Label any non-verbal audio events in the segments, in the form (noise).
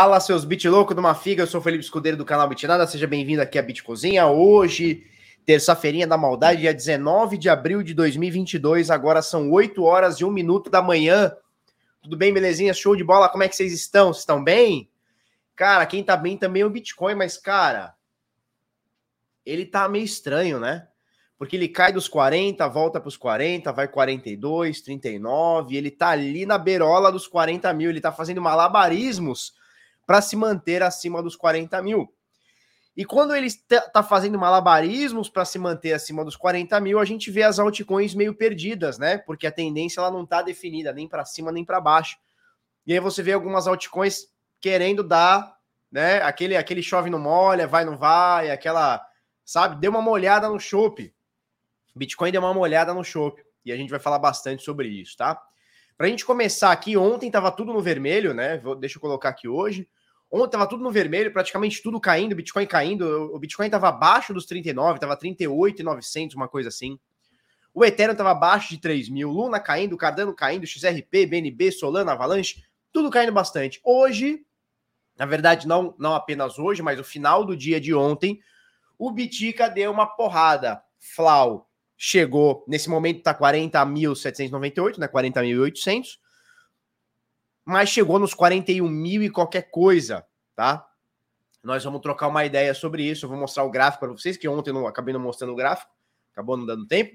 Fala, seus bit loucos de uma figa. Eu sou o Felipe Escudeiro do canal Bitnada. Seja bem-vindo aqui à Bit Cozinha. Hoje, terça-feirinha da maldade, dia 19 de abril de 2022. Agora são 8 horas e 1 minuto da manhã. Tudo bem, belezinha? Show de bola. Como é que vocês estão? Vocês estão bem? Cara, quem tá bem também é o Bitcoin, mas, cara, ele tá meio estranho, né? Porque ele cai dos 40, volta para os 40, vai 42, 39, ele tá ali na beirola dos 40 mil, ele tá fazendo malabarismos para se manter acima dos 40 mil. E quando ele está fazendo malabarismos para se manter acima dos 40 mil, a gente vê as altcoins meio perdidas, né? Porque a tendência ela não está definida nem para cima nem para baixo. E aí você vê algumas altcoins querendo dar, né? Aquele, aquele chove não molha, vai não vai, aquela, sabe? Deu uma molhada no chope. Bitcoin deu uma molhada no chope. E a gente vai falar bastante sobre isso, tá? Para a gente começar aqui, ontem estava tudo no vermelho, né? Vou, deixa eu colocar aqui hoje. Ontem estava tudo no vermelho, praticamente tudo caindo, Bitcoin caindo. O Bitcoin estava abaixo dos 39, estava 38,900, uma coisa assim. O Ethereum estava abaixo de 3 mil. Luna caindo, Cardano caindo, XRP, BNB, Solana, Avalanche, tudo caindo bastante. Hoje, na verdade, não, não apenas hoje, mas o final do dia de ontem, o Bitica deu uma porrada. Flau chegou, nesse momento está 40.798, né? 40.800 mas chegou nos 41 mil e qualquer coisa, tá? Nós vamos trocar uma ideia sobre isso. Eu vou mostrar o gráfico para vocês, que ontem não acabei não mostrando o gráfico, acabou não dando tempo.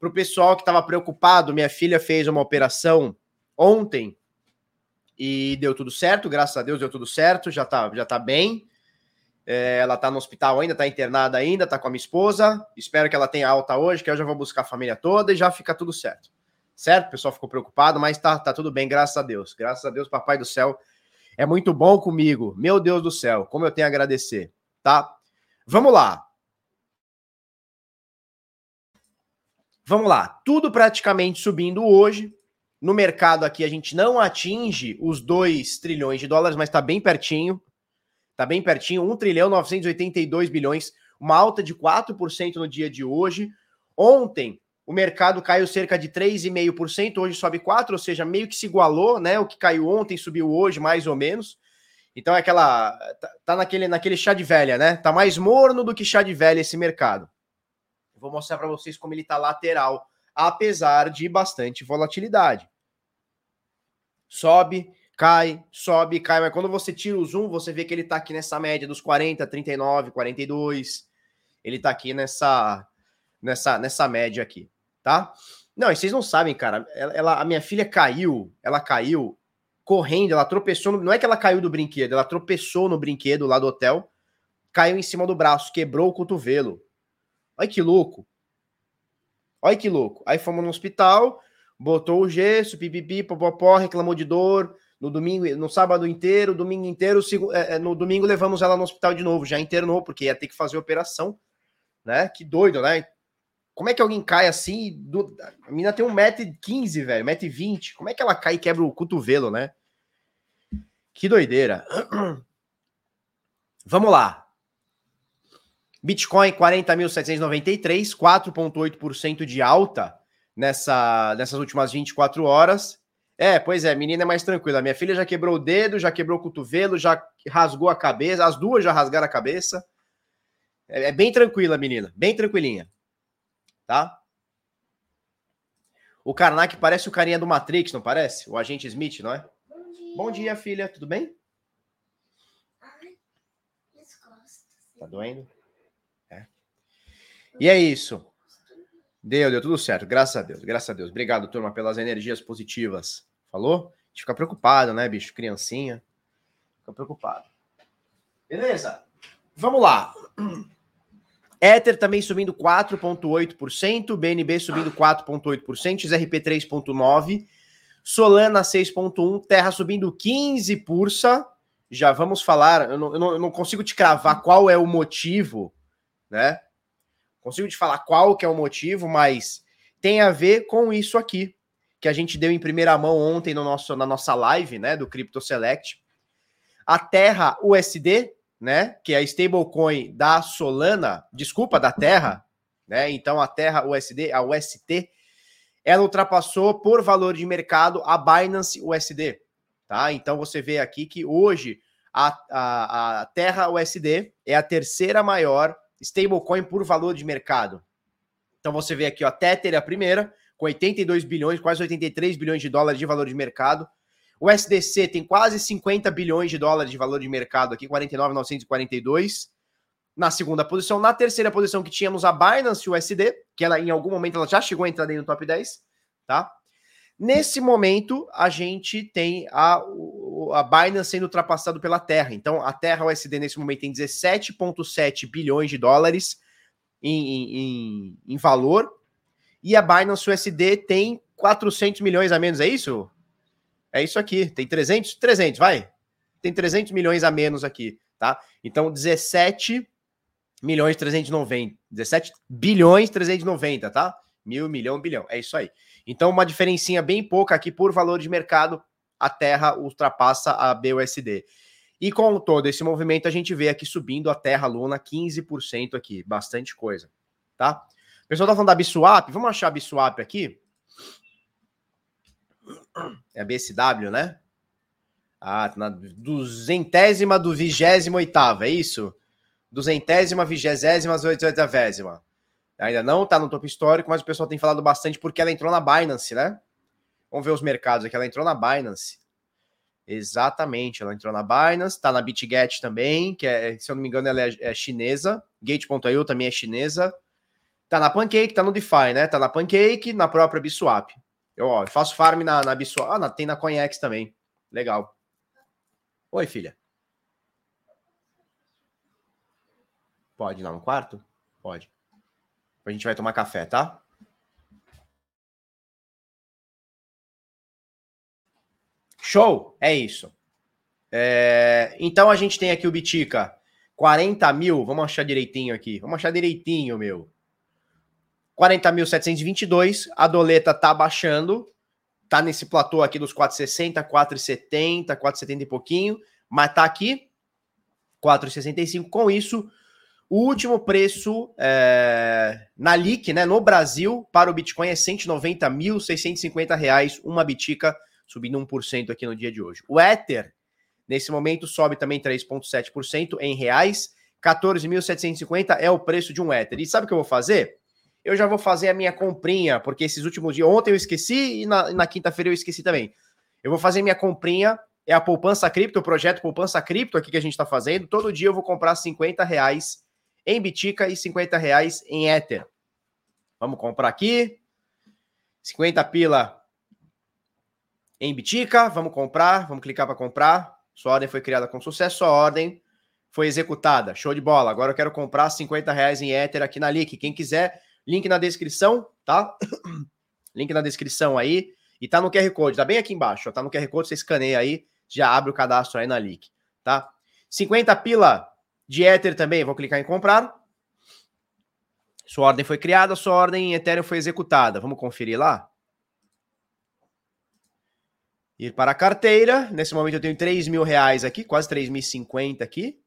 Para o pessoal que estava preocupado, minha filha fez uma operação ontem e deu tudo certo, graças a Deus deu tudo certo, já tá, já tá bem. É, ela tá no hospital ainda, tá internada ainda, tá com a minha esposa. Espero que ela tenha alta hoje, que eu já vou buscar a família toda e já fica tudo certo certo? O pessoal ficou preocupado, mas tá, tá tudo bem, graças a Deus. Graças a Deus, Papai do Céu é muito bom comigo. Meu Deus do céu, como eu tenho a agradecer, tá? Vamos lá. Vamos lá. Tudo praticamente subindo hoje. No mercado aqui a gente não atinge os 2 trilhões de dólares, mas está bem pertinho. Está bem pertinho. 1 trilhão 982 bilhões, uma alta de 4% no dia de hoje. Ontem o mercado caiu cerca de 3,5%, hoje sobe 4%, ou seja, meio que se igualou, né? O que caiu ontem subiu hoje, mais ou menos. Então é aquela. Tá, tá naquele, naquele chá de velha, né? Tá mais morno do que chá de velha esse mercado. Vou mostrar para vocês como ele tá lateral, apesar de bastante volatilidade. Sobe, cai, sobe, cai, mas quando você tira o zoom, você vê que ele tá aqui nessa média dos 40, 39, 42. Ele tá aqui nessa nessa nessa média aqui tá? Não, e vocês não sabem, cara. Ela, ela, a minha filha caiu, ela caiu correndo, ela tropeçou. No, não é que ela caiu do brinquedo, ela tropeçou no brinquedo lá do hotel, caiu em cima do braço, quebrou o cotovelo. Olha que louco. Olha que louco. Aí fomos no hospital, botou o gesso, pipipi, popopó, reclamou de dor. No domingo, no sábado inteiro, domingo inteiro, é, é, no domingo levamos ela no hospital de novo, já internou, porque ia ter que fazer operação, né? Que doido, né? Como é que alguém cai assim? Do... A menina tem 1,15m, velho, 1,20m. Como é que ela cai e quebra o cotovelo, né? Que doideira. (clears throat) Vamos lá. Bitcoin 40.793, 4,8% de alta nessa, nessas últimas 24 horas. É, pois é, menina é mais tranquila. Minha filha já quebrou o dedo, já quebrou o cotovelo, já rasgou a cabeça. As duas já rasgaram a cabeça. É, é bem tranquila, menina, bem tranquilinha tá? O Karnak parece o carinha do Matrix, não parece? O agente Smith, não é? Bom dia, Bom dia filha. Tudo bem? Ai, tá doendo? É. E é isso. Deu, deu tudo certo. Graças a Deus, graças a Deus. Obrigado, turma, pelas energias positivas. Falou? A gente fica preocupado, né, bicho? Criancinha. Fica preocupado. Beleza? Vamos lá. (clears throat) Ether também subindo 4,8%, BNB subindo 4,8%, XRP 3,9%, Solana 6,1%, Terra subindo 15%, Pursa. Já vamos falar, eu não, eu, não, eu não, consigo te cravar qual é o motivo, né? Consigo te falar qual que é o motivo, mas tem a ver com isso aqui, que a gente deu em primeira mão ontem no nosso, na nossa live, né, do Crypto Select. A Terra USD né? Que é a stablecoin da Solana, desculpa, da Terra, né? Então a Terra USD, a UST, ela ultrapassou por valor de mercado a Binance USD, tá? Então você vê aqui que hoje a, a, a Terra USD é a terceira maior stablecoin por valor de mercado. Então você vê aqui, ó, a Tether é a primeira, com 82 bilhões, quase 83 bilhões de dólares de valor de mercado. O SDC tem quase 50 bilhões de dólares de valor de mercado aqui, 49,942 na segunda posição. Na terceira posição que tínhamos a Binance USD, que ela em algum momento ela já chegou a entrar do top 10, tá? Nesse momento, a gente tem a, a Binance sendo ultrapassado pela Terra. Então, a Terra USD nesse momento tem 17,7 bilhões de dólares em, em, em, valor. E a Binance USD tem 400 milhões a menos, é isso? É isso aqui. Tem 300? 300, vai. Tem 300 milhões a menos aqui, tá? Então, 17 milhões 390. 17 bilhões 390, tá? Mil, milhão, bilhão. É isso aí. Então, uma diferencinha bem pouca aqui por valor de mercado, a Terra ultrapassa a BUSD. E com todo esse movimento, a gente vê aqui subindo a Terra Luna 15% aqui, bastante coisa, tá? O pessoal tá falando da Biswap, vamos achar a Biswap aqui? É a BSW, né? Ah, na duzentésima do vigésimo oitava, é isso? Duzentésima, vigésima, oitavésima. Ainda não está no topo histórico, mas o pessoal tem falado bastante porque ela entrou na Binance, né? Vamos ver os mercados aqui. Ela entrou na Binance. Exatamente, ela entrou na Binance, tá na BitGet também, que é, se eu não me engano, ela é, é chinesa. Gate.io também é chinesa. Tá na Pancake, tá no DeFi, né? Tá na Pancake, na própria Biswap. Eu, ó, faço farm na, na. Ah, tem na Coinex também. Legal. Oi, filha. Pode lá no quarto? Pode. A gente vai tomar café, tá? Show! É isso. É... Então a gente tem aqui o Bitica. 40 mil, vamos achar direitinho aqui. Vamos achar direitinho, meu. 40.722. A doleta tá baixando. Tá nesse platô aqui dos 460, 470, 470 e pouquinho. Mas tá aqui. 465. Com isso, o último preço é, na LIC, né, no Brasil, para o Bitcoin é 190.650 reais, uma bitica, subindo 1% aqui no dia de hoje. O Ether, nesse momento, sobe também 3,7% em reais, 14.750 é o preço de um Ether. E sabe o que eu vou fazer? Eu já vou fazer a minha comprinha, porque esses últimos dias, ontem eu esqueci e na, na quinta-feira eu esqueci também. Eu vou fazer minha comprinha, é a Poupança Cripto, o projeto Poupança Cripto aqui que a gente está fazendo. Todo dia eu vou comprar 50 reais em Bitica e 50 reais em Ether. Vamos comprar aqui. 50 pila em Bitica. Vamos comprar. Vamos clicar para comprar. Sua ordem foi criada com sucesso. Sua ordem foi executada. Show de bola. Agora eu quero comprar 50 reais em Ether aqui na Lick. Quem quiser, link na descrição, tá? (clears throat) link na descrição aí. E tá no QR Code, tá bem aqui embaixo. Ó, tá no QR Code, você escaneia aí, já abre o cadastro aí na Lick, tá? 50 pila de Ether também, vou clicar em comprar. Sua ordem foi criada, sua ordem em Ethereum foi executada. Vamos conferir lá? Ir para a carteira. Nesse momento eu tenho 3 mil reais aqui, quase 3.050 aqui.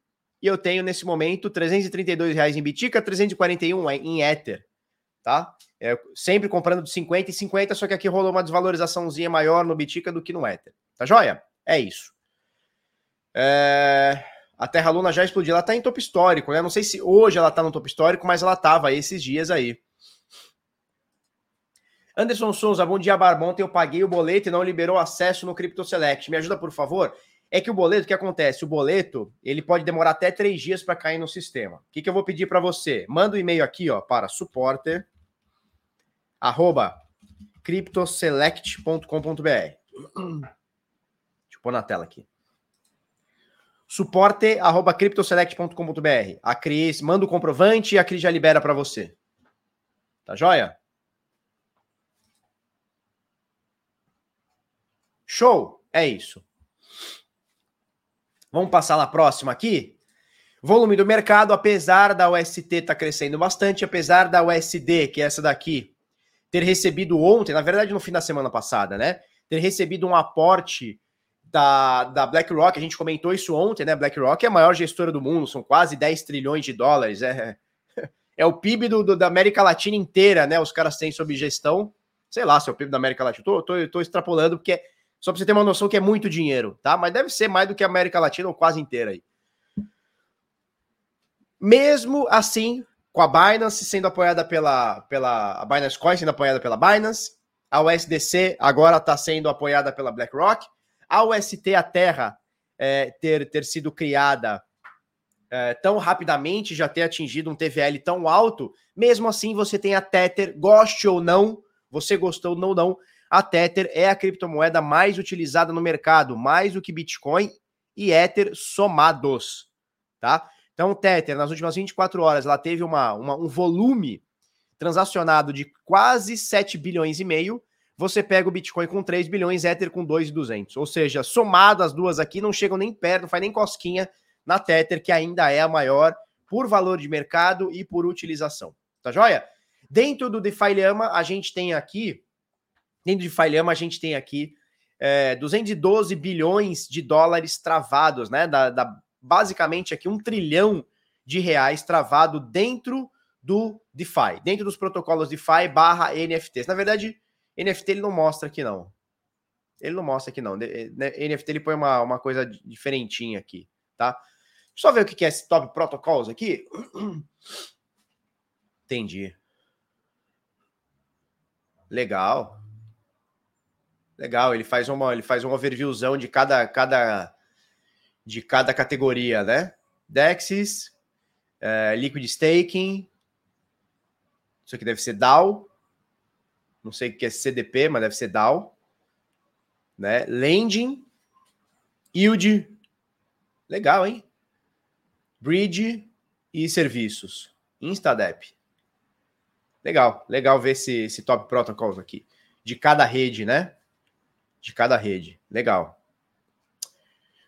E eu tenho nesse momento 332 reais em Bitica, 341 em Ether. Tá? É, sempre comprando de 50 e 50, só que aqui rolou uma desvalorizaçãozinha maior no Bitica do que no Ether. Tá joia? É isso. É a Terra Luna já explodiu. Ela está em topo histórico, né? Não sei se hoje ela está no topo histórico, mas ela estava esses dias aí. Anderson Souza, bom dia, Barba. Ontem eu paguei o boleto e não liberou acesso no Crypto Select. Me ajuda, por favor? É que o boleto, o que acontece? O boleto, ele pode demorar até três dias para cair no sistema. O que, que eu vou pedir para você? Manda um e-mail aqui, ó, para supporter, arroba, cryptoselect.com.br. Deixa eu pôr na tela aqui suporte@cryptoselect.com.br. A Cris manda o comprovante e a Cris já libera para você. Tá joia? Show! É isso. Vamos passar na próxima aqui? Volume do mercado, apesar da UST estar tá crescendo bastante, apesar da USD, que é essa daqui, ter recebido ontem, na verdade no fim da semana passada, né? Ter recebido um aporte da, da BlackRock, a gente comentou isso ontem, né? BlackRock é a maior gestora do mundo, são quase 10 trilhões de dólares. É, (laughs) é o PIB do, do, da América Latina inteira, né? Os caras têm sob gestão. Sei lá se é o PIB da América Latina. Tô, tô, tô extrapolando porque Só para você ter uma noção que é muito dinheiro, tá? Mas deve ser mais do que a América Latina ou quase inteira aí. Mesmo assim, com a Binance sendo apoiada pela, pela a Binance Coin sendo apoiada pela Binance, a USDC agora está sendo apoiada pela BlackRock, a UST, a Terra, é, ter, ter sido criada é, tão rapidamente, já ter atingido um TVL tão alto, mesmo assim você tem a Tether, goste ou não, você gostou ou não, a Tether é a criptomoeda mais utilizada no mercado, mais do que Bitcoin e Ether somados, tá? Então, Tether, nas últimas 24 horas, ela teve uma, uma, um volume transacionado de quase 7 bilhões e meio. Você pega o Bitcoin com 3 bilhões, Ether com 2,200. Ou seja, somado as duas aqui, não chegam nem perto, não faz nem cosquinha na Tether, que ainda é a maior por valor de mercado e por utilização. Tá joia? Dentro do DeFi Lama, a gente tem aqui, dentro do DeFi Lama, a gente tem aqui é, 212 bilhões de dólares travados, né? Da, da basicamente aqui um trilhão de reais travado dentro do DeFi, dentro dos protocolos DeFi barra NFTs. Na verdade, NFT ele não mostra aqui não. Ele não mostra aqui não. NFT ele põe uma, uma coisa diferentinha aqui, tá? Deixa eu só ver o que é esse top protocols aqui. (clears throat) Entendi. Legal. Legal, ele faz uma, ele faz uma overviewzão de cada, cada de cada categoria, né? Dexis, é, Liquid Staking, isso aqui deve ser DAO, não sei o que é CDP, mas deve ser DAO, né? Lending, Yield, legal, hein? Bridge e serviços, Instadep. Legal, legal ver esse, esse top protocols aqui, de cada rede, né? De cada rede, legal.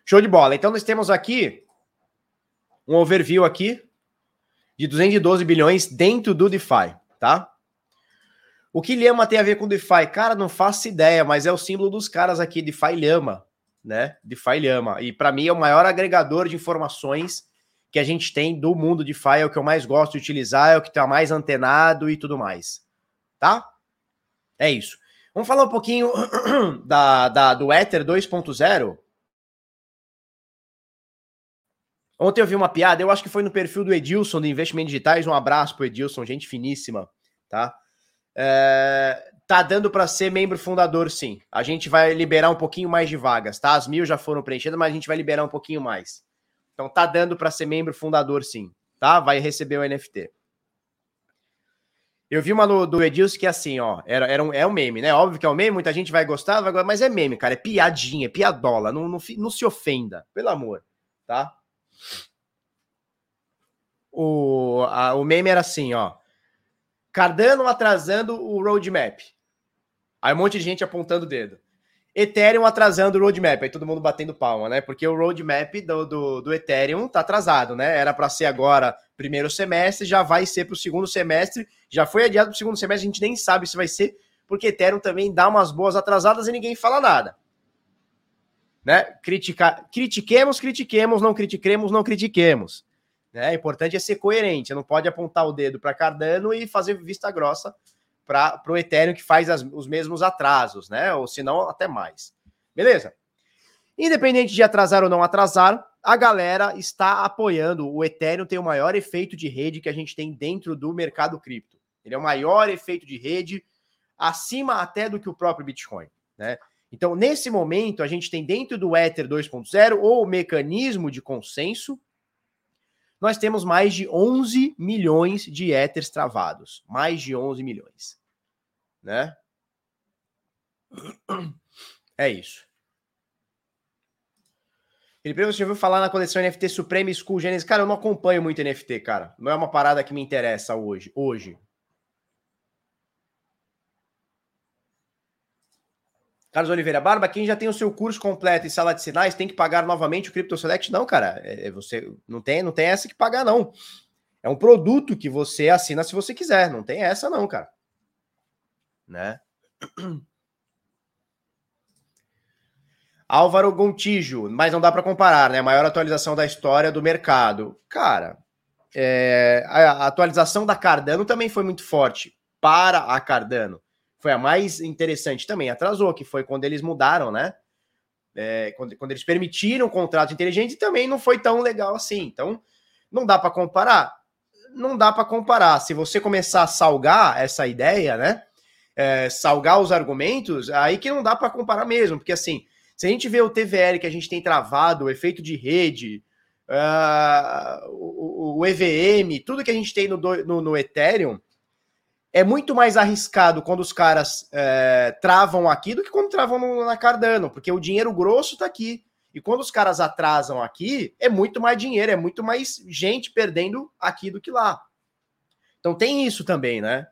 Show de bola. Então nós temos aqui um overview aqui de 212 bilhões dentro do DeFi, tá? O que Lhama tem a ver com DeFi? Cara, não faço ideia, mas é o símbolo dos caras aqui, DeFi Lhama, né? DeFi Lhama. E para mim é o maior agregador de informações que a gente tem do mundo DeFi, é o que eu mais gosto de utilizar, é o que está mais antenado e tudo mais, tá? É isso. Vamos falar um pouquinho (clears throat) da, da do Ether 2.0. Ontem eu vi uma piada, eu acho que foi no perfil do Edilson, do Investimentos Digitais. Um abraço pro Edilson, gente finíssima, tá? É, tá dando para ser membro fundador, sim. A gente vai liberar um pouquinho mais de vagas, tá? As mil já foram preenchidas, mas a gente vai liberar um pouquinho mais. Então tá dando para ser membro fundador, sim, tá? Vai receber o NFT. Eu vi uma do, do Edilson que é assim, ó, era, era um, é um meme, né? Óbvio que é um meme, muita gente vai gostar, vai, mas é meme, cara, é piadinha, é piadola, não, não, não se ofenda, pelo amor, tá? O, a, o meme era assim, ó. Cardano atrasando o roadmap. Aí um monte de gente apontando o dedo. Ethereum atrasando o roadmap. Aí todo mundo batendo palma, né? Porque o roadmap do, do, do Ethereum tá atrasado, né? Era para ser agora primeiro semestre, já vai ser para o segundo semestre. Já foi adiado para o segundo semestre, a gente nem sabe se vai ser, porque Ethereum também dá umas boas atrasadas e ninguém fala nada né? Criticar, critiquemos, critiquemos, não critiquemos, não critiquemos. Né? O importante é ser coerente, não pode apontar o dedo para Cardano e fazer vista grossa para o Ethereum que faz as, os mesmos atrasos, né? Ou se não, até mais. Beleza? Independente de atrasar ou não atrasar, a galera está apoiando. O Ethereum tem o maior efeito de rede que a gente tem dentro do mercado cripto. Ele é o maior efeito de rede, acima até do que o próprio Bitcoin, né? Então, nesse momento, a gente tem dentro do Ether 2.0 ou mecanismo de consenso, nós temos mais de 11 milhões de Ethers travados. Mais de 11 milhões. Né? É isso. Felipe, você ouviu falar na coleção NFT Supreme School Genesis? Cara, eu não acompanho muito NFT, cara. Não é uma parada que me interessa hoje. Hoje. Carlos Oliveira, Barba, quem já tem o seu curso completo em sala de sinais tem que pagar novamente o Crypto Select? Não, cara, é, é, você não tem, não tem essa que pagar, não. É um produto que você assina se você quiser, não tem essa, não, cara. Né? (clears throat) Álvaro Gontijo, mas não dá para comparar, né? Maior atualização da história do mercado. Cara, é, a atualização da Cardano também foi muito forte para a Cardano foi a mais interessante também, atrasou, que foi quando eles mudaram, né? é, quando, quando eles permitiram contratos inteligentes, também não foi tão legal assim. Então, não dá para comparar. Não dá para comparar. Se você começar a salgar essa ideia, né? É, salgar os argumentos, aí que não dá para comparar mesmo, porque assim, se a gente vê o TVL que a gente tem travado, o efeito de rede, uh, o, o, EVM, tudo que a gente tem no, no, no Ethereum, é muito mais arriscado quando os caras é, travam aqui do que quando travam no, na Cardano, porque o dinheiro grosso está aqui. E quando os caras atrasam aqui, é muito mais dinheiro, é muito mais gente perdendo aqui do que lá. Então tem isso também, né?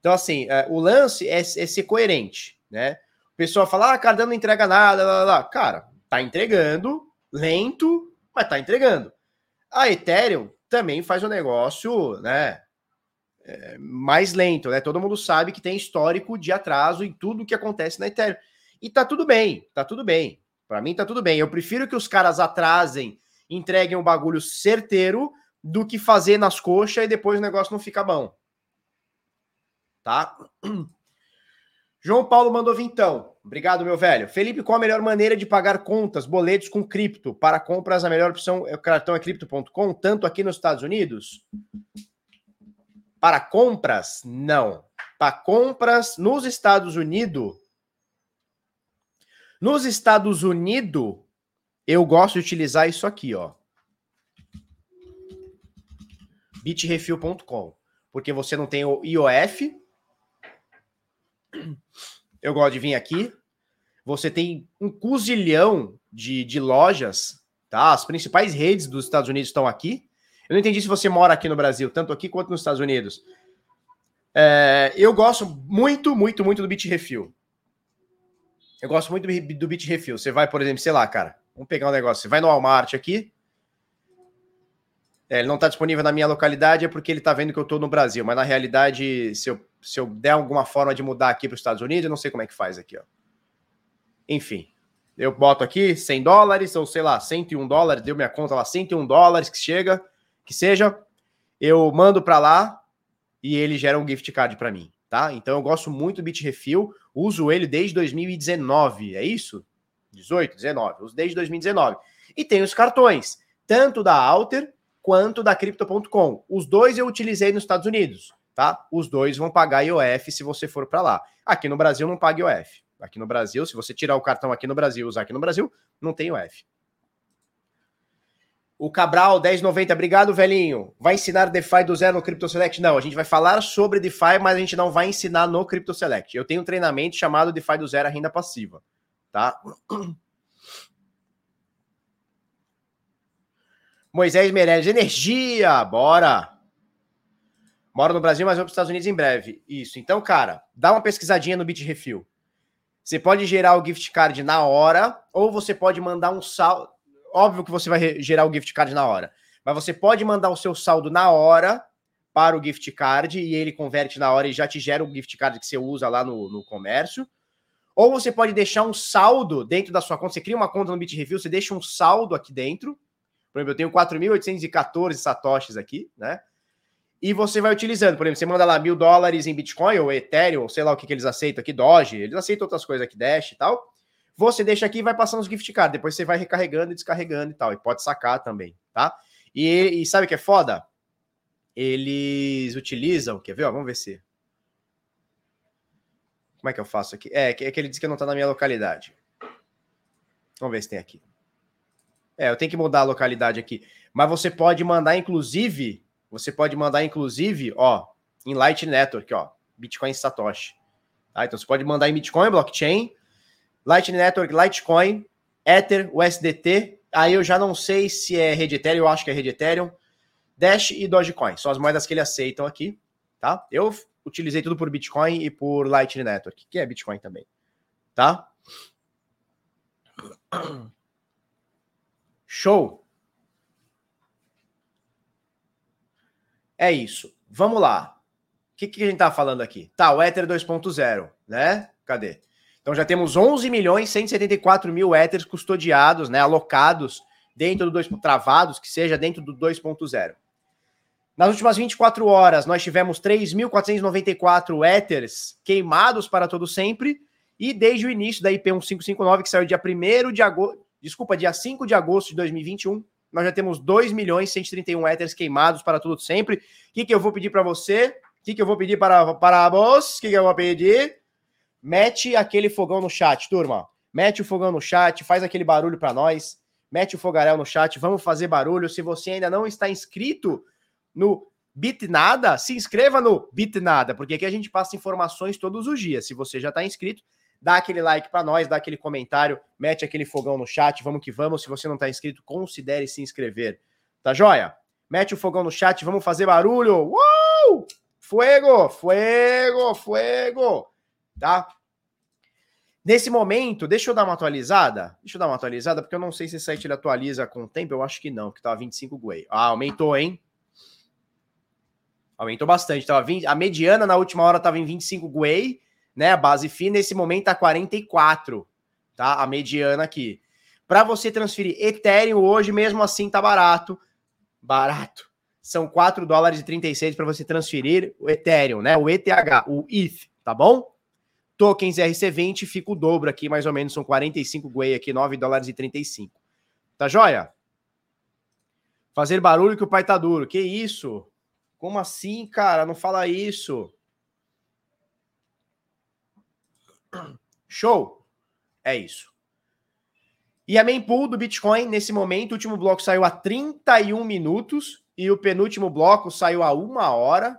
Então, assim, é, o lance é, é, ser coerente, né? O pessoal fala, ah, Cardano não entrega nada, lá, lá, lá. Cara, tá entregando, lento, mas tá entregando. A Ethereum também faz um negócio, né? Mais lento, né? Todo mundo sabe que tem histórico de atraso em tudo que acontece na Ethereum. E tá tudo bem, tá tudo bem. Para mim tá tudo bem. Eu prefiro que os caras atrasem, entreguem um bagulho certeiro do que fazer nas coxas e depois o negócio não fica bom. Tá? (clears throat) João Paulo mandou vintão. Obrigado, meu velho. Felipe, qual a melhor maneira de pagar contas, boletos com cripto? Para compras, a melhor opção é o cartão é cripto.com, tanto aqui nos Estados Unidos? Para compras, não. Para compras nos Estados Unidos, nos Estados Unidos, eu gosto de utilizar isso aqui, ó. bitrefill.com, porque você não tem o IOF. Eu gosto de vir aqui. Você tem um cozilhão de, de lojas, tá? As principais redes dos Estados Unidos estão aqui. Eu não entendi se você mora aqui no Brasil, tanto aqui quanto nos Estados Unidos. É, eu gosto muito, muito, muito do Bitrefill. Eu gosto muito do, do Bitrefill. Você vai, por exemplo, sei lá, cara, vamos pegar um negócio. Você vai no Walmart aqui. É, ele não está disponível na minha localidade, é porque ele está vendo que eu estou no Brasil. Mas na realidade, se eu, se eu der alguma forma de mudar aqui para os Estados Unidos, eu não sei como é que faz aqui, ó. Enfim, eu boto aqui 100 dólares, ou sei lá, 101 dólares, deu minha conta lá, 101 dólares que chega, que seja. Eu mando para lá e ele gera um gift card para mim, tá? Então eu gosto muito do Bitrefill. Uso ele desde 2019, é isso? 18, 19, uso desde 2019. E tem os cartões, tanto da Alter quanto da Crypto.com. Os dois eu utilizei nos Estados Unidos, tá? Os dois vão pagar IOF se você for para lá. Aqui no Brasil não paga IOF. Aqui no Brasil, se você tirar o cartão aqui no Brasil e usar aqui no Brasil, não tem IOF. O Cabral, 10,90. Obrigado, velhinho. Vai ensinar DeFi do zero no Crypto Select? Não, a gente vai falar sobre DeFi, mas a gente não vai ensinar no Crypto Select. Eu tenho um treinamento chamado DeFi do zero a renda passiva, tá? (clears throat) Moisés Meirelles, energia, bora! Moro no Brasil, mas vou para os Estados Unidos em breve. Isso. Então, cara, dá uma pesquisadinha no Bitrefill. Você pode gerar o gift card na hora, ou você pode mandar um saldo óbvio que você vai gerar o gift card na hora, mas você pode mandar o seu saldo na hora para o gift card e ele converte na hora e já te gera o gift card que você usa lá no, no comércio. Ou você pode deixar um saldo dentro da sua conta. Você cria uma conta no BitReview, você deixa um saldo aqui dentro. Por exemplo, eu tenho 4.814 satoshis aqui, né? E você vai utilizando. Por exemplo, você manda lá mil dólares em Bitcoin ou Ethereum, ou sei lá o que, que eles aceitam aqui, Doge. Eles aceitam outras coisas aqui, Dash e tal. Você deixa aqui e vai passando os gift cards. Depois você vai recarregando e descarregando e tal. E pode sacar também, tá? E, e sabe o que é foda? Eles utilizam. Quer ver? Ó, vamos ver se. Como é que eu faço aqui? É, é que ele diz que não tá na minha localidade. Vamos ver se tem aqui. É, eu tenho que mudar a localidade aqui. Mas você pode mandar, inclusive. Você pode mandar, inclusive, ó, em Light Network, ó. Bitcoin Satoshi. Tá? Então você pode mandar em Bitcoin, blockchain, Lightning Network, Litecoin, Ether, USDT. Aí eu já não sei se é rede Ethereum, eu acho que é rede Ethereum. Dash e Dogecoin. São as moedas que ele aceitam aqui, tá? Eu utilizei tudo por Bitcoin e por Lightning Network, que é Bitcoin também, tá? (clears throat) Show. É isso. Vamos lá. O que, que a gente tá falando aqui? Tá, o Ether 2.0, né? Cadê? Então já temos 11 milhões 174 mil Ethers custodiados, né, alocados dentro do 2, travados, que seja dentro do 2.0. Nas últimas 24 horas, nós tivemos 3.494 Ethers queimados para todo sempre E desde o início da IP 1559, que saiu dia 1 de agosto, desculpa, dia 5 de agosto de 2021, nós já temos 2 milhões e 131 éteres queimados para tudo sempre. O que, que eu vou pedir para você? O que, que eu vou pedir para, para vós? O que, que eu vou pedir? Mete aquele fogão no chat, turma. Mete o fogão no chat, faz aquele barulho para nós. Mete o fogaréu no chat, vamos fazer barulho. Se você ainda não está inscrito no Bitnada, se inscreva no Bitnada, porque aqui a gente passa informações todos os dias. Se você já está inscrito, dá aquele like para nós, dá aquele comentário, mete aquele fogão no chat, vamos que vamos. Se você não está inscrito, considere se inscrever. Tá joia? Mete o fogão no chat, vamos fazer barulho. Uou! Fuego, fuego, fuego. Tá? Nesse momento, deixa eu dar uma atualizada. Deixa eu dar uma atualizada, porque eu não sei se esse site ele atualiza com o tempo. Eu acho que não, que tava 25 Guay. Ah, aumentou, hein? Aumentou bastante. Tava 20, a mediana na última hora estava em 25 Guay né? A base fina, nesse momento, tá 44, tá? A mediana aqui. Para você transferir Ethereum hoje, mesmo assim, tá barato. Barato. São 4 dólares e 36 para você transferir o Ethereum, né? O ETH, o ETH, tá bom? Tokens RC20 fica o dobro aqui, mais ou menos, são 45 Gwei aqui, 9 dólares e 35. Tá joia? Fazer barulho que o pai tá duro. Que isso? Como assim, cara? Não fala isso. Show! É isso. E a mempool do Bitcoin, nesse momento, o último bloco saiu a 31 minutos e o penúltimo bloco saiu a uma hora.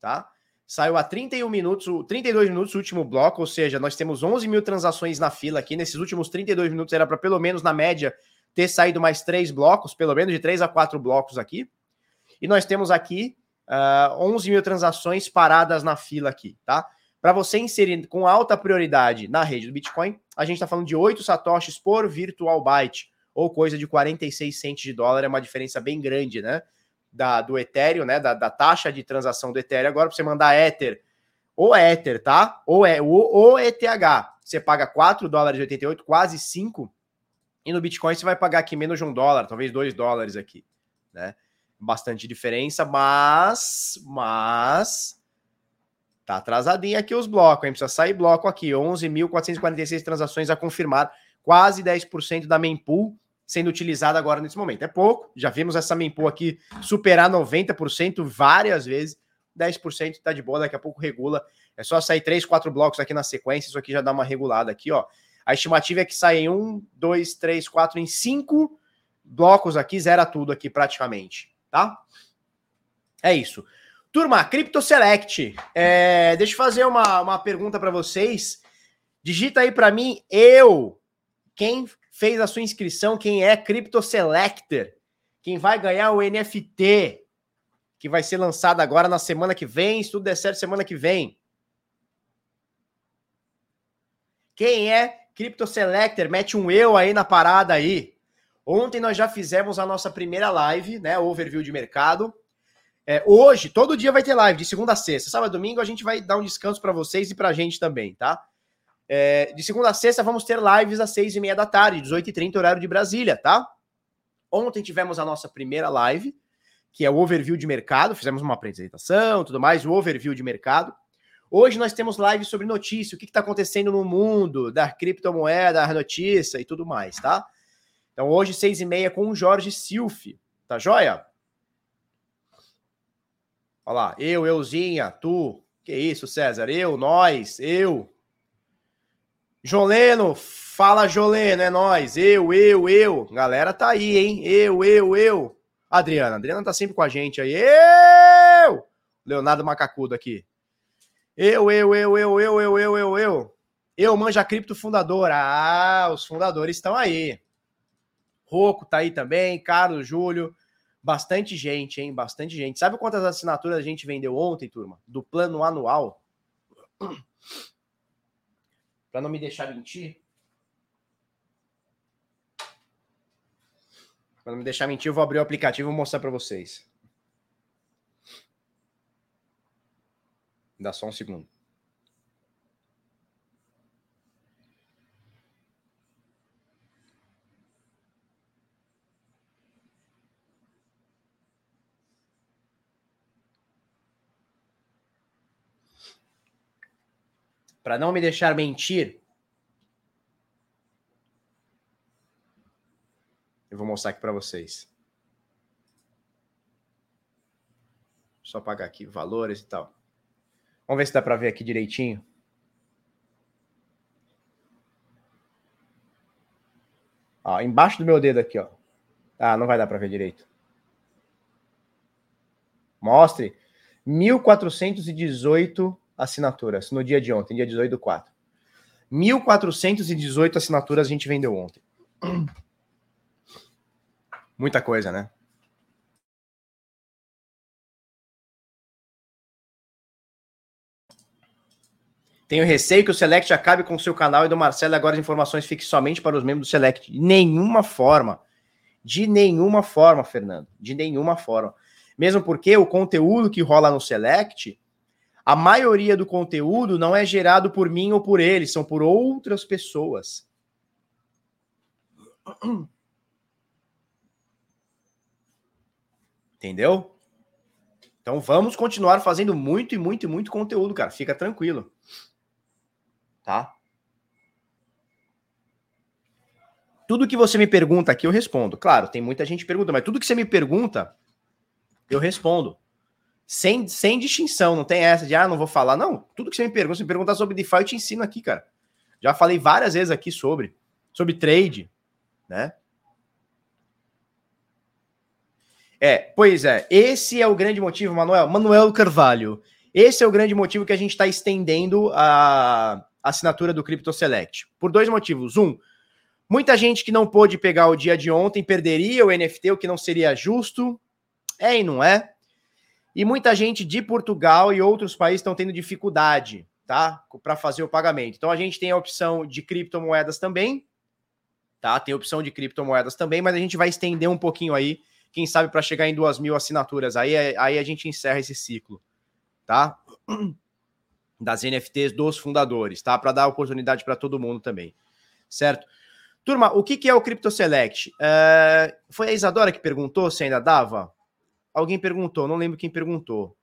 Tá? Saiu a 31 minutos, 32 minutos o último bloco, ou seja, nós temos 11 mil transações na fila aqui. Nesses últimos 32 minutos era para pelo menos, na média, ter saído mais três blocos, pelo menos de três a quatro blocos aqui. E nós temos aqui uh, ah, 11 mil transações paradas na fila aqui, tá? Para você inserir com alta prioridade na rede do Bitcoin, a gente está falando de 8 satoshis por virtual byte, ou coisa de 46 centes de dólar, é uma diferença bem grande, né? Da, do Ethereum, né? Da, da taxa de transação do Ethereum. Agora, para você mandar Ether, ou Ether, tá? Ou é o, ETH, você paga 4 dólares e 88, quase 5. E no Bitcoin você vai pagar aqui menos de um dólar, talvez 2 dólares aqui, né? Bastante diferença, mas, mas Tá atrasadinho aqui os blocos, hein? Precisa sair bloco aqui. 11.446 transações a confirmar, quase 10% da mempool sendo utilizada agora nesse momento. É pouco, já vimos essa mempool aqui superar 90% várias vezes. 10% tá de boa, daqui a pouco regula. É só sair 3, 4 blocos aqui na sequência, isso aqui já dá uma regulada aqui, ó. A estimativa é que saia em 1, 2, 3, 4, em 5 blocos aqui, zera tudo aqui praticamente, tá? É isso. Turma, Crypto Select. É, deixa eu fazer uma, uma pergunta para vocês. Digita aí para mim, eu, quem fez a sua inscrição, quem é Crypto Selector, quem vai ganhar o NFT, que vai ser lançado agora na semana que vem, se tudo der certo, semana que vem. Quem é Crypto Selector? Mete um eu aí na parada aí. Ontem nós já fizemos a nossa primeira live, né? Overview de mercado. É, hoje, todo dia vai ter live, de segunda a sexta. Sábado e domingo a gente vai dar um descanso para vocês e para a gente também, tá? É, de segunda a sexta vamos ter lives às seis e meia da tarde, 18h30, horário de Brasília, tá? Ontem tivemos a nossa primeira live, que é o overview de mercado. Fizemos uma apresentação, tudo mais, o overview de mercado. Hoje nós temos live sobre notícia, o que está acontecendo no mundo da criptomoeda, a notícia e tudo mais, tá? Então hoje, seis e meia, com o Jorge Silf, tá joia? Olha lá, eu, euzinha, tu. Que isso, César? Eu, nós, eu. Joleno, fala Joleno, é nós. Eu, eu, eu. Galera tá aí, hein? Eu, eu, eu. Adriana, Adriana tá sempre com a gente aí. Eu! Leonardo Macacudo aqui. Eu, eu, eu, eu, eu, eu, eu, eu, eu. Eu, Manja Cripto fundador. Ah, os fundadores estão aí. Roco tá aí também, Carlos, Júlio. Bastante gente, hein? Bastante gente. Sabe quantas assinaturas a gente vendeu ontem, turma? Do plano anual? Para não me deixar mentir. Para não me deixar mentir, eu vou abrir o aplicativo e vou mostrar para vocês. Dá só um segundo. Para não me deixar mentir, eu vou mostrar aqui para vocês. Só pagar aqui valores e tal. Vamos ver se dá para ver aqui direitinho. Ó, embaixo do meu dedo aqui, ó. Ah, não vai dar para ver direito. Mostre. 1.418 assinaturas no dia de ontem, dia 18 do 4. 1.418 assinaturas a gente vendeu ontem. (clears throat) Muita coisa, né? Tenho receio que o Select acabe com o seu canal e do Marcelo agora as informações fiquem somente para os membros do Select. De nenhuma forma. De nenhuma forma, Fernando. De nenhuma forma. Mesmo porque o conteúdo que rola no Select, a maioria do conteúdo não é gerado por mim ou por eles, são por outras pessoas. Entendeu? Então vamos continuar fazendo muito e muito e muito conteúdo, cara. Fica tranquilo tá? Tudo que você me pergunta aqui eu respondo. Claro, tem muita gente perguntando, mas tudo que você me pergunta eu respondo. Sem, sem distinção, não tem essa de, ah, não vou falar. Não, tudo que você me pergunta, se me perguntar sobre DeFi, eu te ensino aqui, cara. Já falei várias vezes aqui sobre, sobre trade, né? É, pois é, esse é o grande motivo, Manuel. Manuel Carvalho, esse é o grande motivo que a gente está estendendo a, assinatura do Crypto Select. Por dois motivos. Um, muita gente que não pôde pegar o dia de ontem perderia o NFT, o que não seria justo. É e não é. E muita gente de Portugal e outros países estão tendo dificuldade, tá? Para fazer o pagamento. Então a gente tem a opção de criptomoedas também, tá? Tem a opção de criptomoedas também, mas a gente vai estender um pouquinho aí, quem sabe para chegar em duas mil assinaturas. Aí, aí a gente encerra esse ciclo, tá? (clears throat) das NFTs dos fundadores, tá? Para dar oportunidade para todo mundo também, certo? Turma, o que, que é o Crypto Select? É... Foi a Isadora que perguntou se ainda dava? Alguém perguntou, não lembro quem perguntou.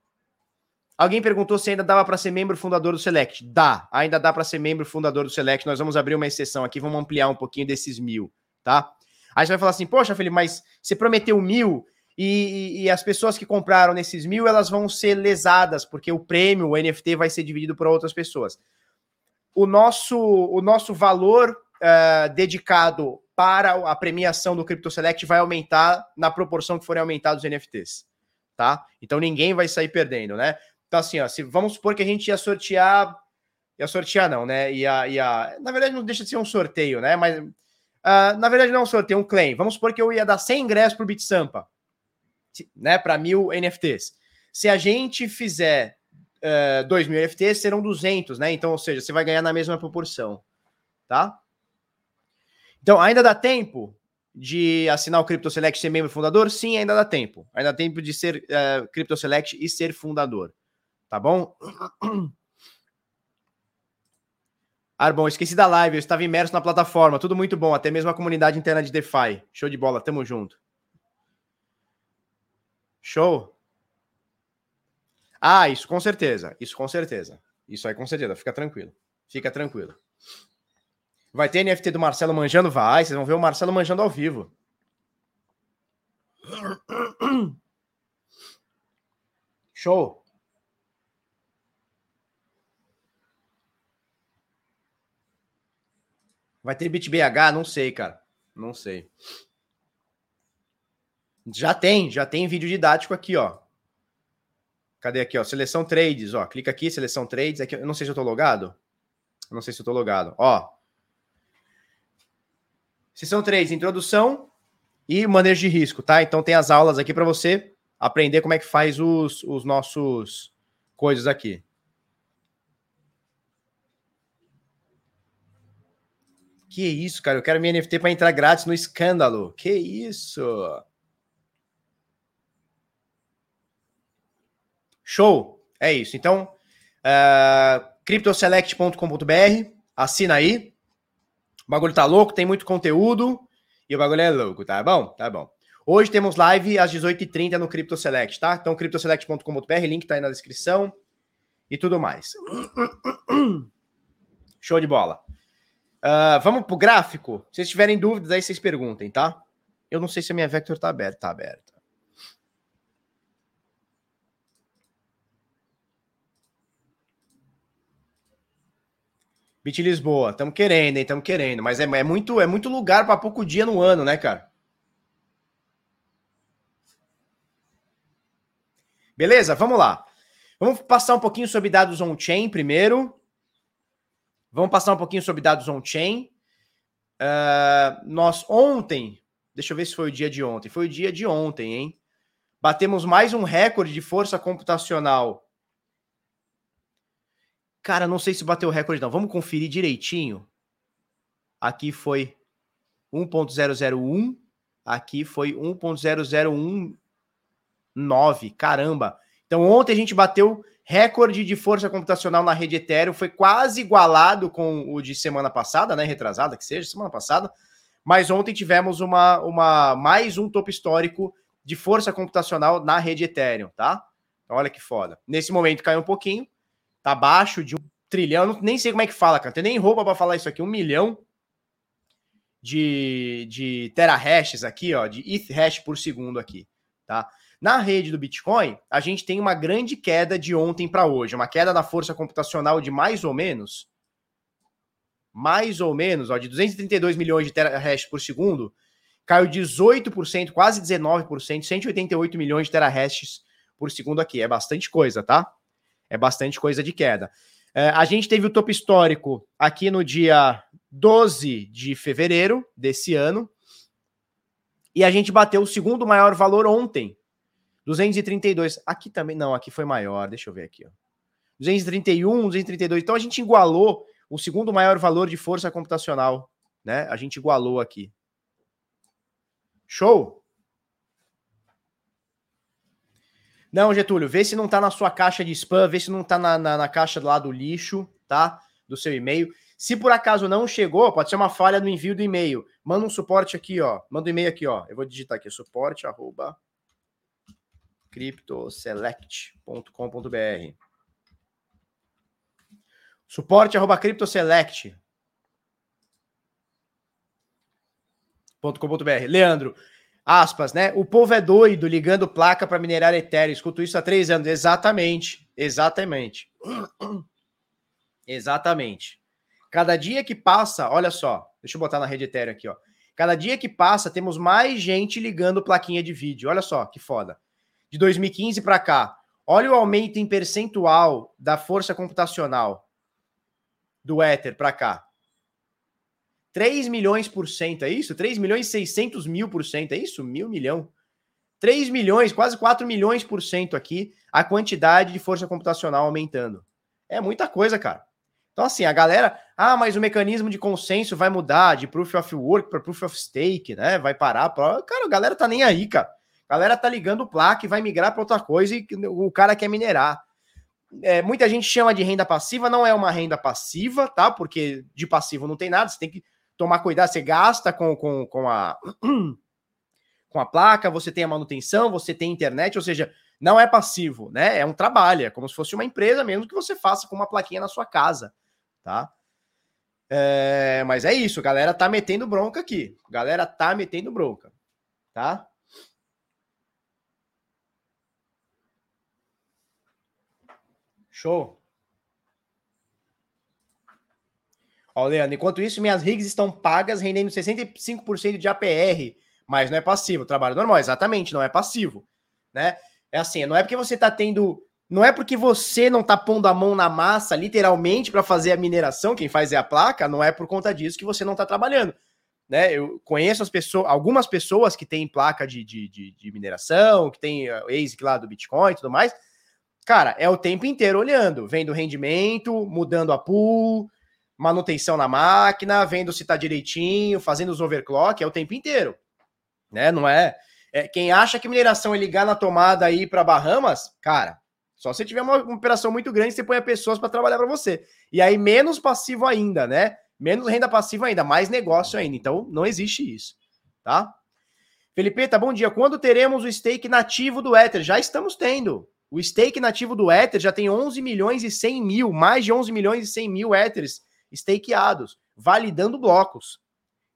Alguém perguntou se ainda dava para ser membro fundador do Select. Dá, ainda dá para ser membro fundador do Select. Nós vamos abrir uma exceção aqui, vamos ampliar um pouquinho desses mil, tá? Aí você vai falar assim, poxa, Felipe, mas você prometeu mil, e, e, as pessoas que compraram nesses mil, elas vão ser lesadas, porque o prêmio, o NFT, vai ser dividido por outras pessoas. O nosso, o nosso valor uh, dedicado para a premiação do Crypto Select vai aumentar na proporção que forem aumentados os NFTs, tá? Então ninguém vai sair perdendo, né? Então assim, ó, se vamos supor que a gente ia sortear, ia sortear não, né? Ia, ia, na verdade não deixa de ser um sorteio, né? Mas uh, na verdade não é um sorteio, é um claim. Vamos supor que eu ia dar 100 ingressos para o BitSampa né, para mil NFTs. Se a gente fizer uh, dois mil NFTs, serão 200, né? Então, ou seja, você vai ganhar na mesma proporção, tá? Então, ainda dá tempo de assinar o Crypto Select e ser membro fundador? Sim, ainda dá tempo. Ainda dá tempo de ser uh, Crypto Select e ser fundador, tá bom? (clears throat) Arbon, esqueci da live, eu estava imerso na plataforma, tudo muito bom, até mesmo a comunidade interna de DeFi. Show de bola, tamo junto. Show? Ah, isso com certeza. Isso com certeza. Isso aí com certeza. Fica tranquilo. Fica tranquilo. Vai ter NFT do Marcelo manjando? Vai. Vocês vão ver o Marcelo manjando ao vivo. (clears throat) Show. Vai ter BitBH? Não sei, cara. Não sei. Já tem, já tem vídeo didático aqui, ó. Cadê aqui, ó? Seleção trades, ó. Clica aqui, seleção trades. Aqui, eu não sei se eu tô logado. Eu não sei se eu tô logado. Ó. Sessão trades, introdução e manejo de risco, tá? Então tem as aulas aqui para você aprender como é que faz os, os nossos coisas aqui. Que isso, cara? Eu quero minha NFT para entrar grátis no escândalo. Que isso? Show! É isso. Então, uh, cryptoselect.com.br, assina aí. Bagulho tá louco, tem muito conteúdo e o bagulho é louco, tá bom? Tá bom. Hoje temos live às 18h30 no CryptoSelect, tá? Então, cryptoselect.com.br, link tá aí na descrição e tudo mais. (clears throat) Show de bola. Uh, vamos pro gráfico? Se vocês tiverem dúvidas, aí vocês perguntem, tá? Eu não sei se a minha Vector tá aberta. Tá aberta. Bit Lisboa, estamos querendo, hein? Estamos querendo, mas é, é, muito, é muito lugar para pouco dia no ano, né, cara? Beleza? Vamos lá. Vamos passar um pouquinho sobre dados on-chain primeiro. Vamos passar um pouquinho sobre dados on-chain. Uh, nós ontem, deixa eu ver se foi o dia de ontem. Foi o dia de ontem, hein? Batemos mais um recorde de força computacional Cara, não sei se bateu o recorde, não. Vamos conferir direitinho. Aqui foi 1.001. Aqui foi 1.0019. Caramba. Então, ontem a gente bateu recorde de força computacional na rede Ethereum. Foi quase igualado com o de semana passada, né? Retrasada, que seja, semana passada. Mas ontem tivemos uma, uma mais um topo histórico de força computacional na rede Ethereum, tá? Olha que foda. Nesse momento caiu um pouquinho, tá abaixo de um trilhão, não, nem sei como é que fala, cara, tem nem roupa para falar isso aqui, um milhão de, de terahashes aqui, ó, de ETH hash por segundo aqui, tá? Na rede do Bitcoin, a gente tem uma grande queda de ontem para hoje, uma queda na força computacional de mais ou menos, mais ou menos, ó, de 232 milhões de terahash por segundo, caiu 18%, quase 19%, 188 milhões de terahashes por segundo aqui. É bastante coisa, tá? É bastante coisa de queda. É, a gente teve o topo histórico aqui no dia 12 de fevereiro desse ano. E a gente bateu o segundo maior valor ontem. 232. Aqui também. Não, aqui foi maior. Deixa eu ver aqui. Ó. 231, 232. Então a gente igualou o segundo maior valor de força computacional. Né? A gente igualou aqui. Show? Não, Getúlio, vê se não tá na sua caixa de spam, vê se não tá na, na, na caixa lá do lixo, tá? Do seu e-mail. Se por acaso não chegou, pode ser uma falha no envio do e-mail. Manda um suporte aqui, ó. Manda um e-mail aqui, ó. Eu vou digitar aqui, suporte arroba Suporte arroba Leandro, aspas, né? O povo é doido ligando placa para minerar Ethereum. Escuto isso há três anos. Exatamente. Exatamente. Exatamente. Cada dia que passa, olha só, deixa eu botar na rede Ethereum aqui, ó. Cada dia que passa, temos mais gente ligando plaquinha de vídeo. Olha só que foda. De 2015 para cá, olha o aumento em percentual da força computacional do Ether para cá. 3 milhões por cento, é isso? 3 milhões e 600 mil por cento, é isso? Mil milhão. 3 milhões, quase 4 milhões por cento aqui, a quantidade de força computacional aumentando. É muita coisa, cara. Então, assim, a galera, ah, mas o mecanismo de consenso vai mudar de proof of work para proof of stake, né? Vai parar. Pra... Cara, a galera tá nem aí, cara. A galera tá ligando placa e vai migrar para outra coisa e o cara quer minerar. É, muita gente chama de renda passiva, não é uma renda passiva, tá? Porque de passivo não tem nada, você tem que tomar cuidado, você gasta com, com, com, a, (clears throat) com a placa, você tem a manutenção, você tem internet, ou seja, não é passivo, né? É um trabalho, é como se fosse uma empresa mesmo que você faça com uma plaquinha na sua casa, tá? É, mas é isso, galera tá metendo bronca aqui. Galera tá metendo bronca, tá? Show. Ó, Leandro, enquanto isso, minhas rigs estão pagas, rendendo 65% de APR, mas não é passivo. Trabalho normal, exatamente, não é passivo. Né? É assim, não é porque você está tendo. Não é porque você não está pondo a mão na massa, literalmente, para fazer a mineração, quem faz é a placa, não é por conta disso que você não está trabalhando. Né? Eu conheço as pessoas, algumas pessoas que têm placa de, de, de, de mineração, que tem uh, ASIC lá do Bitcoin e tudo mais. Cara, é o tempo inteiro olhando, vendo rendimento, mudando a pool, manutenção na máquina, vendo se tá direitinho, fazendo os overclock, é o tempo inteiro. Né? Não é, é quem acha que mineração é ligar na tomada aí para Bahamas, cara, só se tiver uma, uma operação muito grande, você põe pessoas para trabalhar para você. E aí menos passivo ainda, né? Menos renda passiva ainda, mais negócio ainda. Então não existe isso, tá? Felipe, tá bom dia. Quando teremos o stake nativo do Ether? Já estamos tendo. O stake nativo do Ether já tem 11 milhões e 100 mil, mais de 11 milhões e 100 mil Ethers stakeados, validando blocos.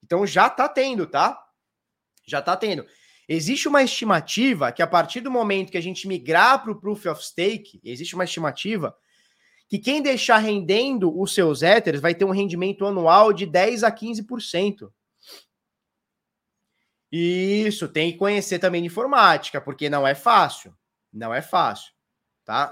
Então já está tendo, tá? Já está tendo. Existe uma estimativa que a partir do momento que a gente migrar para o Proof of Stake, existe uma estimativa que quem deixar rendendo os seus Ethers vai ter um rendimento anual de 10 a 15%. Isso, tem que conhecer também de informática, porque não é fácil. Não é fácil, tá?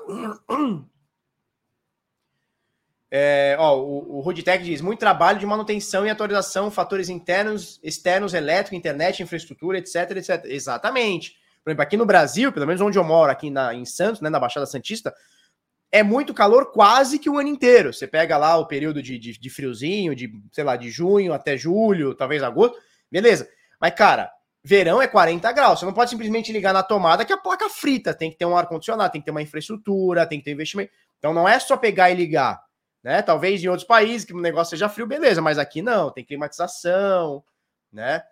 É, ó, o, o Ruditec diz: muito trabalho de manutenção e atualização, fatores internos, externos, elétrico, internet, infraestrutura, etc, etc. Exatamente. Por exemplo, aqui no Brasil, pelo menos onde eu moro, aqui na, em Santos, né, na Baixada Santista, é muito calor quase que o ano inteiro. Você pega lá o período de, de, de friozinho, de, sei lá, de junho até julho, talvez agosto, beleza. Mas, cara, verão é 40 graus. Você não pode simplesmente ligar na tomada que a placa frita. Tem que ter um ar-condicionado, tem que ter uma infraestrutura, tem que ter investimento. Então não é só pegar e ligar. Né? Talvez em outros países que o negócio seja frio, beleza, mas aqui não, tem climatização, né?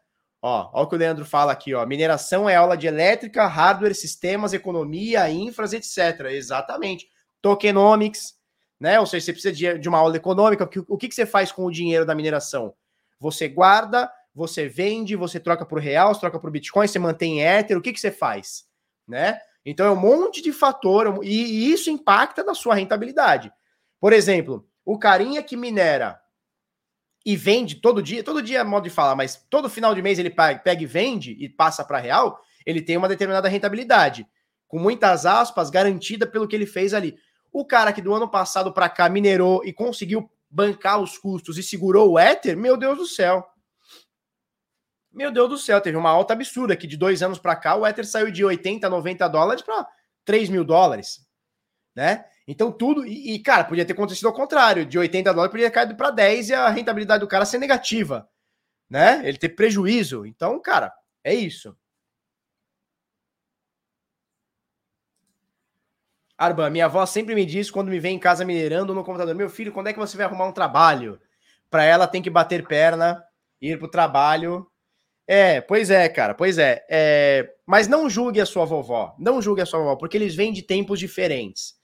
Ó, ó o que o Leandro fala aqui, ó. Mineração é aula de elétrica, hardware, sistemas, economia, infras, etc. Exatamente. Tokenomics, né? Ou seja, você precisa de, de uma aula econômica. O que, que você faz com o dinheiro da mineração? Você guarda, você vende, você troca por real, você troca por Bitcoin, você mantém Ether, o que, que você faz? Né? Então é um monte de fator e isso impacta na sua rentabilidade. Por exemplo, o carinha que minera e vende todo dia, todo dia é modo de falar, mas todo final de mês ele pega e vende e passa para real, ele tem uma determinada rentabilidade, com muitas aspas, garantida pelo que ele fez ali. O cara que do ano passado para cá minerou e conseguiu bancar os custos e segurou o Ether, meu Deus do céu. Meu Deus do céu, teve uma alta absurda que de dois anos para cá o Ether saiu de 80, 90 dólares para 3 mil dólares, né? Então tudo, e, e, cara, podia ter acontecido ao contrário, de 80 dólares podia ter caído para 10 e a rentabilidade do cara ser negativa, né? Ele ter prejuízo. Então, cara, é isso. Arban, minha avó sempre me diz quando me vem em casa minerando no computador: Meu filho, quando é que você vai arrumar um trabalho? Para ela tem que bater perna, ir para o trabalho é, pois é, cara, pois é. é. Mas não julgue a sua vovó, não julgue a sua vovó, porque eles vêm de tempos diferentes.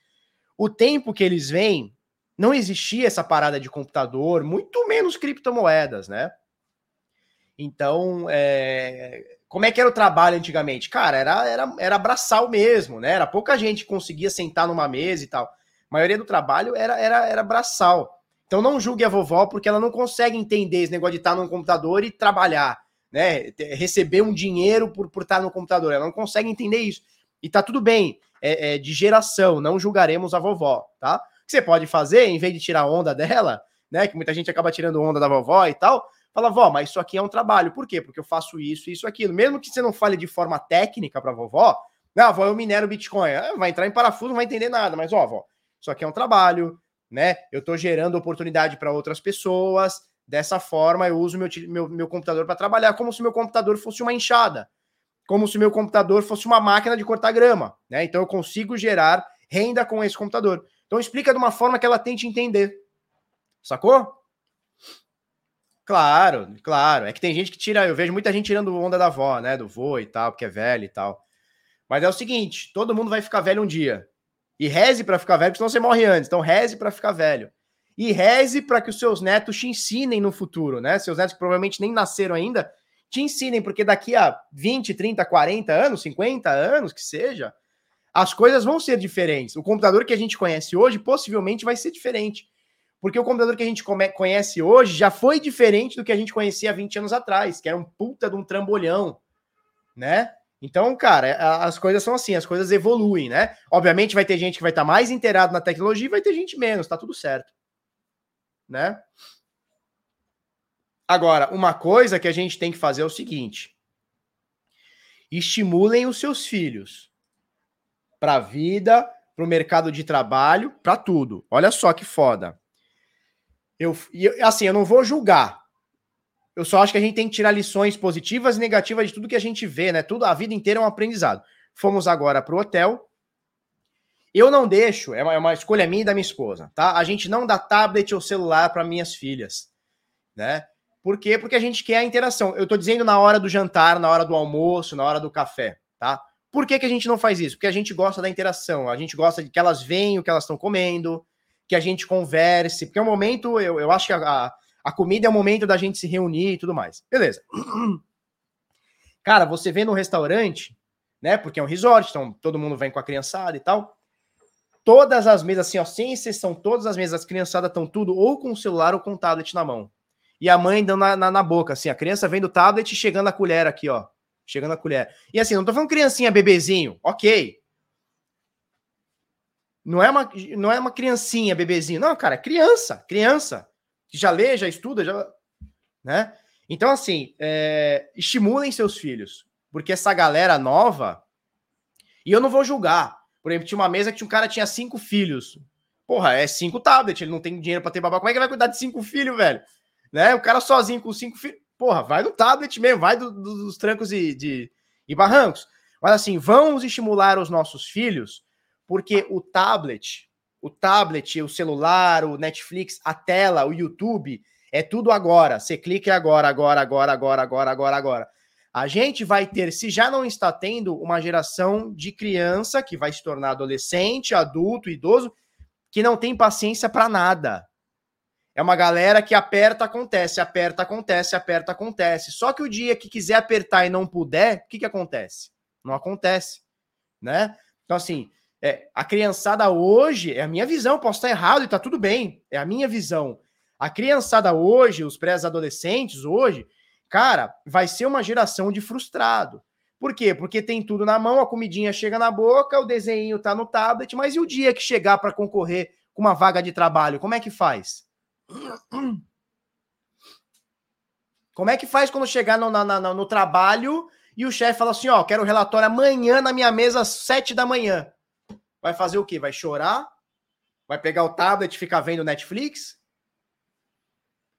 O tempo que eles vêm, não existia essa parada de computador, muito menos criptomoedas, né? Então, é... como é que era o trabalho antigamente? Cara, era, era, era braçal mesmo, né? Era pouca gente que conseguia sentar numa mesa e tal. A maioria do trabalho era, era, era braçal. Então não julgue a vovó, porque ela não consegue entender esse negócio de estar num computador e trabalhar né, receber um dinheiro por, por estar no computador. Ela não consegue entender isso. E tá tudo bem, é, é de geração, não julgaremos a vovó, tá? O que você pode fazer, em vez de tirar onda dela, (laughs) né, que muita gente acaba tirando onda da vovó e tal, fala, vó, mas isso aqui é um trabalho. Por quê? Porque eu faço isso, isso, aquilo. Mesmo que você não fale de forma técnica para vovó, ah, vó, eu minero Bitcoin. Ah, vai entrar em parafuso, não vai entender nada, mas, ó, vó, isso aqui é um trabalho, né? Eu tô gerando oportunidade para outras pessoas, Dessa forma, eu uso meu, meu, meu computador para trabalhar como se meu computador fosse uma enxada, como se meu computador fosse uma máquina de cortar grama. Né? Então, eu consigo gerar renda com esse computador. Então, explica de uma forma que ela tente entender. Sacou? Claro, claro. É que tem gente que tira. Eu vejo muita gente tirando onda da avó, né? Do vô e tal, porque é velho e tal. Mas é o seguinte: todo mundo vai ficar velho um dia. E reze para ficar velho, porque senão você morre antes. Então, reze para ficar velho e reze para que os seus netos te ensinem no futuro, né? Seus netos que provavelmente nem nasceram ainda, te ensinem, porque daqui a 20, 30, 40 anos, 50 anos, que seja, as coisas vão ser diferentes. O computador que a gente conhece hoje possivelmente vai ser diferente. Porque o computador que a gente conhece hoje já foi diferente do que a gente conhecia há 20 anos atrás, que era um puta de um trambolhão, né? Então, cara, as coisas são assim, as coisas evoluem, né? Obviamente vai ter gente que vai estar mais inteirado na tecnologia e vai ter gente menos, tá tudo certo né? Agora, uma coisa que a gente tem que fazer é o seguinte: estimulem os seus filhos para a vida, para o mercado de trabalho, para tudo. Olha só que foda. Eu, assim, eu não vou julgar. Eu só acho que a gente tem que tirar lições positivas e negativas de tudo que a gente vê, né? Tudo a vida inteira é um aprendizado. Fomos agora para o hotel, eu não deixo, é uma, é uma, escolha minha e da minha esposa, tá? A gente não dá tablet ou celular para minhas filhas, né? Por quê? Porque a gente quer a interação. Eu tô dizendo na hora do jantar, na hora do almoço, na hora do café, tá? Por que, que a gente não faz isso? Porque a gente gosta da interação, a gente gosta de que elas o que elas estão comendo, que a gente converse, porque é um momento, eu, eu acho que a, a comida é o momento da gente se reunir e tudo mais. Beleza. (clears throat) Cara, você vem no restaurante, né? Porque é um resort, então todo mundo vem com a criançada e tal. Todas as mesas, assim, ó, sem exceção, todas as mesas, as criançadas estão tudo ou com o celular ou com o tablet na mão. E a mãe dando na, na, na boca, assim, a criança vem do tablet chegando a colher aqui, ó. Chegando a colher. E assim, não tô falando criancinha, bebezinho, ok. Não é uma, não é uma criancinha, bebezinho. Não, cara, é criança, criança. Que já lê, já estuda, já. Né? Então, assim, é, estimulem seus filhos. Porque essa galera nova. E eu não vou julgar. Por exemplo, tinha uma mesa que um cara tinha cinco filhos. Porra, é cinco tablets, ele não tem dinheiro para ter babá. Como é que vai cuidar de cinco filhos, velho? Né? O cara sozinho com cinco filhos. Porra, vai no tablet mesmo, vai do, do, dos trancos e, de, e barrancos. Mas assim, vamos estimular os nossos filhos, porque o tablet, o tablet, o celular, o Netflix, a tela, o YouTube, é tudo agora. Você clica agora, agora, agora, agora, agora, agora, agora. A gente vai ter, se já não está tendo, uma geração de criança que vai se tornar adolescente, adulto, idoso, que não tem paciência para nada. É uma galera que aperta, acontece, aperta, acontece, aperta, acontece. Só que o dia que quiser apertar e não puder, o que, que acontece? Não acontece, né? Então, assim, é, a criançada hoje, é a minha visão, posso estar errado e tá tudo bem, é a minha visão. A criançada hoje, os pré-adolescentes hoje, Cara, vai ser uma geração de frustrado. Por quê? Porque tem tudo na mão, a comidinha chega na boca, o desenho tá no tablet, mas e o dia que chegar para concorrer com uma vaga de trabalho, como é que faz? Como é que faz quando chegar no, no trabalho e o chefe fala assim: ó, quero o relatório amanhã na minha mesa às sete da manhã? Vai fazer o quê? Vai chorar? Vai pegar o tablet e ficar vendo Netflix?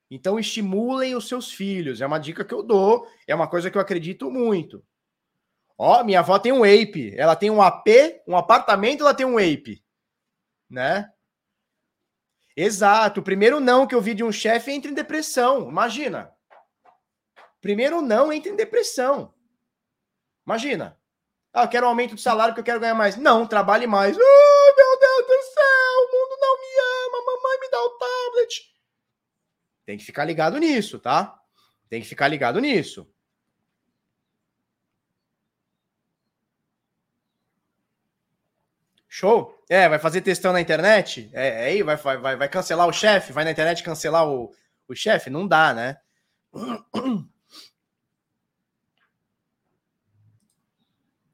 Então, estimulem os seus filhos. É uma dica que eu dou, é uma coisa que eu acredito muito. Ó, minha avó tem um ape. Ela tem um AP, um apartamento, ela tem um ape. Né? Exato. O primeiro não que eu vi de um chefe entra em depressão. Imagina. Primeiro não entra em depressão. Imagina. Ah, eu quero um aumento de salário que eu quero ganhar mais. Não, trabalhe mais. Oh, meu Deus do céu, o mundo não me ama. Mamãe me dá o tablet. Tem que ficar ligado nisso, tá? Tem que ficar ligado nisso. Show? É, vai fazer testão na internet? É, aí vai, vai, vai cancelar o chefe? Vai na internet cancelar o, o chefe? Não dá, né? (clears throat)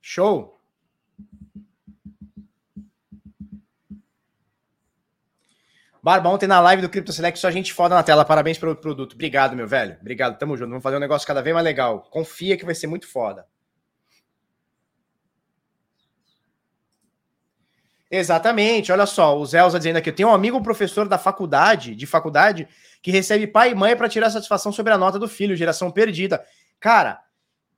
Show? Barba, ontem na live do Crypto Select só gente foda na tela. Parabéns pelo produto. Obrigado, meu velho. Obrigado, tamo junto. Vamos fazer um negócio cada vez mais legal. Confia que vai ser muito foda. Exatamente, olha só, o Zelza dizendo aqui, eu tenho um amigo professor da faculdade, de faculdade, que recebe pai e mãe para tirar satisfação sobre a nota do filho, geração perdida. Cara,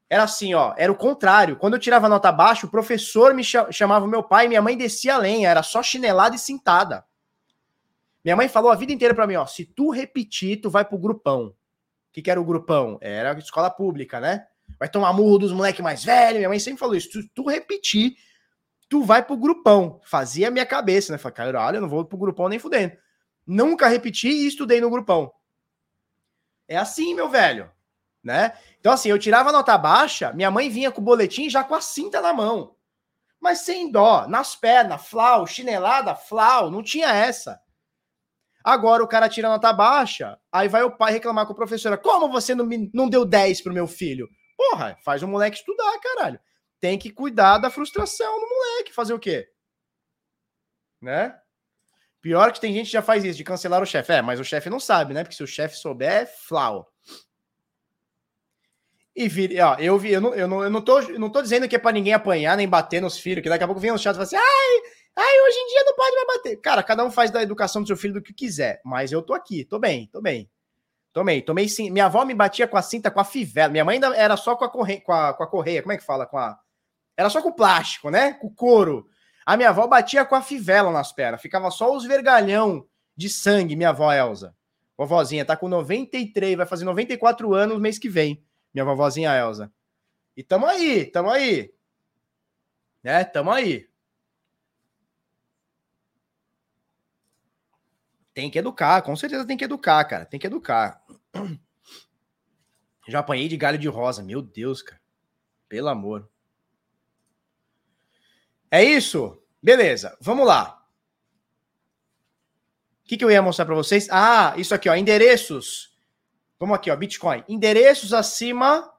era assim, ó, era o contrário. Quando eu tirava nota baixa, o professor me chamava meu pai e minha mãe descia a lenha, era só chinelada e cintada. Minha mãe falou a vida inteira para mim, ó, se tu repetir, tu vai pro grupão. O que, que era o grupão? Era escola pública, né? Vai tomar murro dos moleques mais velhos. Minha mãe sempre falou isso. Se tu repetir, tu vai pro grupão. Fazia a minha cabeça, né? Falei, caralho, eu não vou pro grupão nem fudendo. Nunca repeti e estudei no grupão. É assim, meu velho, né? Então, assim, eu tirava nota baixa, minha mãe vinha com o boletim já com a cinta na mão. Mas sem dó, nas pernas, flau, chinelada, flau, não tinha essa. Agora o cara tira nota baixa, aí vai o pai reclamar com a professora: como você não, me, não deu 10 pro meu filho? Porra, faz o moleque estudar, caralho. Tem que cuidar da frustração do moleque. Fazer o quê? Né? Pior que tem gente que já faz isso, de cancelar o chefe. É, mas o chefe não sabe, né? Porque se o chefe souber, é flau. E vira, ó, eu vi, eu não, eu não, eu não, tô, eu não tô dizendo que é pra ninguém apanhar nem bater nos filhos, que daqui a pouco vem um chato e fala assim: ai, Ai, hoje em dia não pode mais bater. Cara, cada um faz da educação do seu filho do que quiser. Mas eu tô aqui, tô bem, tô bem. Tomei, tomei sim. Minha avó me batia com a cinta, com a fivela. Minha mãe ainda era só com a, correia, com a, com a correia. Como é que fala? Com a... Era só com plástico, né? Com couro. A minha avó batia com a fivela nas pernas. Ficava só os vergalhão de sangue, minha avó Elza. Vovozinha tá com 93, vai fazer 94 anos mês que vem. Minha vovozinha Elza. E tamo aí, tamo aí. Né? Tamo aí. Tem que educar, com certeza tem que educar, cara. Tem que educar. (clears throat) Já apanhei de galho de rosa. Meu Deus, cara. Pelo amor. É isso? Beleza, vamos lá. O que, que eu ia mostrar para vocês? Ah, isso aqui, ó, endereços. Vamos aqui, ó, Bitcoin. Endereços acima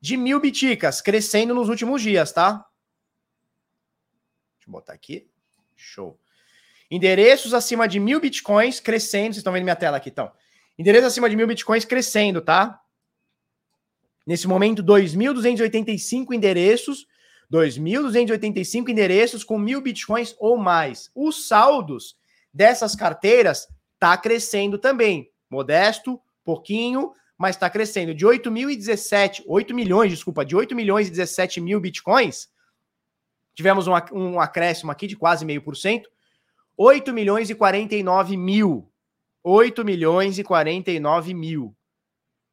de mil biticas, crescendo nos últimos dias, tá? Deixa eu botar aqui. Show. Endereços acima de mil bitcoins crescendo. Vocês estão vendo minha tela aqui, então. Endereços acima de mil bitcoins crescendo, tá? Nesse momento, 2.285 endereços. 2.285 endereços com mil bitcoins ou mais. Os saldos dessas carteiras tá crescendo também. Modesto, pouquinho, mas está crescendo. De 8.017, 8 milhões, desculpa, de 8 milhões e 17 mil bitcoins, tivemos um, um acréscimo aqui de quase meio por cento. 8 milhões e 49 mil. 8 milhões e 49 mil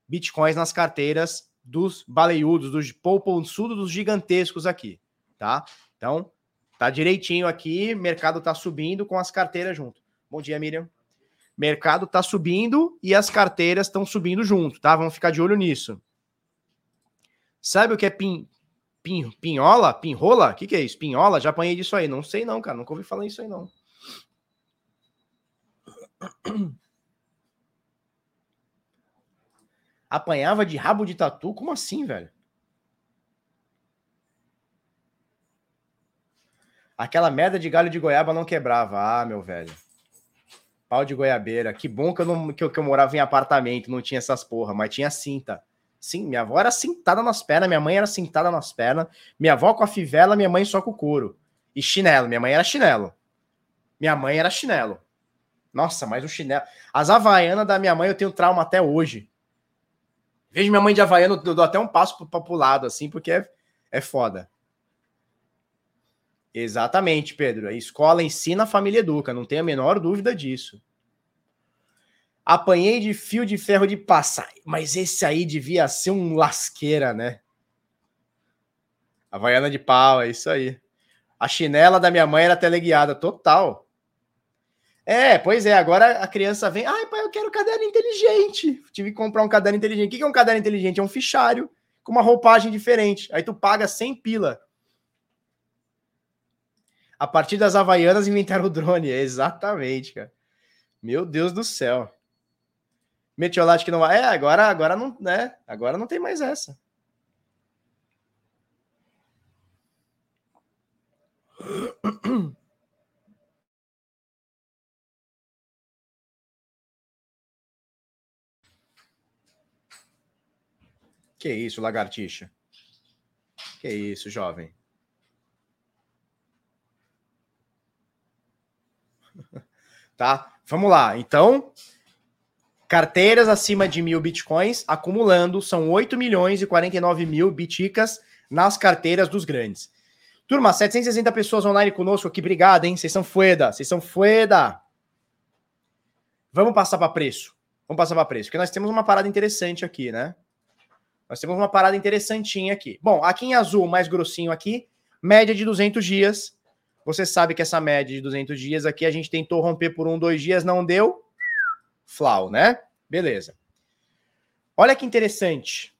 bitcoins nas carteiras dos baleiudos, dos pouponçudos, dos gigantescos aqui, tá? Então, tá direitinho aqui, mercado tá subindo com as carteiras junto. Bom dia, Miriam. Mercado tá subindo e as carteiras estão subindo junto, tá? Vamos ficar de olho nisso. Sabe o que é pin, pin, pinhola? Pinrola? O que, que é isso? Pinhola? Já apanhei disso aí. Não sei não, cara. Nunca ouvi falar isso aí não. Apanhava de rabo de tatu? Como assim, velho? Aquela merda de galho de goiaba não quebrava. Ah, meu velho. Pau de goiabeira. Que bom que eu, não, que eu, que eu morava em apartamento, não tinha essas porra, mas tinha cinta. Sim, minha avó era cintada nas pernas, minha mãe era cintada nas pernas. Minha avó com a fivela, minha mãe só com o couro. E chinelo. Minha mãe era chinelo. Minha mãe era chinelo. Nossa, mas o chinelo. As havaianas da minha mãe eu tenho trauma até hoje. Vejo minha mãe de Havaiano, eu dou até um passo para o lado, assim, porque é, é foda. Exatamente, Pedro. A escola ensina, a família educa, não tenho a menor dúvida disso. Apanhei de fio de ferro de passar, mas esse aí devia ser um lasqueira, né? Havaiana de pau, é isso aí. A chinela da minha mãe era teleguiada, total. É, pois é, agora a criança vem, ai pai, eu quero caderno inteligente. Tive que comprar um caderno inteligente. O que é um caderno inteligente? É um fichário com uma roupagem diferente. Aí tu paga 100 pila. A partir das Havaianas inventaram o drone. (laughs) Exatamente, cara. Meu Deus do céu. Metiolate que não vai. É, agora, agora não, né? Agora não tem mais essa. (clears throat) Que isso, lagartixa? Que isso, jovem? (laughs) tá? Vamos lá. Então, carteiras acima de mil bitcoins acumulando são 8 milhões e 49 mil biticas nas carteiras dos grandes. Turma, 760 pessoas online conosco aqui. Obrigado, hein? Vocês são fueda. Vocês são fueda. Vamos passar para preço. Vamos passar para preço, porque nós temos uma parada interessante aqui, né? Nós temos uma parada interessantinha aqui. Bom, aqui em azul, mais grossinho aqui, média de 200 dias. Você sabe que essa média de 200 dias aqui a gente tentou romper por um, dois dias, não deu. Flau, né? Beleza. Olha que interessante.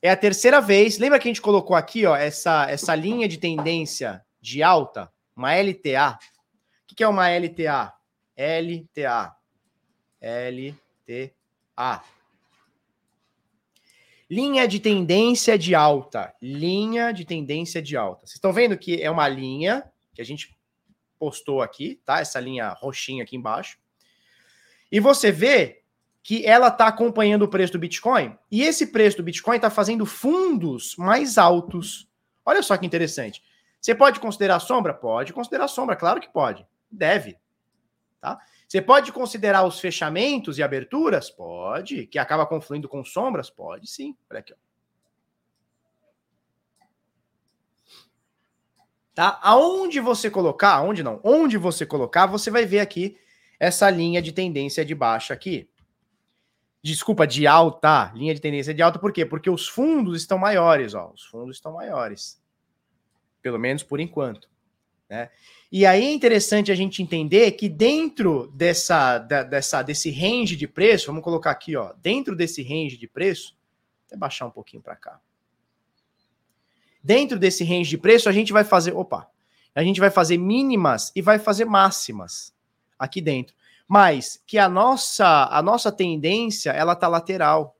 É a terceira vez. Lembra que a gente colocou aqui, ó, essa, essa linha de tendência de alta, uma LTA. O que é uma LTA? LTA. LTA. Linha de tendência de alta. Linha de tendência de alta. Vocês estão vendo que é uma linha que a gente postou aqui, tá? Essa linha roxinha aqui embaixo. E você vê que ela está acompanhando o preço do Bitcoin e esse preço do Bitcoin está fazendo fundos mais altos. Olha só que interessante. Você pode considerar sombra? Pode considerar sombra, claro que pode. Deve. Tá? Você pode considerar os fechamentos e aberturas? Pode. Que acaba confluindo com sombras? Pode sim. Olha aqui. Ó. Tá? Aonde você colocar, aonde não, onde você colocar, você vai ver aqui essa linha de tendência de baixa aqui. Desculpa, de alta, linha de tendência de alta, por quê? Porque os fundos estão maiores, ó. Os fundos estão maiores. Pelo menos por enquanto. Né? E aí é interessante a gente entender que dentro dessa, da, dessa, desse range de preço, vamos colocar aqui, ó, dentro desse range de preço, vou baixar um pouquinho para cá. Dentro desse range de preço, a gente vai fazer, opa, a gente vai fazer mínimas e vai fazer máximas aqui dentro. Mas que a nossa a nossa tendência, ela tá lateral,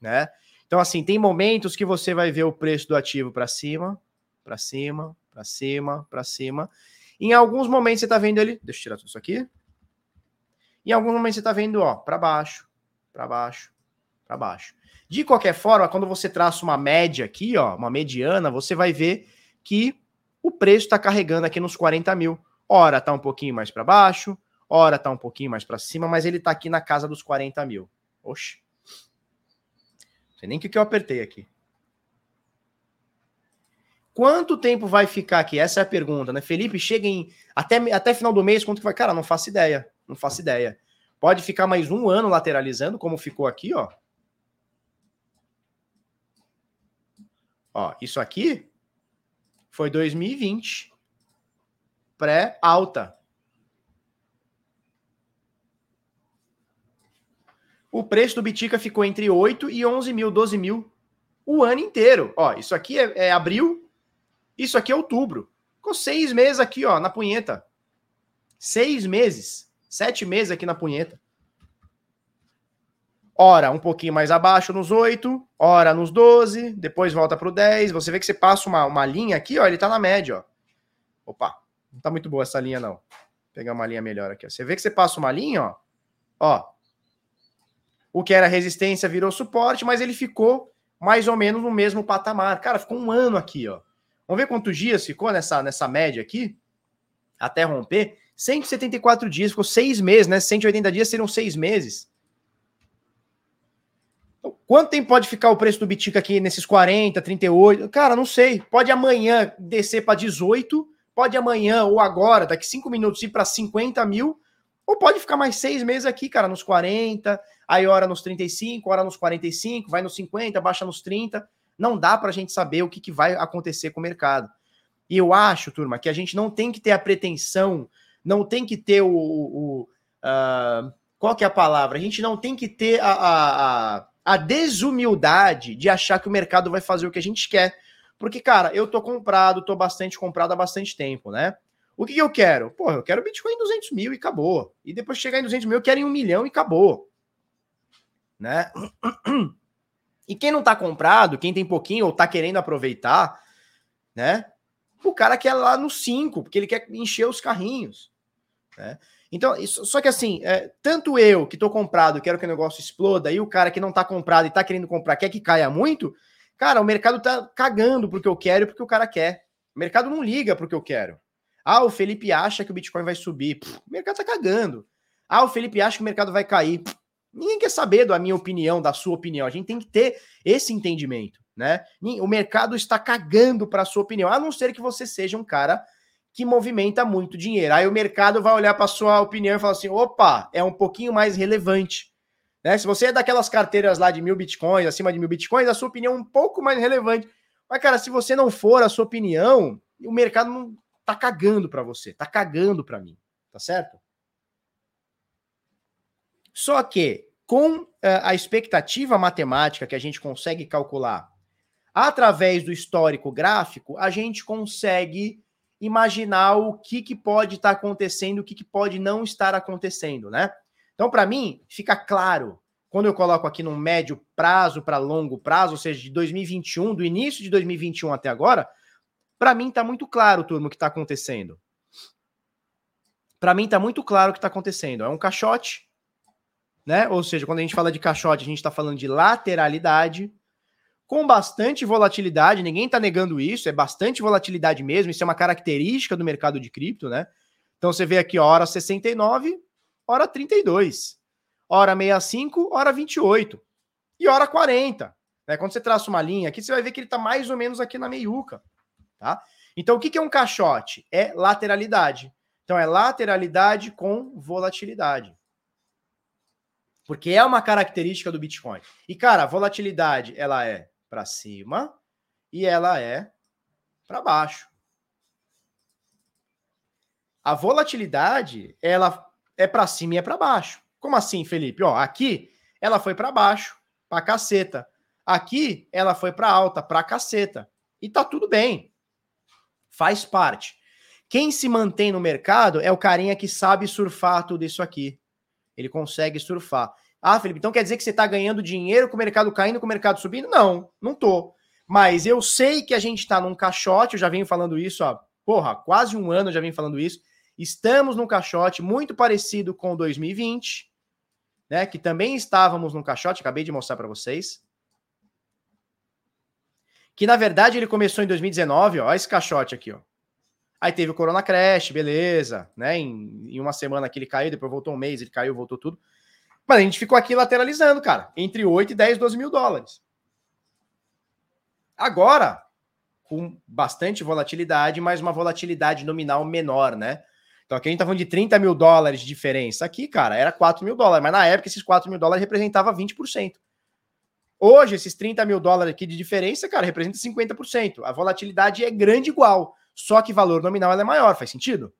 né? Então assim, tem momentos que você vai ver o preço do ativo para cima, para cima, para cima, para cima. Em alguns momentos você está vendo ele, deixa eu tirar tudo isso aqui. Em alguns momentos você está vendo, ó, para baixo, para baixo, para baixo. De qualquer forma, quando você traça uma média aqui, ó, uma mediana, você vai ver que o preço está carregando aqui nos 40 mil. Ora está um pouquinho mais para baixo, ora está um pouquinho mais para cima, mas ele está aqui na casa dos 40 mil. Oxe. Não sei nem o que eu apertei aqui. Quanto tempo vai ficar aqui? Essa é a pergunta, né? Felipe, chega em até, até final do mês, quanto que vai? Cara, não faço ideia. Não faço ideia. Pode ficar mais um ano lateralizando, como ficou aqui, ó. Ó, isso aqui foi 2020. Pré-alta. O preço do Bitica ficou entre 8 e 11 mil, 12 mil o ano inteiro. Ó, isso aqui é, é abril, isso aqui é outubro. Ficou seis meses aqui, ó, na punheta. Seis meses. Sete meses aqui na punheta. Ora, um pouquinho mais abaixo nos oito, ora nos 12, depois volta para o 10. Você vê que você passa uma, uma linha aqui, ó, ele tá na média, ó. Opa, não tá muito boa essa linha, não. Vou pegar uma linha melhor aqui. Ó. Você vê que você passa uma linha, ó. Ó. O que era resistência virou suporte, mas ele ficou mais ou menos no mesmo patamar. Cara, ficou um ano aqui, ó. Vamos ver quantos dias ficou nessa, nessa média aqui, até romper. 174 dias, ficou seis meses, né? 180 dias seriam seis meses. Então, quanto tempo pode ficar o preço do Bitica aqui nesses 40, 38? Cara, não sei. Pode amanhã descer para 18, pode amanhã ou agora, daqui cinco minutos, ir para 50 mil, ou pode ficar mais seis meses aqui, cara, nos 40, aí hora nos 35, hora nos 45, vai nos 50, baixa nos 30 não dá para a gente saber o que, que vai acontecer com o mercado. E eu acho, turma, que a gente não tem que ter a pretensão, não tem que ter o. o uh, qual que é a palavra? A gente não tem que ter a, a, a, desumildade de achar que o mercado vai fazer o que a gente quer. Porque, cara, eu tô comprado, tô bastante comprado há bastante tempo, né? O que, que eu quero? Pô, eu quero Bitcoin em 200 mil e acabou. E depois chegar em 200 mil, eu quero em um milhão e acabou. Né? (clears throat) E quem não tá comprado, quem tem pouquinho ou tá querendo aproveitar, né? O cara quer lá no 5, porque ele quer encher os carrinhos. Né? Então, isso, só que assim, é, tanto eu que tô comprado, quero que o negócio exploda, e o cara que não tá comprado e tá querendo comprar, quer que caia muito, cara, o mercado tá cagando porque eu quero e porque o cara quer. O mercado não liga porque eu quero. Ah, o Felipe acha que o Bitcoin vai subir. O mercado tá cagando. Ah, o Felipe acha que o mercado vai cair. Pff, Ninguém quer saber da minha opinião, da sua opinião. A gente tem que ter esse entendimento, né? O mercado está cagando para a sua opinião, a não ser que você seja um cara que movimenta muito dinheiro. Aí o mercado vai olhar para sua opinião e falar assim: opa, é um pouquinho mais relevante. Né? Se você é daquelas carteiras lá de mil bitcoins, acima de mil bitcoins, a sua opinião é um pouco mais relevante. Mas, cara, se você não for a sua opinião, o mercado não tá cagando para você, tá cagando para mim, tá certo? Só que com uh, a expectativa matemática que a gente consegue calcular através do histórico gráfico, a gente consegue imaginar o que, que pode estar tá acontecendo, o que, que pode não estar acontecendo, né? Então, para mim, fica claro, quando eu coloco aqui no médio prazo para longo prazo, ou seja, de 2021, do início de 2021 até agora, para mim está muito claro, turma, o que está acontecendo. Para mim está muito claro o que está acontecendo. É um caixote né? Ou seja, quando a gente fala de caixote, a gente está falando de lateralidade, com bastante volatilidade, ninguém está negando isso, é bastante volatilidade mesmo, isso é uma característica do mercado de cripto, né? Então você vê aqui, hora 69, hora 32, hora 65, hora 28 e hora 40. Né? Quando você traça uma linha aqui, você vai ver que ele está mais ou menos aqui na meiuca, tá? Então o que, que é um caixote? É lateralidade. Então é lateralidade com volatilidade. Porque é uma característica do Bitcoin. E, cara, a volatilidade, ela é para cima e ela é para baixo. a volatilidade, ela é para cima e é para baixo. Como assim, Felipe? Ó, aqui ela foi para baixo, para caceta. Aqui ela foi para alta, para caceta. E tá tudo bem. Faz parte. Quem se mantém no mercado é o carinha que sabe surfar tudo isso aqui. Ele consegue surfar. Ah, Felipe, então quer dizer que você está ganhando dinheiro com o mercado caindo, com o mercado subindo? Não, não tô. Mas eu sei que a gente está num caixote, eu já venho falando isso, ó, porra, quase um ano eu já venho falando isso. Estamos num caixote muito parecido com 2020, né? Que também estávamos num caixote, acabei de mostrar para vocês. Que na verdade ele começou em 2019, ó, esse caixote aqui, ó. Aí teve o Corona Crash, beleza, né? Em, em uma semana que ele caiu, depois voltou um mês, ele caiu, voltou tudo. Mas a gente ficou aqui lateralizando, cara, entre 8 e 10, 12 mil dólares. Agora, com bastante volatilidade, mas uma volatilidade nominal menor, né? Então aqui a gente tá falando de 30 mil dólares de diferença. Aqui, cara, era 4 mil dólares, mas na época esses 4 mil dólares representava 20%. Hoje, esses 30 mil dólares aqui de diferença, cara, representa 50%. A volatilidade é grande igual, só que valor nominal é maior, faz sentido?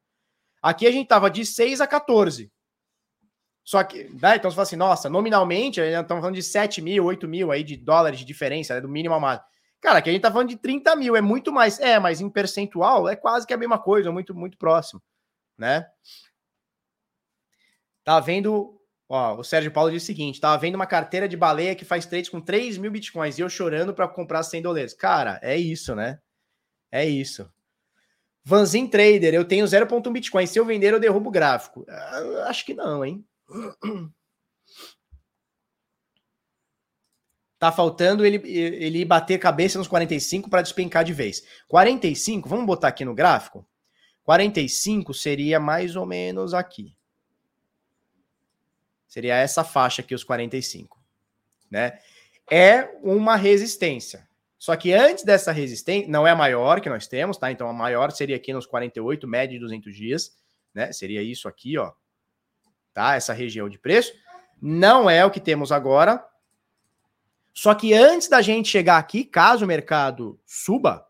Aqui a gente tava de 6 a 14. Só que, né, então você fala assim, nossa, nominalmente, estamos falando de 7 mil, 8 mil aí de dólares de diferença, né, do mínimo ao máximo. Cara, aqui a gente tá falando de 30 mil, é muito mais. É, mas em percentual é quase que a mesma coisa, muito, muito próximo, né? Tá vendo. Ó, o Sérgio Paulo diz o seguinte: tava vendo uma carteira de baleia que faz trades com 3 mil bitcoins e eu chorando para comprar 100 dólares. Cara, é isso, né? É isso. Vanzin Trader, eu tenho 0.1 bitcoin. Se eu vender, eu derrubo o gráfico. Ah, acho que não, hein? (clears throat) Tá faltando ele, ele bater cabeça nos 45 para despencar de vez. 45, vamos botar aqui no gráfico? 45 seria mais ou menos aqui. Seria essa faixa aqui, os 45. Né? É uma resistência. Só que antes dessa resistência, não é a maior que nós temos, tá? Então a maior seria aqui nos 48, média de 200 dias, né? Seria isso aqui, ó tá? Essa região de preço. Não é o que temos agora. Só que antes da gente chegar aqui, caso o mercado suba,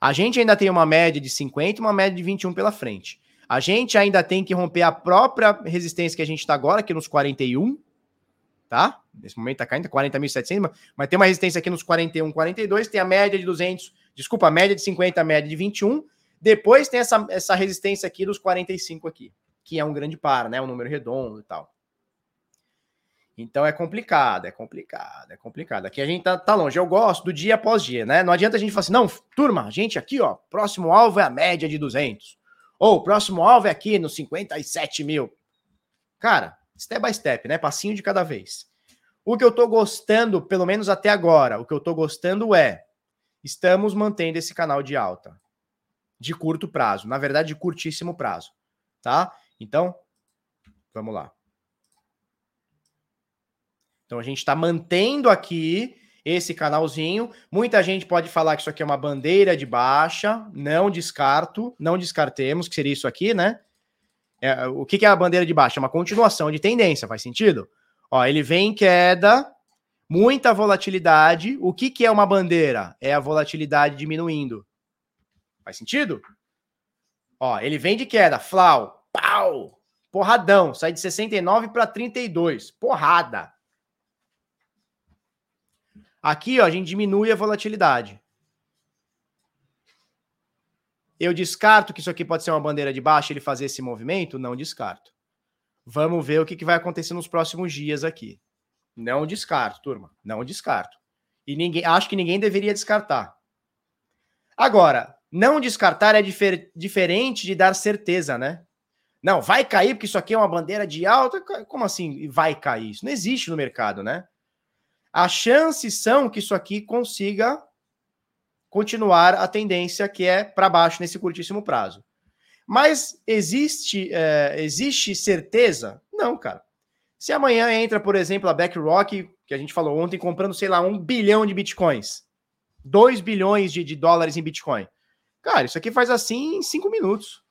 a gente ainda tem uma média de 50 e uma média de 21 pela frente. A gente ainda tem que romper a própria resistência que a gente está agora, aqui nos 41, tá? Nesse momento tá caindo 40.700, mas tem uma resistência aqui nos 41, 42, tem a média de 200, desculpa, a média de 50, a média de 21, depois tem essa, essa resistência aqui dos 45 aqui que é um grande par, né? Um número redondo e tal. Então é complicado, é complicado, é complicado. Aqui a gente tá, tá, longe. Eu gosto do dia após dia, né? Não adianta a gente falar assim, não, turma, gente aqui, ó, próximo alvo é a média de 200. Ou próximo alvo é aqui nos 57 mil. Cara, step by step, né? Passinho de cada vez. O que eu tô gostando, pelo menos até agora, o que eu tô gostando é estamos mantendo esse canal de alta de curto prazo, na verdade, de curtíssimo prazo, tá? Então, vamos lá. Então a gente está mantendo aqui esse canalzinho. Muita gente pode falar que isso aqui é uma bandeira de baixa. Não descarto, não descartemos que seria isso aqui, né? É, o que, que é a bandeira de baixa? É uma continuação de tendência, faz sentido? Ó, ele vem em queda, muita volatilidade. O que, que é uma bandeira? É a volatilidade diminuindo. Faz sentido? Ó, ele vem de queda, flau, Pau! Porradão. Sai de 69 para 32. Porrada. Aqui, ó, a gente diminui a volatilidade. Eu descarto que isso aqui pode ser uma bandeira de baixa, ele fazer esse movimento? Não descarto. Vamos ver o que, que vai acontecer nos próximos dias aqui. Não descarto, turma. Não descarto. E ninguém, acho que ninguém deveria descartar. Agora, não descartar é difer, diferente de dar certeza, né? Não, vai cair porque isso aqui é uma bandeira de alta. Como assim vai cair? Isso não existe no mercado, né? As chances são que isso aqui consiga continuar a tendência que é para baixo nesse curtíssimo prazo. Mas existe, é, existe certeza? Não, cara. Se amanhã entra, por exemplo, a BlackRock, que a gente falou ontem, comprando, sei lá, um bilhão de bitcoins, 2 bilhões de, de dólares em bitcoin. Cara, isso aqui faz assim em cinco minutos.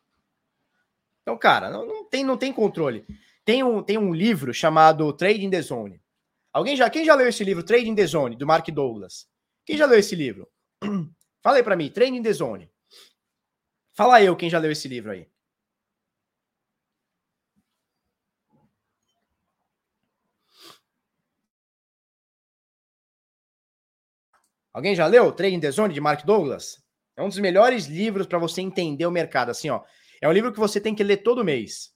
Então, cara, não, não, tem, não tem controle. Tem um, tem um livro chamado Trading the Zone. Alguém já, quem já leu esse livro, Trading the Zone, do Mark Douglas? Quem já leu esse livro? (clears throat) Fala aí para mim, Trading the Zone. Fala eu, quem já leu esse livro aí. Alguém já leu Trading the Zone de Mark Douglas? É um dos melhores livros para você entender o mercado. Assim, ó, é um livro que você tem que ler todo mês.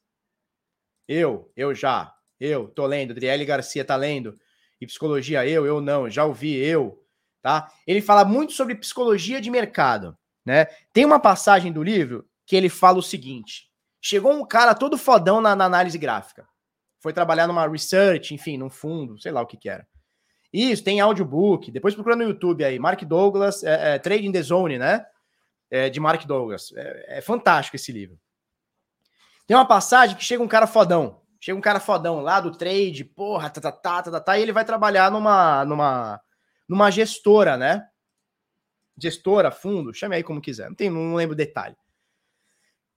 Eu, eu já, eu tô lendo. Adriele Garcia tá lendo. E psicologia, eu, eu não. Já ouvi, eu, tá? Ele fala muito sobre psicologia de mercado, né? Tem uma passagem do livro que ele fala o seguinte: chegou um cara todo fodão na, na análise gráfica. Foi trabalhar numa research, enfim, num fundo, sei lá o que que era. Isso, tem audiobook. Depois procura no YouTube aí, Mark Douglas, é, é, Trading the Zone, né? É, de Mark Douglas. É, é, fantástico esse livro. Tem uma passagem que chega um cara fodão. Chega um cara fodão lá do trade, porra, tá, tá, tá, tá, tá, tá e ele vai trabalhar numa, numa, numa gestora, né? Gestora, fundo, chame aí como quiser. Não, tem, não lembro o detalhe.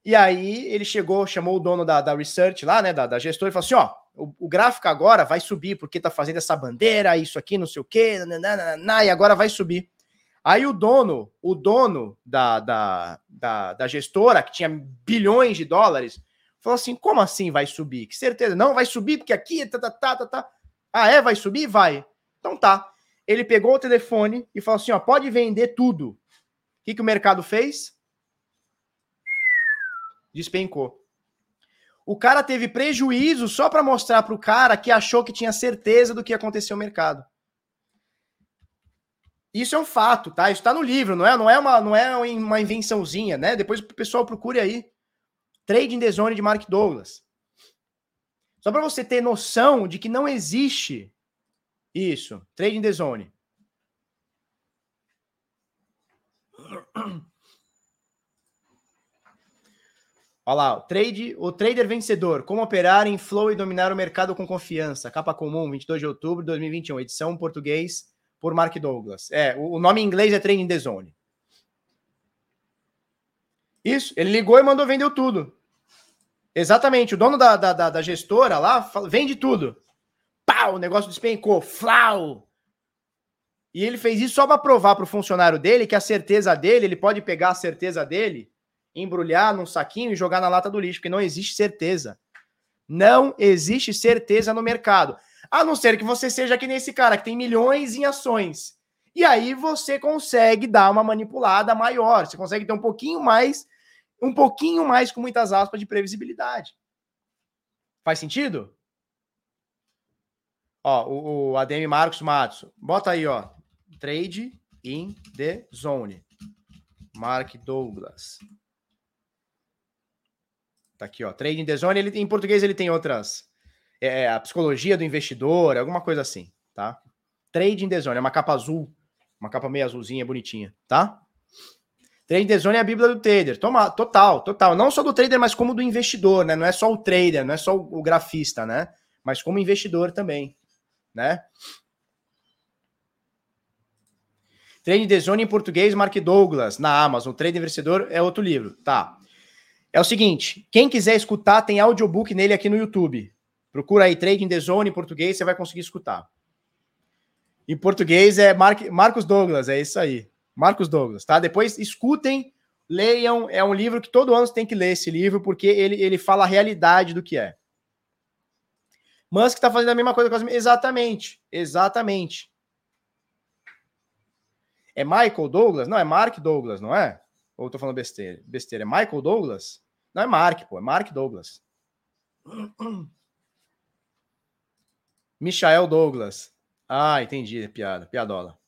E aí ele chegou, chamou o dono da, da research lá, né, da, da gestora, e falou assim: ó, o, o, gráfico agora vai subir porque tá fazendo essa bandeira, isso aqui, não sei o quê, nananana, e agora vai subir. Aí o dono, o dono da, da, da, da gestora, que tinha bilhões de dólares, falou assim: como assim vai subir? Que certeza? Não, vai subir porque aqui, tá, tá, tá, tá, tá. Ah, é? Vai subir? Vai. Então tá. Ele pegou o telefone e falou assim: ó, pode vender tudo. O que, que o mercado fez? despencou. O cara teve prejuízo só para mostrar para o cara que achou que tinha certeza do que ia acontecer no mercado. Isso é um fato, tá? Isso está no livro, não é, não é uma, não é uma invençãozinha, né? Depois o pessoal procure aí. Trading the Zone de Mark Douglas. Só para você ter noção de que não existe isso. Trading the Zone. Olha lá, o, trade, o trader vencedor, como operar em flow e dominar o mercado com confiança. Capa comum, 22 de outubro de 2021, edição português por Mark Douglas. É, o, nome em inglês é Trading the Zone. Isso, ele ligou e mandou vender tudo. Exatamente, o dono da, da, da gestora lá vende tudo. O negócio despencou, flau. E ele fez isso só para provar para o funcionário dele que a certeza dele, ele pode pegar a certeza dele embrulhar num saquinho e jogar na lata do lixo, porque não existe certeza. Não existe certeza no mercado. A não ser que você seja que nesse cara que tem milhões em ações. E aí você consegue dar uma manipulada maior, você consegue ter um pouquinho mais, um pouquinho mais com muitas aspas de previsibilidade. Faz sentido? Ó, o, o ADM Marcos Matos, bota aí, ó, trade in the zone. Mark Douglas. Tá aqui, ó. Trading the Zone, ele, em português ele tem outras. É, é, a psicologia do investidor, alguma coisa assim, tá? Trading the Zone, é uma capa azul, uma capa meio azulzinha, bonitinha, tá? Trading the Zone é a bíblia do trader. Toma, total, total. Não só do trader, mas como do investidor, né? Não é só o trader, não é só o, o grafista, né? Mas como investidor também, né? Trading the Zone em português, Mark Douglas, na Amazon. Trading Vencedor é outro livro, tá? É o seguinte, quem quiser escutar, tem audiobook nele aqui no YouTube. Procura aí Trading the Zone em português, você vai conseguir escutar. Em português é Mar Marcos Douglas, é isso aí. Marcos Douglas, tá? Depois escutem, leiam. É um livro que todo ano você tem que ler esse livro, porque ele, ele fala a realidade do que é. Musk está fazendo a mesma coisa com as... Exatamente, exatamente. É Michael Douglas? Não, é Mark Douglas, não é? Ou eu tô falando besteira? Besteira. É Michael Douglas? Não é Mark, pô. É Mark Douglas. (clears throat) Michael Douglas. Ah, entendi. É piada. Piadola.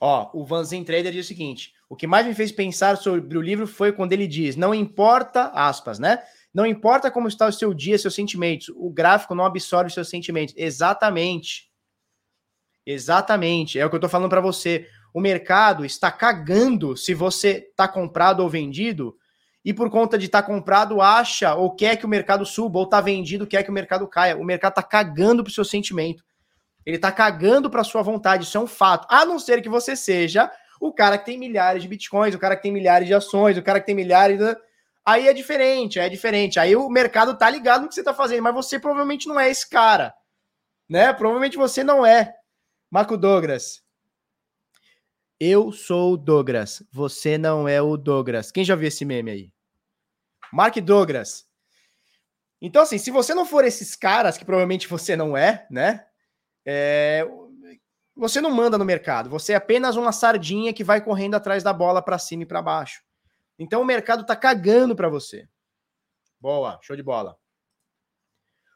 Ó, o Vanzen Trader diz o seguinte: o que mais me fez pensar sobre o livro foi quando ele diz: não importa, aspas, né? Não importa como está o seu dia, seus sentimentos, o gráfico não absorve seus sentimentos. Exatamente. Exatamente, é o que eu estou falando para você. O mercado está cagando se você está comprado ou vendido, e por conta de estar tá comprado, acha ou quer que o mercado suba, ou está vendido, quer que o mercado caia. O mercado está cagando para o seu sentimento. Ele está cagando para sua vontade, isso é um fato. A não ser que você seja o cara que tem milhares de bitcoins, o cara que tem milhares de ações, o cara que tem milhares. De... Aí é diferente, é diferente. Aí o mercado tá ligado no que você está fazendo, mas você provavelmente não é esse cara. Né? Provavelmente você não é. Marco Douglas. Eu sou o Douglas, você não é o Douglas. Quem já viu esse meme aí? Mark Douglas. Então, assim, se você não for esses caras, que provavelmente você não é, né? É, você não manda no mercado, você é apenas uma sardinha que vai correndo atrás da bola para cima e para baixo. Então o mercado tá cagando para você. Boa, show de bola.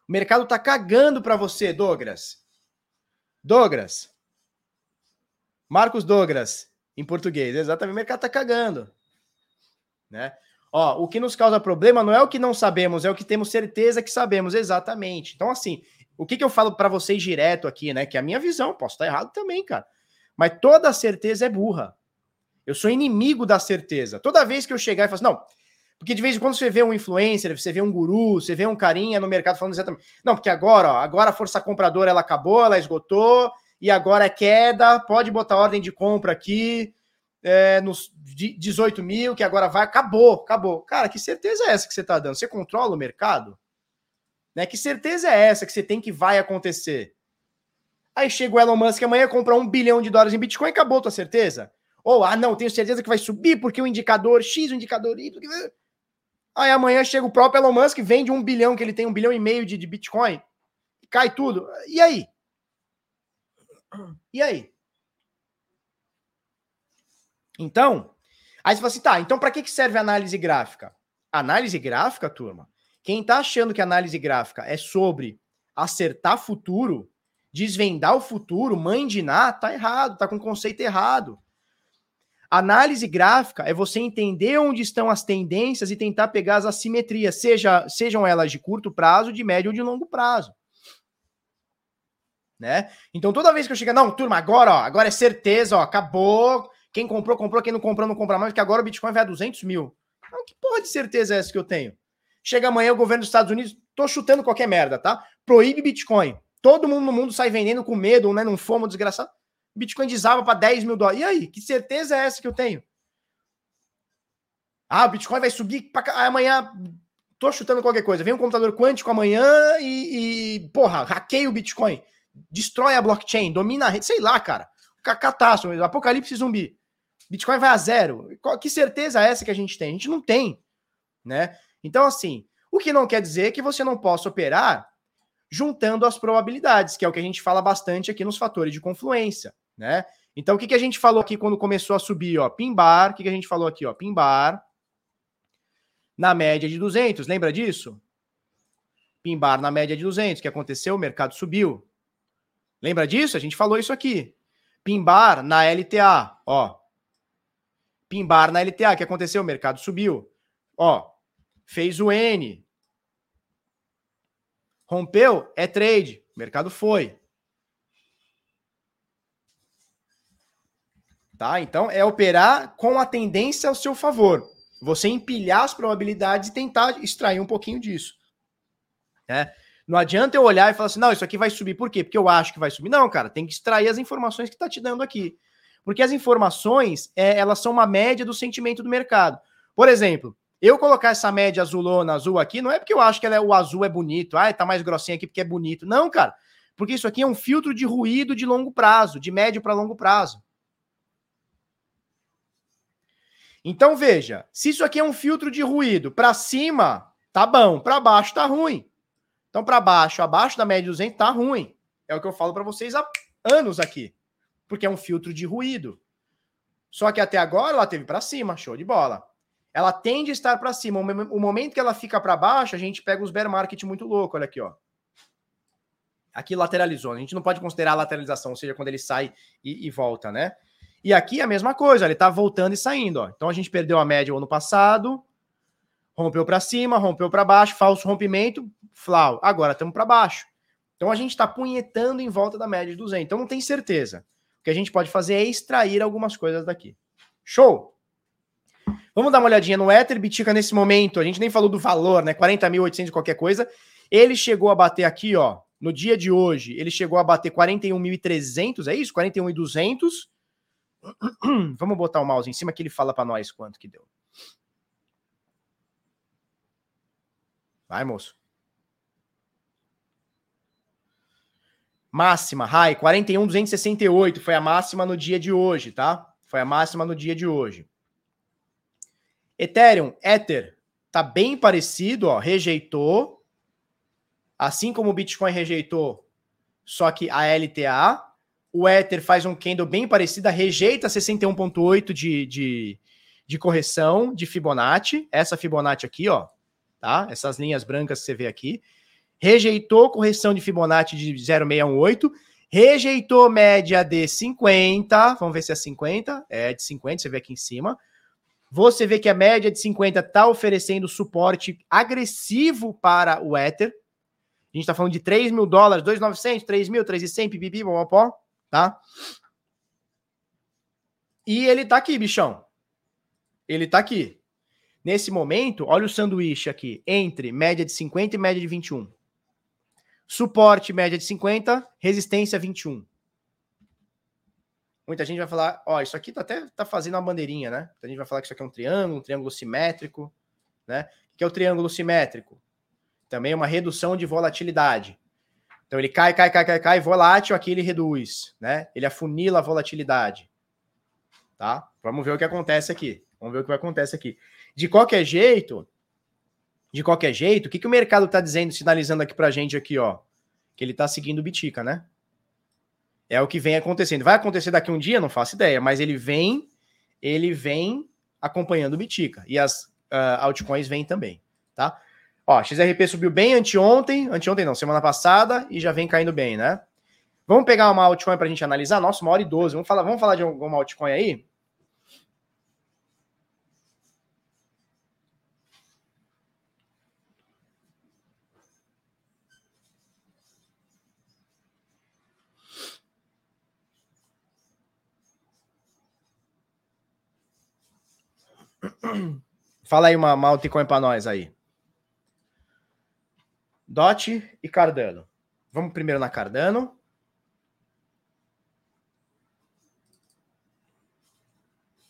O mercado tá cagando para você, Douglas. Douglas. Marcos Douglas, em português. Exatamente, o mercado tá cagando. Né? Ó, o que nos causa problema não é o que não sabemos, é o que temos certeza que sabemos, exatamente. Então, assim, o que, que eu falo para vocês direto aqui, né? Que é a minha visão, posso estar errado também, cara. Mas toda certeza é burra. Eu sou inimigo da certeza. Toda vez que eu chegar e falar assim, não, porque de vez em quando você vê um influencer, você vê um guru, você vê um carinha no mercado falando exatamente. Não, porque agora, ó, agora a força compradora ela acabou, ela esgotou, e agora é queda, pode botar ordem de compra aqui é, nos 18 mil, que agora vai, acabou, acabou. Cara, que certeza é essa que você está dando? Você controla o mercado? Né? Que certeza é essa que você tem que vai acontecer? Aí chega o Elon Musk amanhã comprar um bilhão de dólares em Bitcoin e acabou tua certeza? Ou, ah, não, tenho certeza que vai subir porque o indicador X, o indicador Y. Aí amanhã chega o próprio Elon Musk, vende um bilhão, que ele tem um bilhão e meio de, de Bitcoin, cai tudo. E aí? E aí? Então, aí você fala assim, tá, então para que serve a análise gráfica? Análise gráfica, turma, quem tá achando que análise gráfica é sobre acertar futuro, desvendar o futuro, Ná, tá errado, tá com o conceito errado. Análise gráfica é você entender onde estão as tendências e tentar pegar as assimetrias, seja, sejam elas de curto prazo, de médio ou de longo prazo. Né? Então toda vez que eu chego, não, turma, agora, ó, agora é certeza, ó, acabou. Quem comprou, comprou, quem não comprou, não compra mais, porque agora o Bitcoin vai a 200 mil. Que porra de certeza é essa que eu tenho? Chega amanhã o governo dos Estados Unidos, tô chutando qualquer merda, tá? Proíbe Bitcoin. Todo mundo no mundo sai vendendo com medo, né? Num fomo desgraçado. Bitcoin desaba para 10 mil dólares. E aí? Que certeza é essa que eu tenho? Ah, o Bitcoin vai subir pra... amanhã. Tô chutando qualquer coisa. Vem um computador quântico amanhã e, e porra, hackeia o Bitcoin. Destrói a blockchain, domina a rede. Sei lá, cara. Catástrofe, apocalipse zumbi. Bitcoin vai a zero. Que certeza é essa que a gente tem? A gente não tem, né? Então, assim, o que não quer dizer que você não possa operar juntando as probabilidades, que é o que a gente fala bastante aqui nos fatores de confluência, né? Então, o que, que a gente falou aqui quando começou a subir, ó, pimbar, o que, que a gente falou aqui, ó, pimbar na média de 200, lembra disso? Pimbar na média de 200, o que aconteceu? O mercado subiu. Lembra disso? A gente falou isso aqui. Pimbar na LTA, ó. Pimbar na LTA, o que aconteceu? O mercado subiu. Ó, fez o N. Rompeu, é trade. O mercado foi. Tá? Então é operar com a tendência ao seu favor. Você empilhar as probabilidades e tentar extrair um pouquinho disso. Né? Não adianta eu olhar e falar assim, não, isso aqui vai subir. Por quê? Porque eu acho que vai subir. Não, cara, tem que extrair as informações que está te dando aqui. Porque as informações, é, elas são uma média do sentimento do mercado. Por exemplo, eu colocar essa média azulona azul aqui, não é porque eu acho que é, o azul é bonito, ah, tá mais grossinho aqui porque é bonito. Não, cara. Porque isso aqui é um filtro de ruído de longo prazo, de médio para longo prazo. Então veja, se isso aqui é um filtro de ruído, para cima tá bom, para baixo tá ruim. Então para baixo, abaixo da média 200 tá ruim. É o que eu falo para vocês há anos aqui, porque é um filtro de ruído. Só que até agora ela teve para cima, show de bola ela tende a estar para cima. O momento que ela fica para baixo, a gente pega os bear market muito louco. Olha aqui, ó. Aqui lateralizou. A gente não pode considerar a lateralização, ou seja, quando ele sai e, e volta, né? E aqui a mesma coisa, ele está voltando e saindo. Ó. Então a gente perdeu a média o ano passado, rompeu para cima, rompeu para baixo, falso rompimento, flau. Agora estamos para baixo. Então a gente está punhetando em volta da média de 200. Então não tem certeza. O que a gente pode fazer é extrair algumas coisas daqui. Show? Vamos dar uma olhadinha no Ether. Bitica nesse momento, a gente nem falou do valor, né? 40.800 qualquer coisa. Ele chegou a bater aqui, ó, no dia de hoje, ele chegou a bater 41.300, é isso? 41.200. (clears throat) Vamos botar o mouse em cima que ele fala para nós quanto que deu. Vai, moço. Máxima, high, 41.268 foi a máxima no dia de hoje, tá? Foi a máxima no dia de hoje. Ethereum, Ether, tá bem parecido, ó, rejeitou. Assim como o Bitcoin rejeitou, só que a LTA. O Ether faz um candle bem parecido, rejeita 61.8 de, de, de correção de Fibonacci. Essa Fibonacci aqui, ó, tá? Essas linhas brancas que você vê aqui. Rejeitou correção de Fibonacci de 0,618 Rejeitou média de 50. Vamos ver se é 50. É de 50, você vê aqui em cima. Você vê que a média de 50 está oferecendo suporte agressivo para o Ether. A gente está falando de 3 mil dólares, 2,900, 3 mil, 3,100, pipipi, popopó, tá? E ele tá aqui, bichão. Ele tá aqui. Nesse momento, olha o sanduíche aqui, entre média de 50 e média de 21. Suporte média de 50, resistência 21. Muita gente vai falar, ó, isso aqui tá até tá fazendo uma bandeirinha, né? Muita gente vai falar que isso aqui é um triângulo, um triângulo simétrico, né? O que é o triângulo simétrico? Também é uma redução de volatilidade. Então ele cai, cai, cai, cai, cai, volátil, aqui ele reduz, né? Ele afunila a volatilidade. Tá? Vamos ver o que acontece aqui. Vamos ver o que acontece aqui. De qualquer jeito, de qualquer jeito, o que, que o mercado está dizendo, sinalizando aqui para a gente aqui, ó? Que ele está seguindo o Bitica, né? É o que vem acontecendo. Vai acontecer daqui um dia? Não faço ideia, mas ele vem, ele vem acompanhando o Bitica. E as uh, altcoins vêm também, tá? Ó, XRP subiu bem anteontem, anteontem não, semana passada, e já vem caindo bem, né? Vamos pegar uma altcoin para a gente analisar? Nossa, uma hora e doze. Vamos falar, vamos falar de alguma altcoin aí? (clears throat) Fala aí uma, uma altcoin para nós aí. Dot e Cardano. Vamos primeiro na Cardano.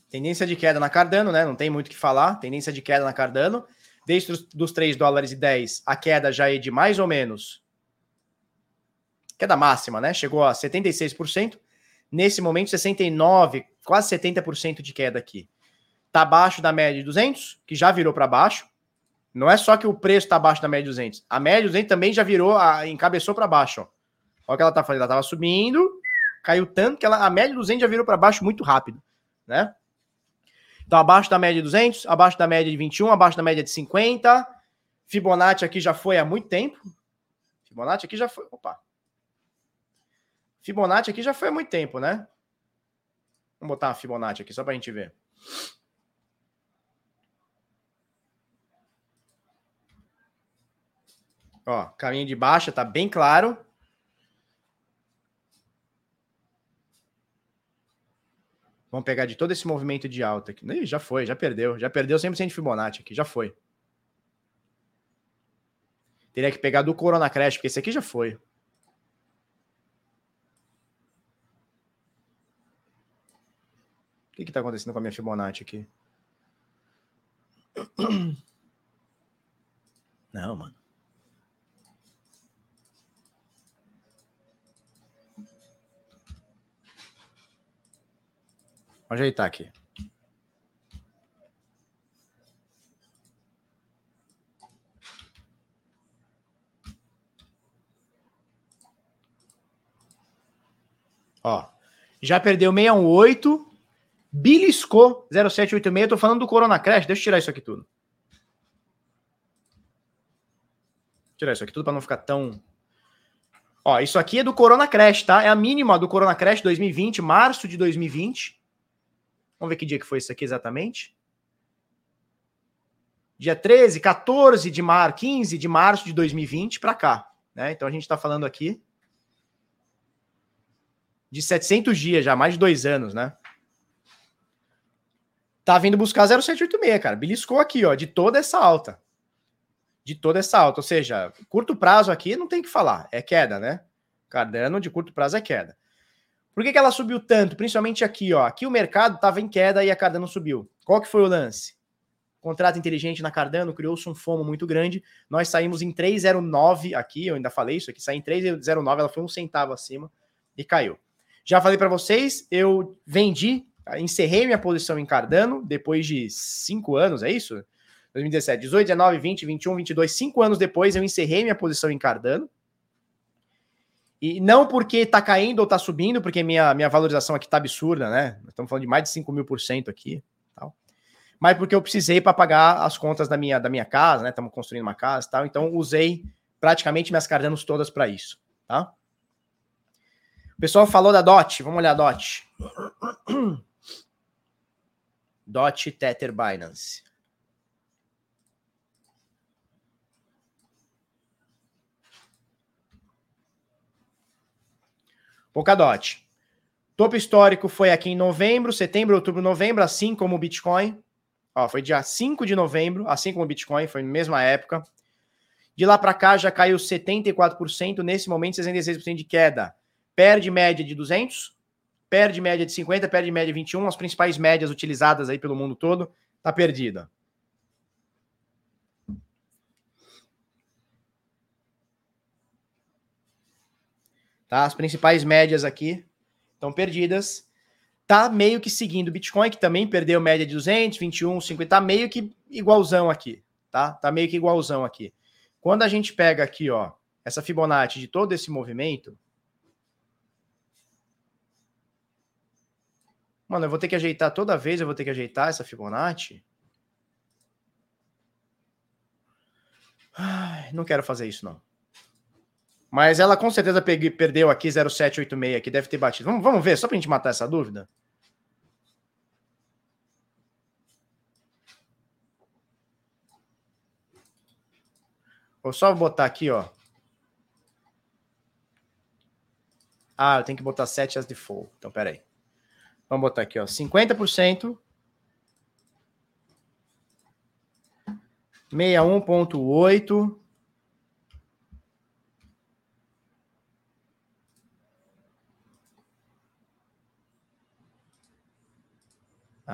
Tendência de queda na Cardano, né? Não tem muito o que falar. Tendência de queda na Cardano. Desde os dos 3 dólares e 10, a queda já é de mais ou menos. Queda máxima, né? Chegou a 76%. Nesse momento, 69%, quase 70% de queda aqui está abaixo da média de 200, que já virou para baixo. Não é só que o preço está abaixo da média de 200. A média de 200 também já virou, a, encabeçou para baixo. Ó. Olha o que ela está fazendo. Ela estava subindo, caiu tanto que ela, a média de 200 já virou para baixo muito rápido. Né? Então, abaixo da média de 200, abaixo da média de 21, abaixo da média de 50. Fibonacci aqui já foi há muito tempo. Fibonacci aqui já foi. Opa. Fibonacci aqui já foi há muito tempo, né? Vamos botar uma Fibonacci aqui só para a gente ver. Ó, caminho de baixa, tá bem claro. Vamos pegar de todo esse movimento de alta aqui. Ih, já foi, já perdeu. Já perdeu 100% de Fibonacci aqui, já foi. Teria que pegar do Corona Crash, porque esse aqui já foi. O que que tá acontecendo com a minha Fibonacci aqui? (clears throat) Não, mano. Vou ajeitar aqui. Ó, já perdeu 618, beliscou 0786. Tô falando do Corona Crash. Deixa eu tirar isso aqui tudo. Tirar isso aqui tudo para não ficar tão. Ó, isso aqui é do Corona Crash, tá? É a mínima do Corona Crash 2020, março de 2020. Vamos ver que dia que foi isso aqui exatamente. Dia 13, 14 de março, 15 de março de 2020 para cá. Né? Então a gente está falando aqui de 700 dias já, mais de dois anos, né? Tá vindo buscar 0786, cara. Beliscou aqui, ó, de toda essa alta. De toda essa alta. Ou seja, curto prazo aqui não tem que falar. É queda, né? Cardano de curto prazo é queda. Por que, que ela subiu tanto? Principalmente aqui, ó. Aqui o mercado estava em queda e a Cardano subiu. Qual que foi o lance? Contrato inteligente na Cardano criou-se um fomo muito grande. Nós saímos em 3,09 aqui, eu ainda falei isso aqui, saí em 3,09, ela foi um centavo acima e caiu. Já falei para vocês, eu vendi encerrei minha posição em Cardano depois de cinco anos, é isso? 2017, 18, 19, 20, 21, 22, cinco anos depois eu encerrei minha posição em Cardano. E não porque tá caindo ou tá subindo, porque minha, minha valorização aqui tá absurda, né? Estamos falando de mais de 5 mil por cento aqui. Tal. Mas porque eu precisei para pagar as contas da minha, da minha casa, né? Estamos construindo uma casa e tal. Então usei praticamente minhas Cardanos todas para isso, tá? O pessoal falou da DOT. Vamos olhar a DOT. (clears throat) DOT Tether Binance. Polkadot. Topo histórico foi aqui em novembro, setembro, outubro, novembro, assim como o Bitcoin. Ó, foi dia 5 de novembro, assim como o Bitcoin, foi na mesma época. De lá para cá já caiu 74%, nesse momento 66% de queda. Perde média de 200, perde média de 50, perde média de 21, as principais médias utilizadas aí pelo mundo todo, tá perdida. Tá? As principais médias aqui estão perdidas. Tá meio que seguindo o Bitcoin, que também perdeu média de 200, 21, 50, tá meio que igualzão aqui, tá? Tá meio que igualzão aqui. Quando a gente pega aqui, ó, essa Fibonacci de todo esse movimento, Mano, eu vou ter que ajeitar toda vez, eu vou ter que ajeitar essa Fibonacci. Ai, não quero fazer isso, não. Mas ela com certeza peguei, perdeu aqui 0786, que deve ter batido. Vamos, vamos ver, só para a gente matar essa dúvida. Vou só botar aqui, ó. Ah, eu tenho que botar 7 as default. Então, peraí. Vamos botar aqui, ó. 50%. 61.8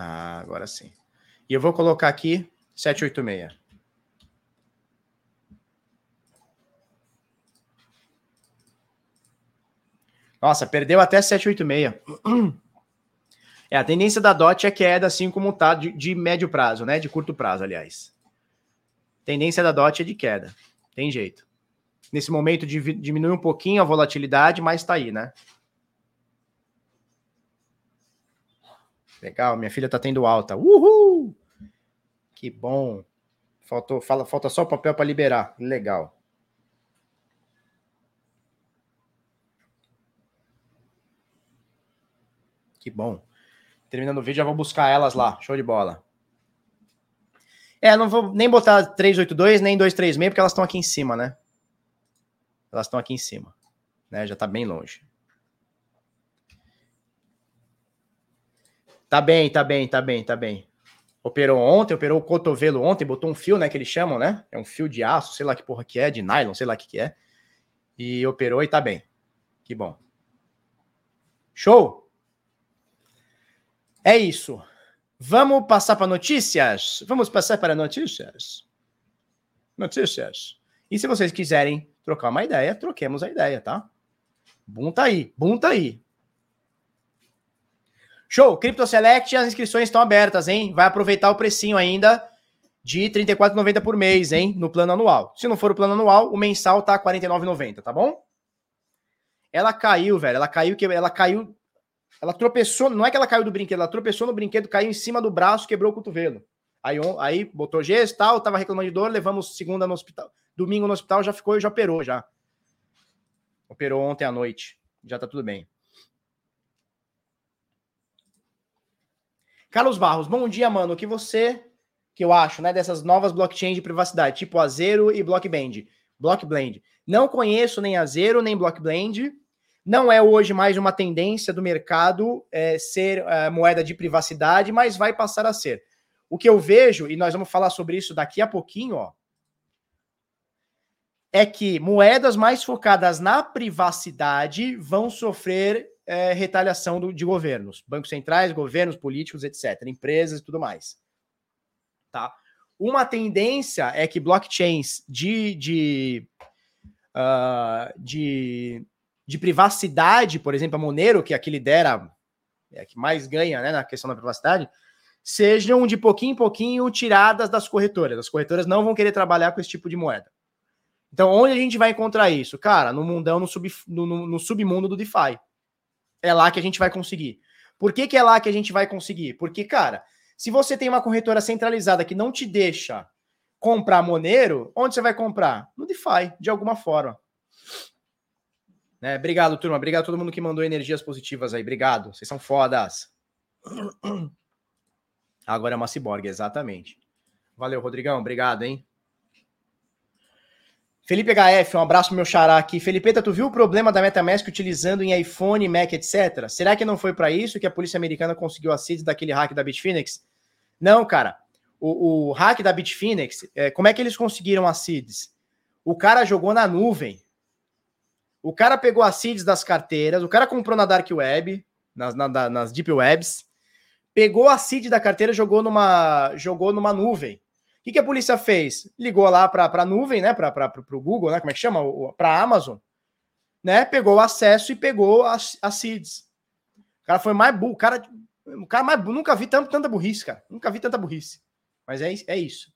Ah, agora sim. E eu vou colocar aqui 786. Nossa, perdeu até 786. É, a tendência da DOT é queda, assim como tá de, de médio prazo, né? De curto prazo, aliás. Tendência da DOT é de queda. Tem jeito. Nesse momento diminui um pouquinho a volatilidade, mas tá aí, né? Legal, minha filha tá tendo alta. Uhul! Que bom. Faltou, fala, falta só o papel para liberar. Legal. Que bom. Terminando o vídeo, já vou buscar elas lá. Show de bola. É, não vou nem botar 382, nem 236, porque elas estão aqui em cima, né? Elas estão aqui em cima. Né? Já tá bem longe. Tá bem, tá bem, tá bem, tá bem. Operou ontem, operou o cotovelo ontem, botou um fio, né, que eles chamam, né? É um fio de aço, sei lá que porra que é, de nylon, sei lá que que é. E operou e tá bem. Que bom. Show? É isso. Vamos passar para notícias? Vamos passar para notícias? Notícias. E se vocês quiserem trocar uma ideia, troquemos a ideia, tá? Bum tá aí, bum tá aí. Show! Crypto Select, as inscrições estão abertas, hein? Vai aproveitar o precinho ainda de R$ 34,90 por mês, hein? No plano anual. Se não for o plano anual, o mensal tá R$ 49,90, tá bom? Ela caiu, velho. Ela caiu que ela caiu. Ela tropeçou, não é que ela caiu do brinquedo, ela tropeçou no brinquedo, caiu em cima do braço, quebrou o cotovelo. Aí, aí botou gesso tal, tava reclamando de dor, levamos segunda no hospital, domingo no hospital, já ficou e já operou já. Operou ontem à noite. Já tá tudo bem. Carlos Barros, bom dia, mano. O que você, que eu acho, né, dessas novas blockchains de privacidade, tipo a Zero e Blockblend? Blockblend. Não conheço nem a Zero nem Blockblend. Não é hoje mais uma tendência do mercado é, ser é, moeda de privacidade, mas vai passar a ser. O que eu vejo, e nós vamos falar sobre isso daqui a pouquinho, ó, é que moedas mais focadas na privacidade vão sofrer é, retaliação do, de governos, bancos centrais, governos, políticos, etc., empresas e tudo mais. Tá? Uma tendência é que blockchains de, de, uh, de, de privacidade, por exemplo, a Monero, que aqui lidera é a que mais ganha né, na questão da privacidade, sejam de pouquinho em pouquinho tiradas das corretoras. As corretoras não vão querer trabalhar com esse tipo de moeda. Então, onde a gente vai encontrar isso? Cara, no mundão, no, sub, no, no submundo do DeFi. É lá que a gente vai conseguir. Por que, que é lá que a gente vai conseguir? Porque, cara, se você tem uma corretora centralizada que não te deixa comprar Monero, onde você vai comprar? No DeFi, de alguma forma. Né? Obrigado, turma. Obrigado a todo mundo que mandou energias positivas aí. Obrigado. Vocês são fodas. (clears throat) Agora é uma ciborgue, exatamente. Valeu, Rodrigão. Obrigado, hein? Felipe HF, um abraço meu xará aqui. Felipe, tu viu o problema da MetaMask utilizando em iPhone, Mac, etc? Será que não foi para isso que a polícia americana conseguiu a seeds daquele hack da Bitfinex? Não, cara. O, o hack da Bitfinex, é, como é que eles conseguiram as seeds? O cara jogou na nuvem. O cara pegou as seeds das carteiras, o cara comprou na Dark Web, nas, na, nas Deep Webs, pegou a seed da carteira, jogou numa, jogou numa nuvem que, que a polícia fez? Ligou lá para a nuvem, né? Para o Google, né? Como é que chama? Para a Amazon, né? Pegou o acesso e pegou as, as seeds. O cara foi mais burro. Cara, o cara mais. Nunca vi tanto, tanta burrice, cara. Nunca vi tanta burrice. Mas é, é isso.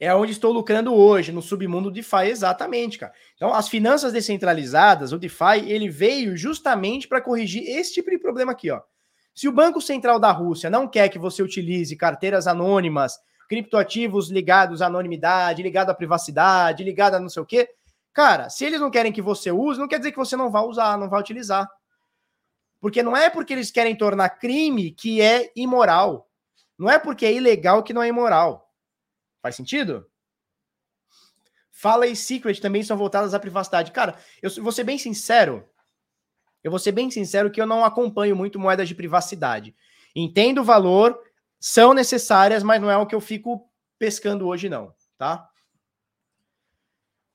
É onde estou lucrando hoje, no submundo DeFi, exatamente, cara. Então, as finanças descentralizadas, o DeFi, ele veio justamente para corrigir esse tipo de problema aqui, ó. Se o Banco Central da Rússia não quer que você utilize carteiras anônimas, criptoativos ligados à anonimidade, ligado à privacidade, ligado a não sei o quê, cara, se eles não querem que você use, não quer dizer que você não vai usar, não vai utilizar. Porque não é porque eles querem tornar crime que é imoral. Não é porque é ilegal que não é imoral. Faz sentido? Fala e Secret também são voltadas à privacidade. Cara, eu vou ser bem sincero. Eu vou ser bem sincero que eu não acompanho muito moedas de privacidade. Entendo o valor, são necessárias, mas não é o que eu fico pescando hoje, não, tá?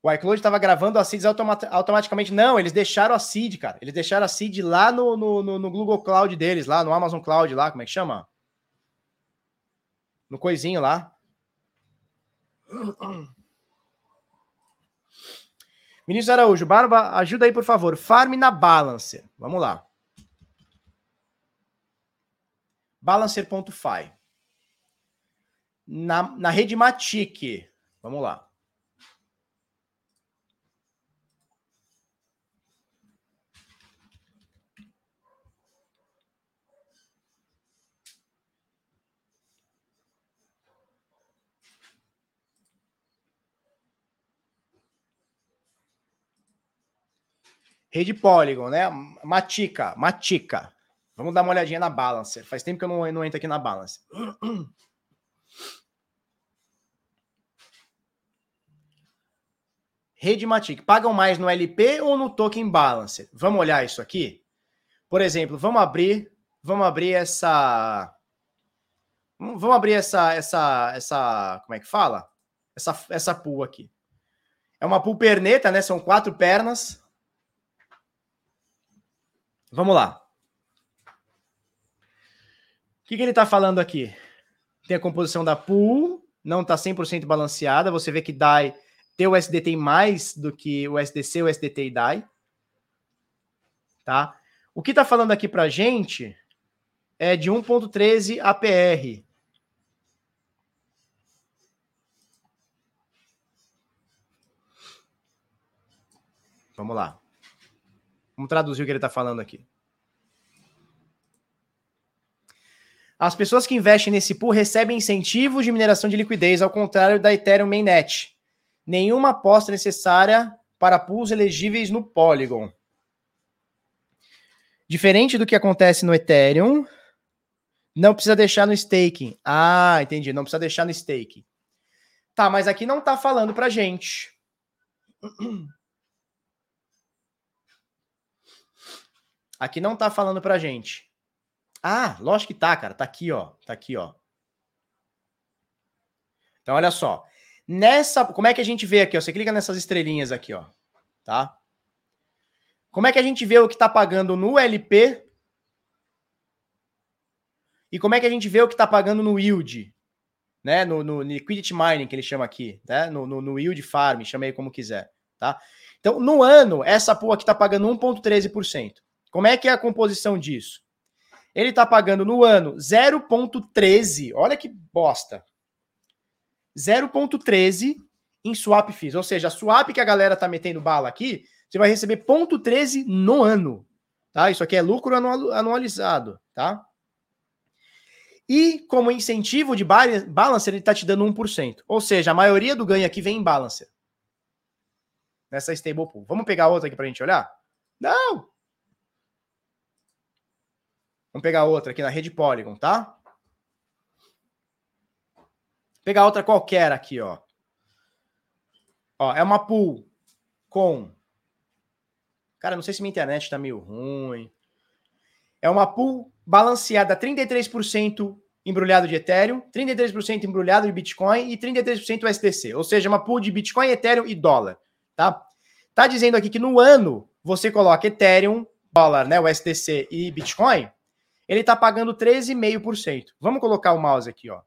O iCloud estava gravando a seeds automat automaticamente. Não, eles deixaram a seed, cara. Eles deixaram a seed lá no, no, no, no, Google Cloud deles, lá no Amazon Cloud, lá, como é que chama? No coisinho lá. (clears throat) (clears throat) Vinícius Araújo, Barba, ajuda aí, por favor. Farm na Balancer. Vamos lá. Balancer.fi. Na, na rede Matic. Vamos lá. Rede Polygon, né? Matica, Matica. Vamos dar uma olhadinha na Balancer. Faz tempo que eu não, não entro aqui na Balancer. (clears throat) Rede Matic. Pagam mais no LP ou no token Balancer? Vamos olhar isso aqui? Por exemplo, vamos abrir, vamos abrir essa Vamos abrir essa essa essa, como é que fala? Essa essa pool aqui. É uma pool perneta, né? São quatro pernas. Vamos lá. O que, que ele está falando aqui? Tem a composição da pool, não está 100% balanceada. Você vê que DAI, teu USD tem mais do que o SDC, o SDT e DAI. Tá? O que está falando aqui para gente é de 1.13 APR. Vamos lá. Vamos traduzir o que ele está falando aqui. As pessoas que investem nesse pool recebem incentivos de mineração de liquidez, ao contrário da Ethereum Mainnet. Nenhuma aposta necessária para pools elegíveis no Polygon. Diferente do que acontece no Ethereum, não precisa deixar no staking. Ah, entendi. Não precisa deixar no staking. Tá, mas aqui não tá falando pra gente. (clears throat) Aqui não tá falando pra gente. Ah, lógico que tá, cara. Tá aqui, ó. Tá aqui, ó. Então, olha só. Nessa, como é que a gente vê aqui, ó? Você clica nessas estrelinhas aqui, ó, tá? Como é que a gente vê o que tá pagando no LP? E como é que a gente vê o que tá pagando no yield? Né? No, no liquidity mining que ele chama aqui, né? No, no, no yield farm, chame aí como quiser, tá? Então, no ano, essa pool aqui tá pagando 1.13%. Como é que é a composição disso? Ele está pagando no ano 0,13. Olha que bosta. 0,13 em swap fees. Ou seja, a swap que a galera tá metendo bala aqui, você vai receber 0,13 no ano. Tá? Isso aqui é lucro anualizado, tá? E como incentivo de balancer, ele está te dando 1%. Ou seja, a maioria do ganho aqui vem em balancer. Nessa stablepool. Vamos pegar outra aqui para a gente olhar? Não! Vamos pegar outra aqui na rede Polygon, tá? Vou pegar outra qualquer aqui, ó. Ó, é uma pool com. Cara, não sei se minha internet tá meio ruim. É uma pool balanceada 33% embrulhado de Ethereum, 33% embrulhado de Bitcoin e 33% USDC. Ou seja, uma pool de Bitcoin, Ethereum e dólar, tá? Tá dizendo aqui que no ano você coloca Ethereum, dólar, né, USDC e Bitcoin, ele tá pagando 13,5%. Vamos colocar o mouse aqui, ó.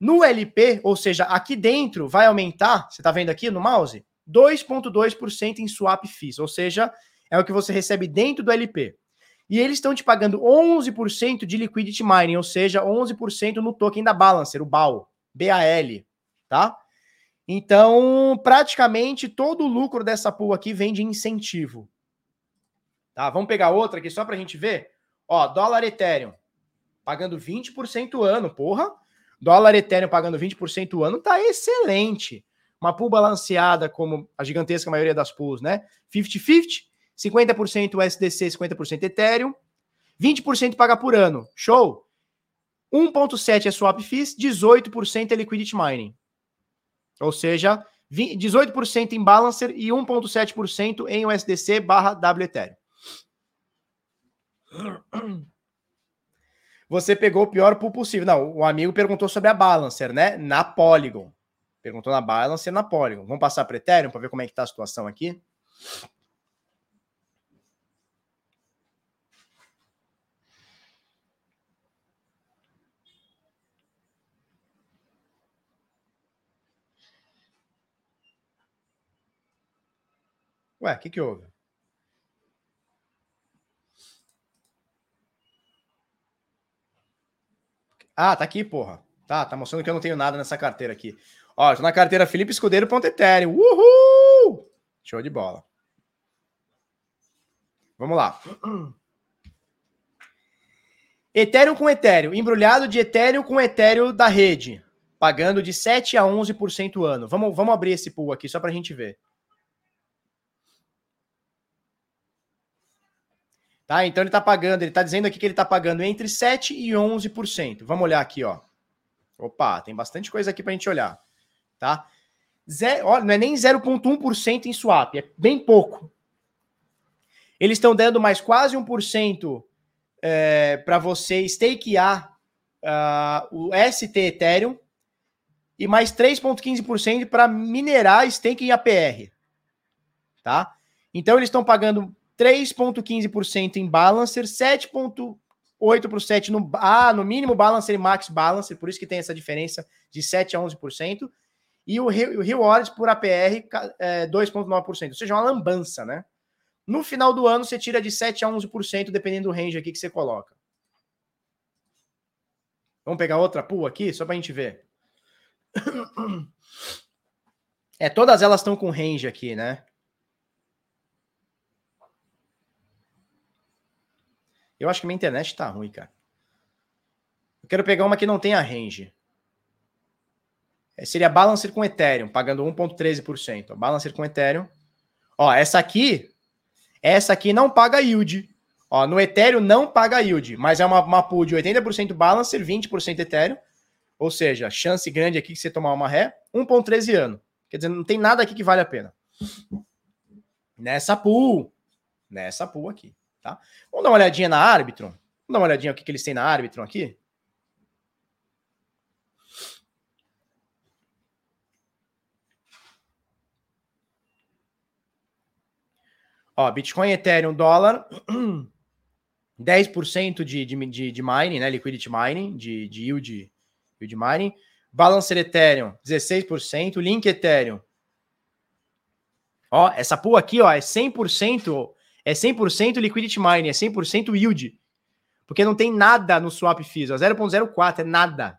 No LP, ou seja, aqui dentro vai aumentar, você tá vendo aqui no mouse, 2,2% em swap fees, ou seja, é o que você recebe dentro do LP. E eles estão te pagando 11% de liquidity mining, ou seja, 11% no token da Balancer, o BAL, BAL, tá? Então, praticamente todo o lucro dessa pool aqui vem de incentivo. Tá? Vamos pegar outra aqui só para a gente ver. Ó, dólar Ethereum pagando 20% ano, porra. Dólar Ethereum pagando 20% ano tá excelente. Uma pool balanceada como a gigantesca maioria das pools, né? 50-50, 50% USDC, 50% Ethereum, 20% paga por ano. Show! 1.7 é swap fees, 18% é liquidity mining. Ou seja, 18% em Balancer e 1.7% em USDC barra W Ethereum. (clears throat) Você pegou o pior pool possível. Não, o amigo perguntou sobre a Balancer, né? Na Polygon. Perguntou na Balancer na Polygon. Vamos passar para Ethereum para ver como é que está a situação aqui. Ué, o que, que houve? Ah, tá aqui, porra. Tá, tá mostrando que eu não tenho nada nessa carteira aqui. Ó, tô na carteira Felipe Escudeiro.ethereum. Uhul! Show de bola. Vamos lá. (clears throat) Ethereum com Ethereum. Embrulhado de Ethereum com Ethereum da rede. Pagando de 7 a 11% ano. Vamos, vamos abrir esse pool aqui só pra gente ver. Tá? Então ele está pagando, ele está dizendo aqui que ele está pagando entre 7% e 11%. Vamos olhar aqui, ó. Opa, tem bastante coisa aqui para a gente olhar. Tá? Zero, ó, não é nem 0,1% em swap, é bem pouco. Eles estão dando mais quase 1% é, para você stakear uh, o ST Ethereum e mais 3,15% para minerar stake em APR. Tá? Então eles estão pagando 3,15% em Balancer, 7,8% para o 7 no, ah, no mínimo Balancer e Max Balancer, por isso que tem essa diferença de 7 a 11%. E o, o Rewards por APR, é, 2,9%, ou seja, uma lambança, né? No final do ano, você tira de 7 a 11%, dependendo do range aqui que você coloca. Vamos pegar outra pool aqui, só para a gente ver. (coughs) É, todas elas estão com range aqui, né? Eu acho que minha internet tá ruim, cara. Eu quero pegar uma que não tenha range. É, seria Balancer com Ethereum, pagando 1,13%. Balancer com Ethereum. Ó, essa aqui, essa aqui não paga yield. Ó, no Ethereum não paga yield, mas é uma, uma pool de 80% Balancer, 20% Ethereum. Ou seja, chance grande aqui que você tomar uma ré, 1,13 ano. Quer dizer, não tem nada aqui que vale a pena. Nessa pool. Nessa pool aqui. Tá? Vamos dar uma olhadinha na árbitro. Vamos dar uma olhadinha o que, que eles têm na árbitro aqui. Ó, Bitcoin, Ethereum, dólar, (clears throat) 10% de, de, de, de mining, né? Liquidity mining, de, de yield, yield mining. Balancer Ethereum, 16%. Link Ethereum. Ó, essa pool aqui, ó, é 100% É 100% liquidity mining, é 100% yield. Porque não tem nada no swap fees, 0.04 é nada.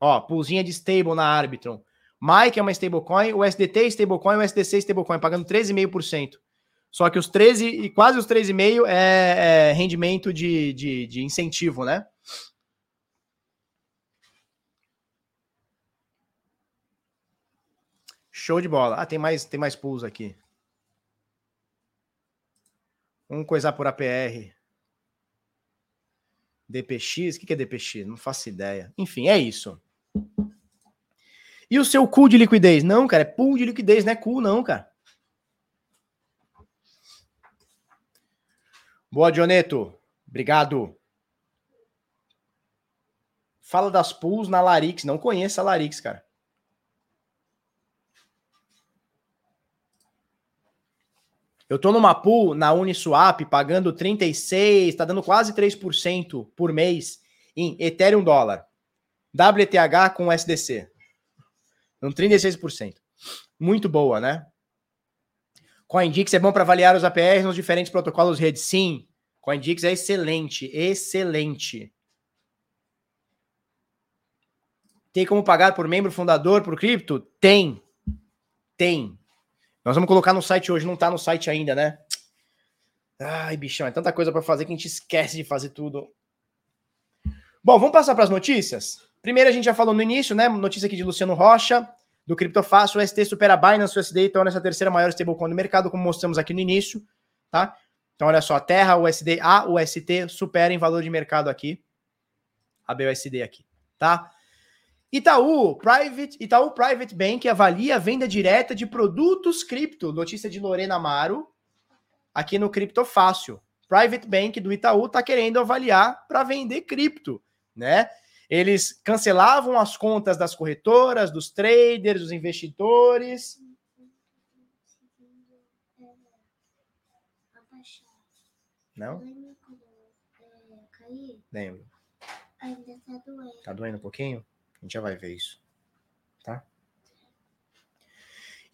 Ó, pulzinha de stable na Arbitron. Mike é uma stablecoin, o SDT é stablecoin, o SDC é stablecoin, pagando 13,5%. Só que os 13 e quase os 13,5 é, é rendimento de, de, de incentivo, né? Show de bola. Ah, tem mais, tem mais pools aqui. Vamos coisar por APR. DPX? O que é DPX? Não faço ideia. Enfim, é isso. E o seu pool de liquidez? Não, cara, é pool de liquidez, não é cool, não, cara. Boa, Dioneto. Obrigado. Fala das pools na Larix. Não conheço a Larix, cara. Eu tô numa pool na Uniswap pagando 36, tá dando quase 3% por mês em Ethereum dólar. WTH com SDC. Dando 36%. Muito boa, né? CoinDix é bom para avaliar os APRs nos diferentes protocolos rede. Sim, CoinDix é excelente, excelente. Tem como pagar por membro fundador por cripto? Tem. Tem. Nós vamos colocar no site hoje, não tá no site ainda, né? Ai, bichão, é tanta coisa para fazer que a gente esquece de fazer tudo. Bom, vamos passar para as notícias? Primeiro, a gente já falou no início, né? Notícia aqui de Luciano Rocha, do Criptofácil. O ST supera a Binance USD e torna essa terceira maior stablecoin do mercado, como mostramos aqui no início, tá? Então, olha só, Terra, o USD, a UST supera em valor de mercado aqui a BUSD aqui, tá? Itaú Private, Itaú Private Bank avalia a venda direta de produtos cripto. Notícia de Lorena Amaro, aqui no Cripto Fácil. Private Bank do Itaú está querendo avaliar para vender cripto, né? Eles cancelavam as contas das corretoras, dos traders, dos investidores. Não? Lembro. Ainda tá doendo. Tá doendo um pouquinho? A gente já vai ver isso. Tá?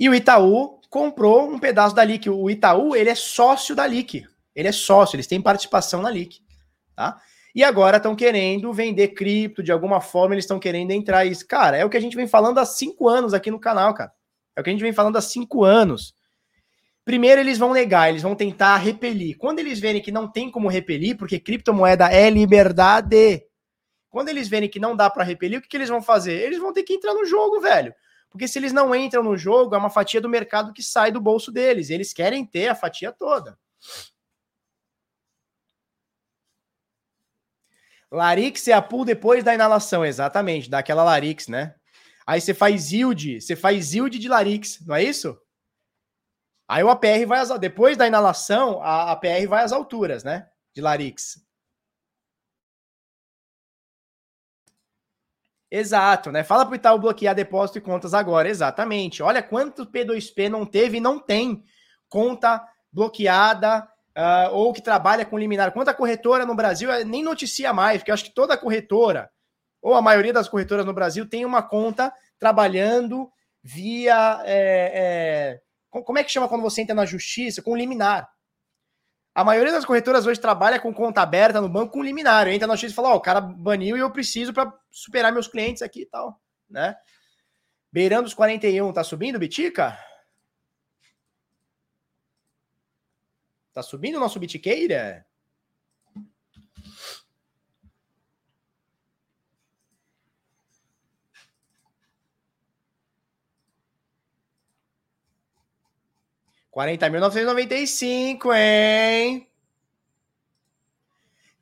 E o Itaú comprou um pedaço da LIC. O Itaú, ele é sócio da LIC. Ele é sócio, eles têm participação na LIC. Tá? E agora estão querendo vender cripto de alguma forma, eles estão querendo entrar isso. Cara, é o que a gente vem falando há cinco anos aqui no canal, cara. É o que a gente vem falando há cinco anos. Primeiro, eles vão negar, eles vão tentar repelir. Quando eles verem que não tem como repelir, porque criptomoeda é liberdade, quando eles verem que não dá para repelir, o que, que eles vão fazer? Eles vão ter que entrar no jogo, velho. Porque se eles não entram no jogo, é uma fatia do mercado que sai do bolso deles. Eles querem ter a fatia toda. Larix é a pool depois da inalação, exatamente, daquela Larix, né? Aí você faz yield, você faz yield de Larix, não é isso? Aí o APR vai às, depois da inalação, a APR vai às alturas, né? De Larix. Exato, né? Fala para o Itaú bloquear depósito e contas agora. Exatamente. Olha quanto P2P não teve e não tem conta bloqueada uh, ou que trabalha com liminar. Quanta corretora no Brasil eh, nem noticia mais, porque eu acho que toda corretora, ou a maioria das corretoras no Brasil, tem uma conta trabalhando via. É, é, como é que chama quando você entra na justiça? Com liminar. A maioria das corretoras hoje trabalha com conta aberta no banco com liminar. Entra na justiça e fala: Ó, oh, o cara baniu e eu preciso para superar meus clientes aqui e tal, né? Beirando os 41, tá subindo, Bitica? Tá subindo o nosso Bitiqueira? 40.995, hein?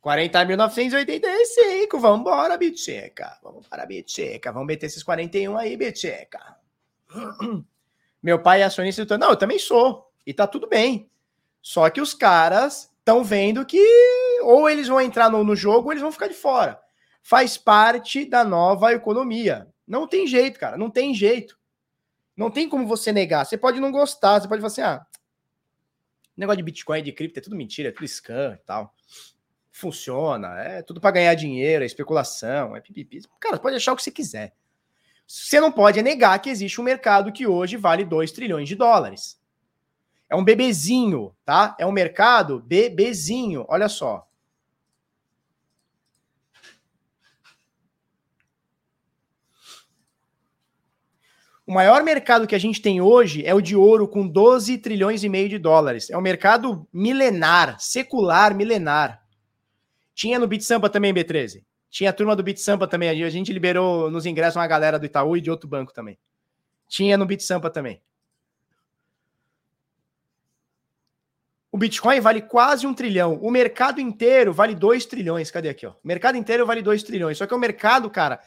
40.985. Vamos embora, Bitcheca. Vamos para a Bitcheca. Vamos meter esses 41 aí, Bitcheca. (clears throat) Meu pai é acionista do... Não, eu também sou. E tá tudo bem. Só que os caras estão vendo que ou eles vão entrar no, no jogo ou eles vão ficar de fora. Faz parte da nova economia. Não tem jeito, cara. Não tem jeito. Não tem como você negar. Você pode não gostar, você pode falar assim: ah, negócio de Bitcoin, de cripto, é tudo mentira, é tudo scam e tal. Funciona, é tudo para ganhar dinheiro, é especulação, é pipipi. Cara, pode achar o que você quiser. Você não pode negar que existe um mercado que hoje vale 2 trilhões de dólares. É um bebezinho, tá? É um mercado bebezinho. Olha só. O maior mercado que a gente tem hoje é o de ouro, com 12 trilhões e meio de dólares. É um mercado milenar, secular, milenar. Tinha no Bit Sampa também, B13. Tinha a turma do Bit Sampa também. A gente liberou nos ingressos uma galera do Itaú e de outro banco também. Tinha no Bit Sampa também. O Bitcoin vale quase um trilhão. O mercado inteiro vale 2 trilhões. Cadê aqui? Ó? O mercado inteiro vale 2 trilhões. Só que é um mercado, cara,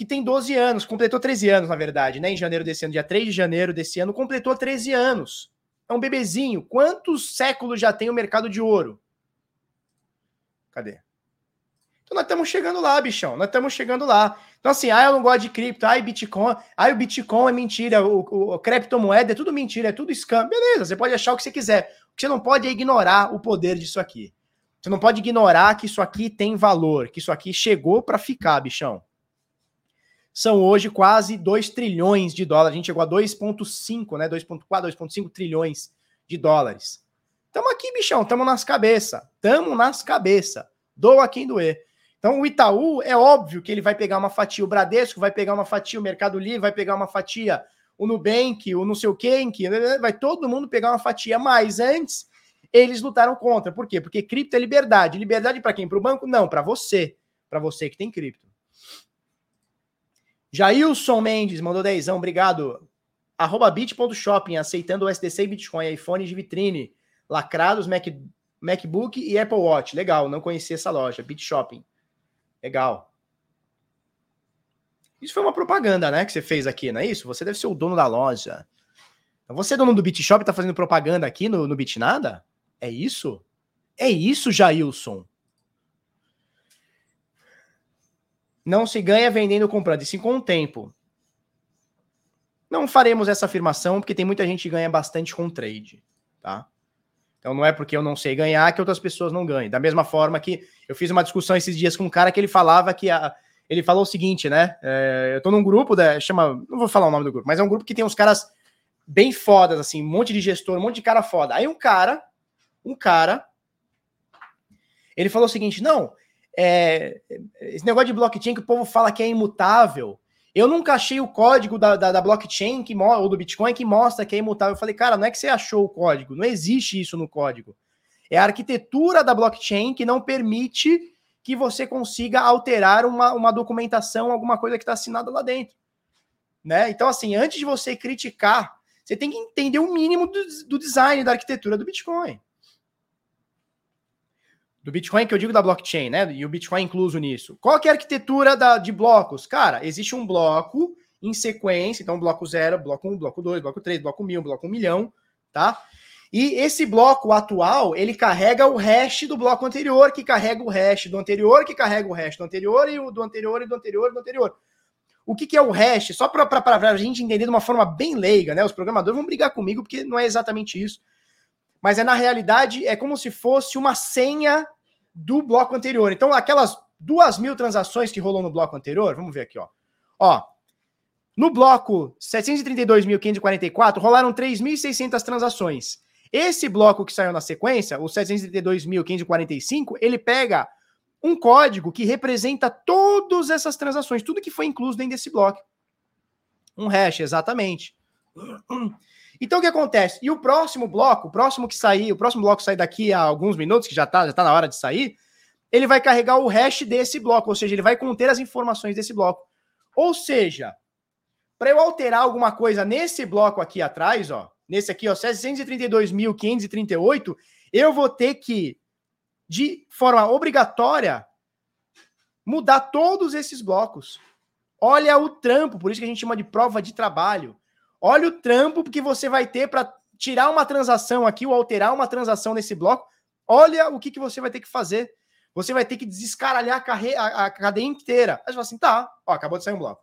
que tem 12 anos, completou 13 anos, na verdade, né? Em janeiro desse ano, dia 3 de janeiro desse ano, completou 13 anos. É um bebezinho. Quantos séculos já tem o mercado de ouro? Cadê? Então nós estamos chegando lá, bichão. Nós estamos chegando lá. Então, assim, ah, eu não gosto de cripto, ai, Bitcoin, ai, o Bitcoin é mentira, o, o, o criptomoeda é tudo mentira, é tudo scam. Beleza, você pode achar o que você quiser. O que você não pode é ignorar o poder disso aqui. Você não pode ignorar que isso aqui tem valor, que isso aqui chegou para ficar, bichão são hoje quase 2 trilhões de dólares. A gente chegou a 2,5, né? 2,4, 2,5 trilhões de dólares. Tamo aqui, bichão, tamo nas cabeças. Tamo nas cabeças. Doa quem doer. Então, o Itaú, é óbvio que ele vai pegar uma fatia, o Bradesco vai pegar uma fatia, o Mercado Livre vai pegar uma fatia, o Nubank, o não sei o quem, vai todo mundo pegar uma fatia. Mas antes, eles lutaram contra. Por quê? Porque cripto é liberdade. Liberdade para quem? Para o banco? Não, para você. Para você que tem cripto. Jailson Mendes mandou dezão, obrigado. Arroba bit.shopping, aceitando o SDC e Bitcoin, iPhones de vitrine, lacrados, Mac, MacBook e Apple Watch. Legal, não conhecia essa loja, Bit Shopping. Legal. Isso foi uma propaganda, né, que você fez aqui, não é isso? Você deve ser o dono da loja. Você, dono do Bit Shop, tá fazendo propaganda aqui no, no Bitnada? É isso? É isso, Jailson. Não se ganha vendendo ou comprando, e sim com o tempo. Não faremos essa afirmação, porque tem muita gente que ganha bastante com trade, tá? Então não é porque eu não sei ganhar que outras pessoas não ganhem. Da mesma forma que eu fiz uma discussão esses dias com um cara que ele falava que a, ele falou o seguinte, né? É, eu tô num grupo, da, chama, não vou falar o nome do grupo, mas é um grupo que tem uns caras bem fodas, assim, um monte de gestor, um monte de cara foda. Aí um cara, um cara, ele falou o seguinte: não, é, esse negócio de blockchain que o povo fala que é imutável. Eu nunca achei o código da, da, da blockchain que, ou do Bitcoin que mostra que é imutável. Eu falei, cara, não é que você achou o código, não existe isso no código. É a arquitetura da blockchain que não permite que você consiga alterar uma, uma documentação, alguma coisa que está assinada lá dentro. Né? Então, assim, antes de você criticar, você tem que entender o mínimo do, do design da arquitetura do Bitcoin do Bitcoin, que eu digo da blockchain, né? E o Bitcoin incluso nisso. Qual é a arquitetura da, de blocos? Cara, existe um bloco em sequência, então bloco 0, bloco 1, um, bloco 2, bloco 3, bloco 1000, bloco 1 um milhão, tá? E esse bloco atual, ele carrega o hash do bloco anterior, que carrega o hash do anterior, que carrega o hash do anterior, e o do anterior, e do anterior, e do anterior. O que, que é o hash? Só para a gente entender de uma forma bem leiga, né? Os programadores vão brigar comigo, porque não é exatamente isso mas é na realidade é como se fosse uma senha do bloco anterior. Então, aquelas duas mil transações que rolou no bloco anterior, vamos ver aqui, ó. Ó, no bloco 732.544 rolaram 3.600 transações. Esse bloco que saiu na sequência, o 732.545, ele pega um código que representa todas essas transações, tudo que foi incluso dentro desse bloco. Um hash, exatamente. Então o que acontece? E o próximo bloco, o próximo que sair, o próximo bloco sair daqui a alguns minutos, que já está já tá na hora de sair, ele vai carregar o hash desse bloco, ou seja, ele vai conter as informações desse bloco. Ou seja, para eu alterar alguma coisa nesse bloco aqui atrás, ó, nesse aqui, ó, 732.538, eu vou ter que, de forma obrigatória, mudar todos esses blocos. Olha o trampo, por isso que a gente chama de prova de trabalho. Olha o trampo que você vai ter para tirar uma transação aqui ou alterar uma transação nesse bloco. Olha o que, que você vai ter que fazer. Você vai ter que desescaralhar a, carre... a, cadeia inteira. Aí você fala assim, tá, ó, acabou de sair um bloco.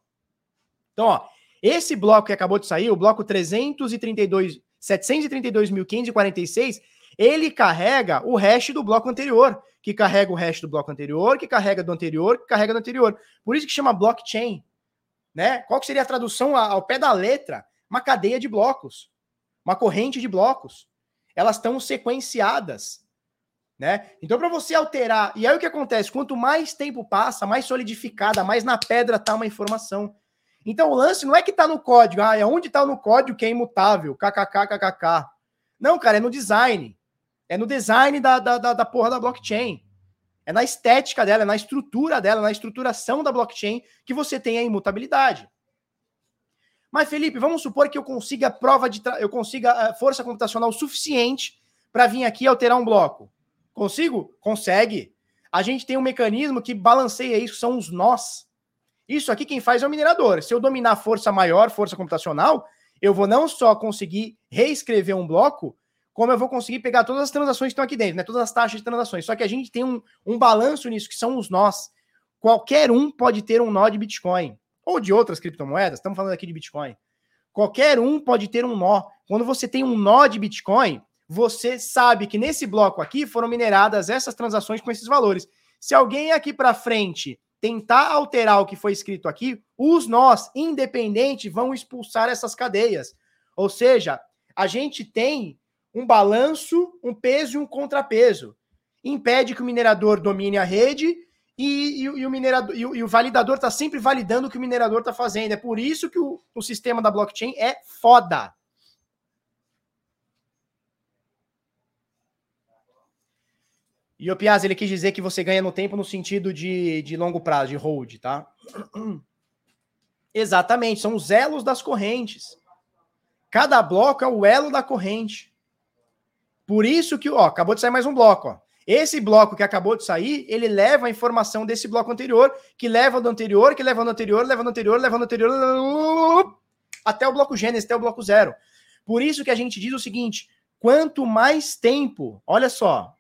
Então, ó, esse bloco que acabou de sair, o bloco 332, 732.546, ele carrega o hash do bloco anterior, que carrega o hash do bloco anterior, que carrega do anterior, que carrega do anterior. Por isso que chama blockchain. Né? Qual que seria a tradução ao pé da letra? Uma cadeia de blocos, uma corrente de blocos. elas estão sequenciadas. Né? Então, para você alterar, e aí o que acontece? Quanto mais tempo passa, mais solidificada, mais na pedra está uma informação. Então, o lance não é que está no código, ah, é onde está no código que é imutável, kkk, kkk. Não, cara, é no design. É no design da, da, da, da porra da blockchain. É na estética dela, é na estrutura dela, na estruturação da blockchain que você tem a imutabilidade. Mas, Felipe, vamos supor que eu consiga prova de eu consiga eh, força computacional suficiente para vir aqui alterar um bloco. Consigo? Consegue. A gente tem um mecanismo que balanceia isso, são os nós. Isso aqui quem faz é o minerador. Se eu dominar força maior, força computacional, eu vou não só conseguir reescrever um bloco, como eu vou conseguir pegar todas as transações que estão aqui dentro, né? Todas as taxas de transações. Só que a gente tem um, um balanço nisso, que são os nós. Qualquer um pode ter um nó de Bitcoin. Ou de outras criptomoedas, estamos falando aqui de Bitcoin. Qualquer um pode ter um nó. Quando você tem um nó de Bitcoin, você sabe que nesse bloco aqui foram mineradas essas transações com esses valores. Se alguém aqui para frente tentar alterar o que foi escrito aqui, os nós independentes vão expulsar essas cadeias. Ou seja, a gente tem um balanço, um peso e um contrapeso. Impede que o minerador domine a rede e, e, e o minerador e o, e o validador está sempre validando o que o minerador está fazendo. É por isso que o, o sistema da blockchain é foda. E o Piazza, ele quis dizer que você ganha no tempo no sentido de, de longo prazo, de hold, tá? (clears throat) Exatamente, são os elos das correntes. Cada bloco é o elo da corrente. Por isso que, ó, acabou de sair mais um bloco, ó. Esse bloco que acabou de sair, ele leva a informação desse bloco anterior, que leva do anterior, que leva do anterior, leva do anterior, leva do anterior, até o bloco Gênesis, até o bloco zero. Por isso que a gente diz o seguinte: quanto mais tempo, olha só,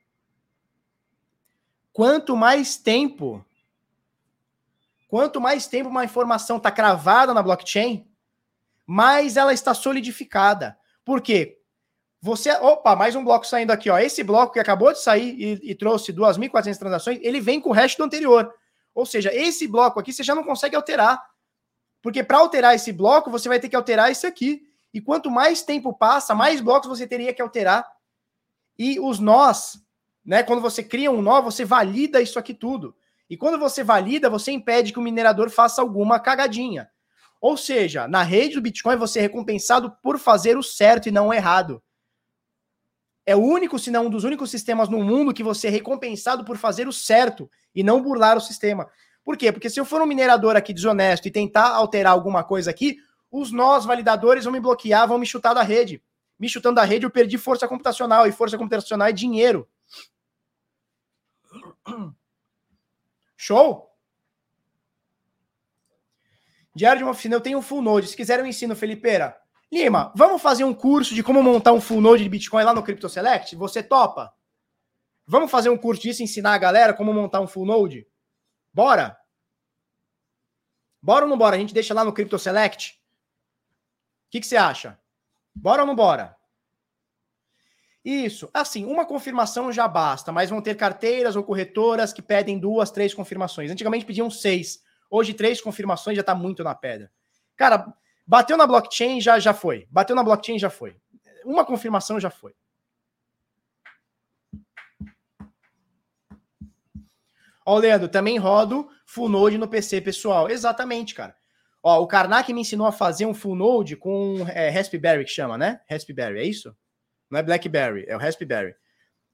quanto mais tempo, quanto mais tempo uma informação está cravada na blockchain, mais ela está solidificada. Por quê? Você, opa, mais um bloco saindo aqui, ó. Esse bloco que acabou de sair e, e trouxe 2.400 transações, ele vem com o resto do anterior. Ou seja, esse bloco aqui você já não consegue alterar. Porque para alterar esse bloco, você vai ter que alterar esse aqui. E quanto mais tempo passa, mais blocos você teria que alterar. E os nós, né? Quando você cria um nó, você valida isso aqui tudo. E quando você valida, você impede que o minerador faça alguma cagadinha. Ou seja, na rede do Bitcoin você é recompensado por fazer o certo e não o errado. É o único, se não um dos únicos sistemas no mundo que você é recompensado por fazer o certo e não burlar o sistema. Por quê? Porque se eu for um minerador aqui desonesto e tentar alterar alguma coisa aqui, os nós validadores vão me bloquear, vão me chutar da rede. Me chutando da rede, eu perdi força computacional, e força computacional é dinheiro. Show? Diário de uma oficina, eu tenho um full node. Se quiser, eu ensino, Felipeira. Lima, vamos fazer um curso de como montar um full node de Bitcoin lá no Crypto Select? Você topa? Vamos fazer um curso disso, ensinar a galera como montar um full node? Bora? Bora ou não bora? A gente deixa lá no Crypto Select? O que, que você acha? Bora ou não bora? Isso. Assim, uma confirmação já basta, mas vão ter carteiras ou corretoras que pedem duas, três confirmações. Antigamente pediam seis. Hoje, três confirmações já está muito na pedra. Cara, bateu na blockchain, já, já foi. Bateu na blockchain, já foi. Uma confirmação já foi. Ó, Leandro, também rodo full node no PC pessoal. Exatamente, cara. Ó, o Karnak me ensinou a fazer um full node com é, Raspberry, que chama, né? Raspberry, é isso? Não é BlackBerry, é o Raspberry.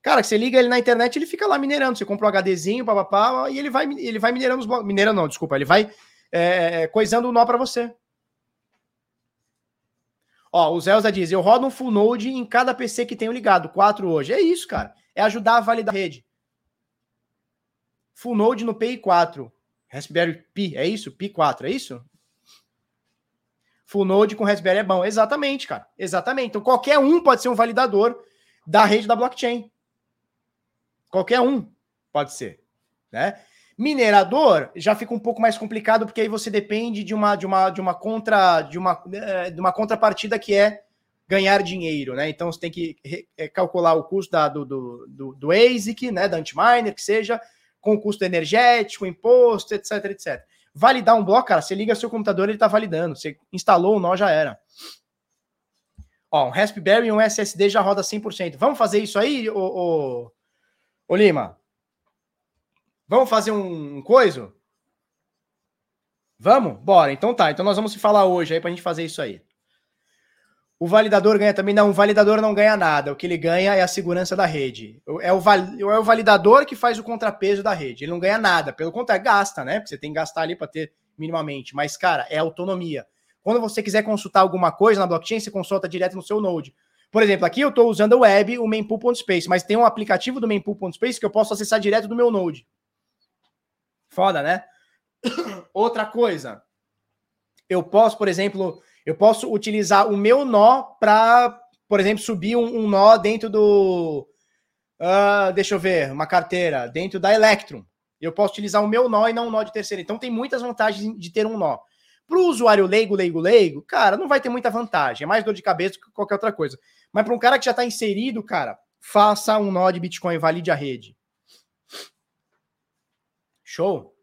Cara, que você liga ele na internet, ele fica lá minerando. Você compra um HDzinho, papapá, e ele vai, ele vai minerando os blocos. Minerando não, desculpa. Ele vai é, coisando o nó para você. Ó, o Zelza diz: eu rodo um full node em cada PC que tenho ligado, quatro hoje. É isso, cara. É ajudar a validar a rede. Full node no PI4. Raspberry Pi, é isso? Pi 4, é isso? Full Node com Raspberry é bom. Exatamente, cara. Exatamente. Então qualquer um pode ser um validador da rede da blockchain. Qualquer um pode ser, né? Minerador já fica um pouco mais complicado porque aí você depende de uma de uma de uma contra de uma eh, de uma contrapartida que é ganhar dinheiro, né? Então você tem que eh, calcular o custo da, do, do, do, do ASIC, né? Da antiminer, que seja, com o custo energético, imposto, etc, etc. Validar um bloco, cara, você liga seu computador, ele tá validando. Você instalou o nó, já era. Ó, um Raspberry e um SSD já roda 100%. Vamos fazer isso aí, ô, ô, ô Lima? Vamos fazer um coisa? Vamos? Bora. Então tá. Então nós vamos se falar hoje aí pra gente fazer isso aí. O validador ganha também? Não, o validador não ganha nada. O que ele ganha é a segurança da rede. É o, val... é o validador que faz o contrapeso da rede. Ele não ganha nada. Pelo contrário, gasta, né? Porque você tem que gastar ali para ter minimamente. Mas, cara, é autonomia. Quando você quiser consultar alguma coisa na blockchain, você consulta direto no seu Node. Por exemplo, aqui eu estou usando o web, o mempool.space, mas tem um aplicativo do mempool.space que eu posso acessar direto do meu Node. Foda, né? (coughs) Outra coisa. Eu posso, por exemplo, eu posso utilizar o meu nó para, por exemplo, subir um, um, nó dentro do. Uh, deixa eu ver, uma carteira, dentro da Electrum. Eu posso utilizar o meu nó e não um nó de terceira. Então tem muitas vantagens de ter um nó. Para o usuário leigo, leigo, leigo, cara, não vai ter muita vantagem. É mais dor de cabeça que qualquer outra coisa. Mas para um cara que já está inserido, cara, faça um nó de Bitcoin, valide a rede. Show?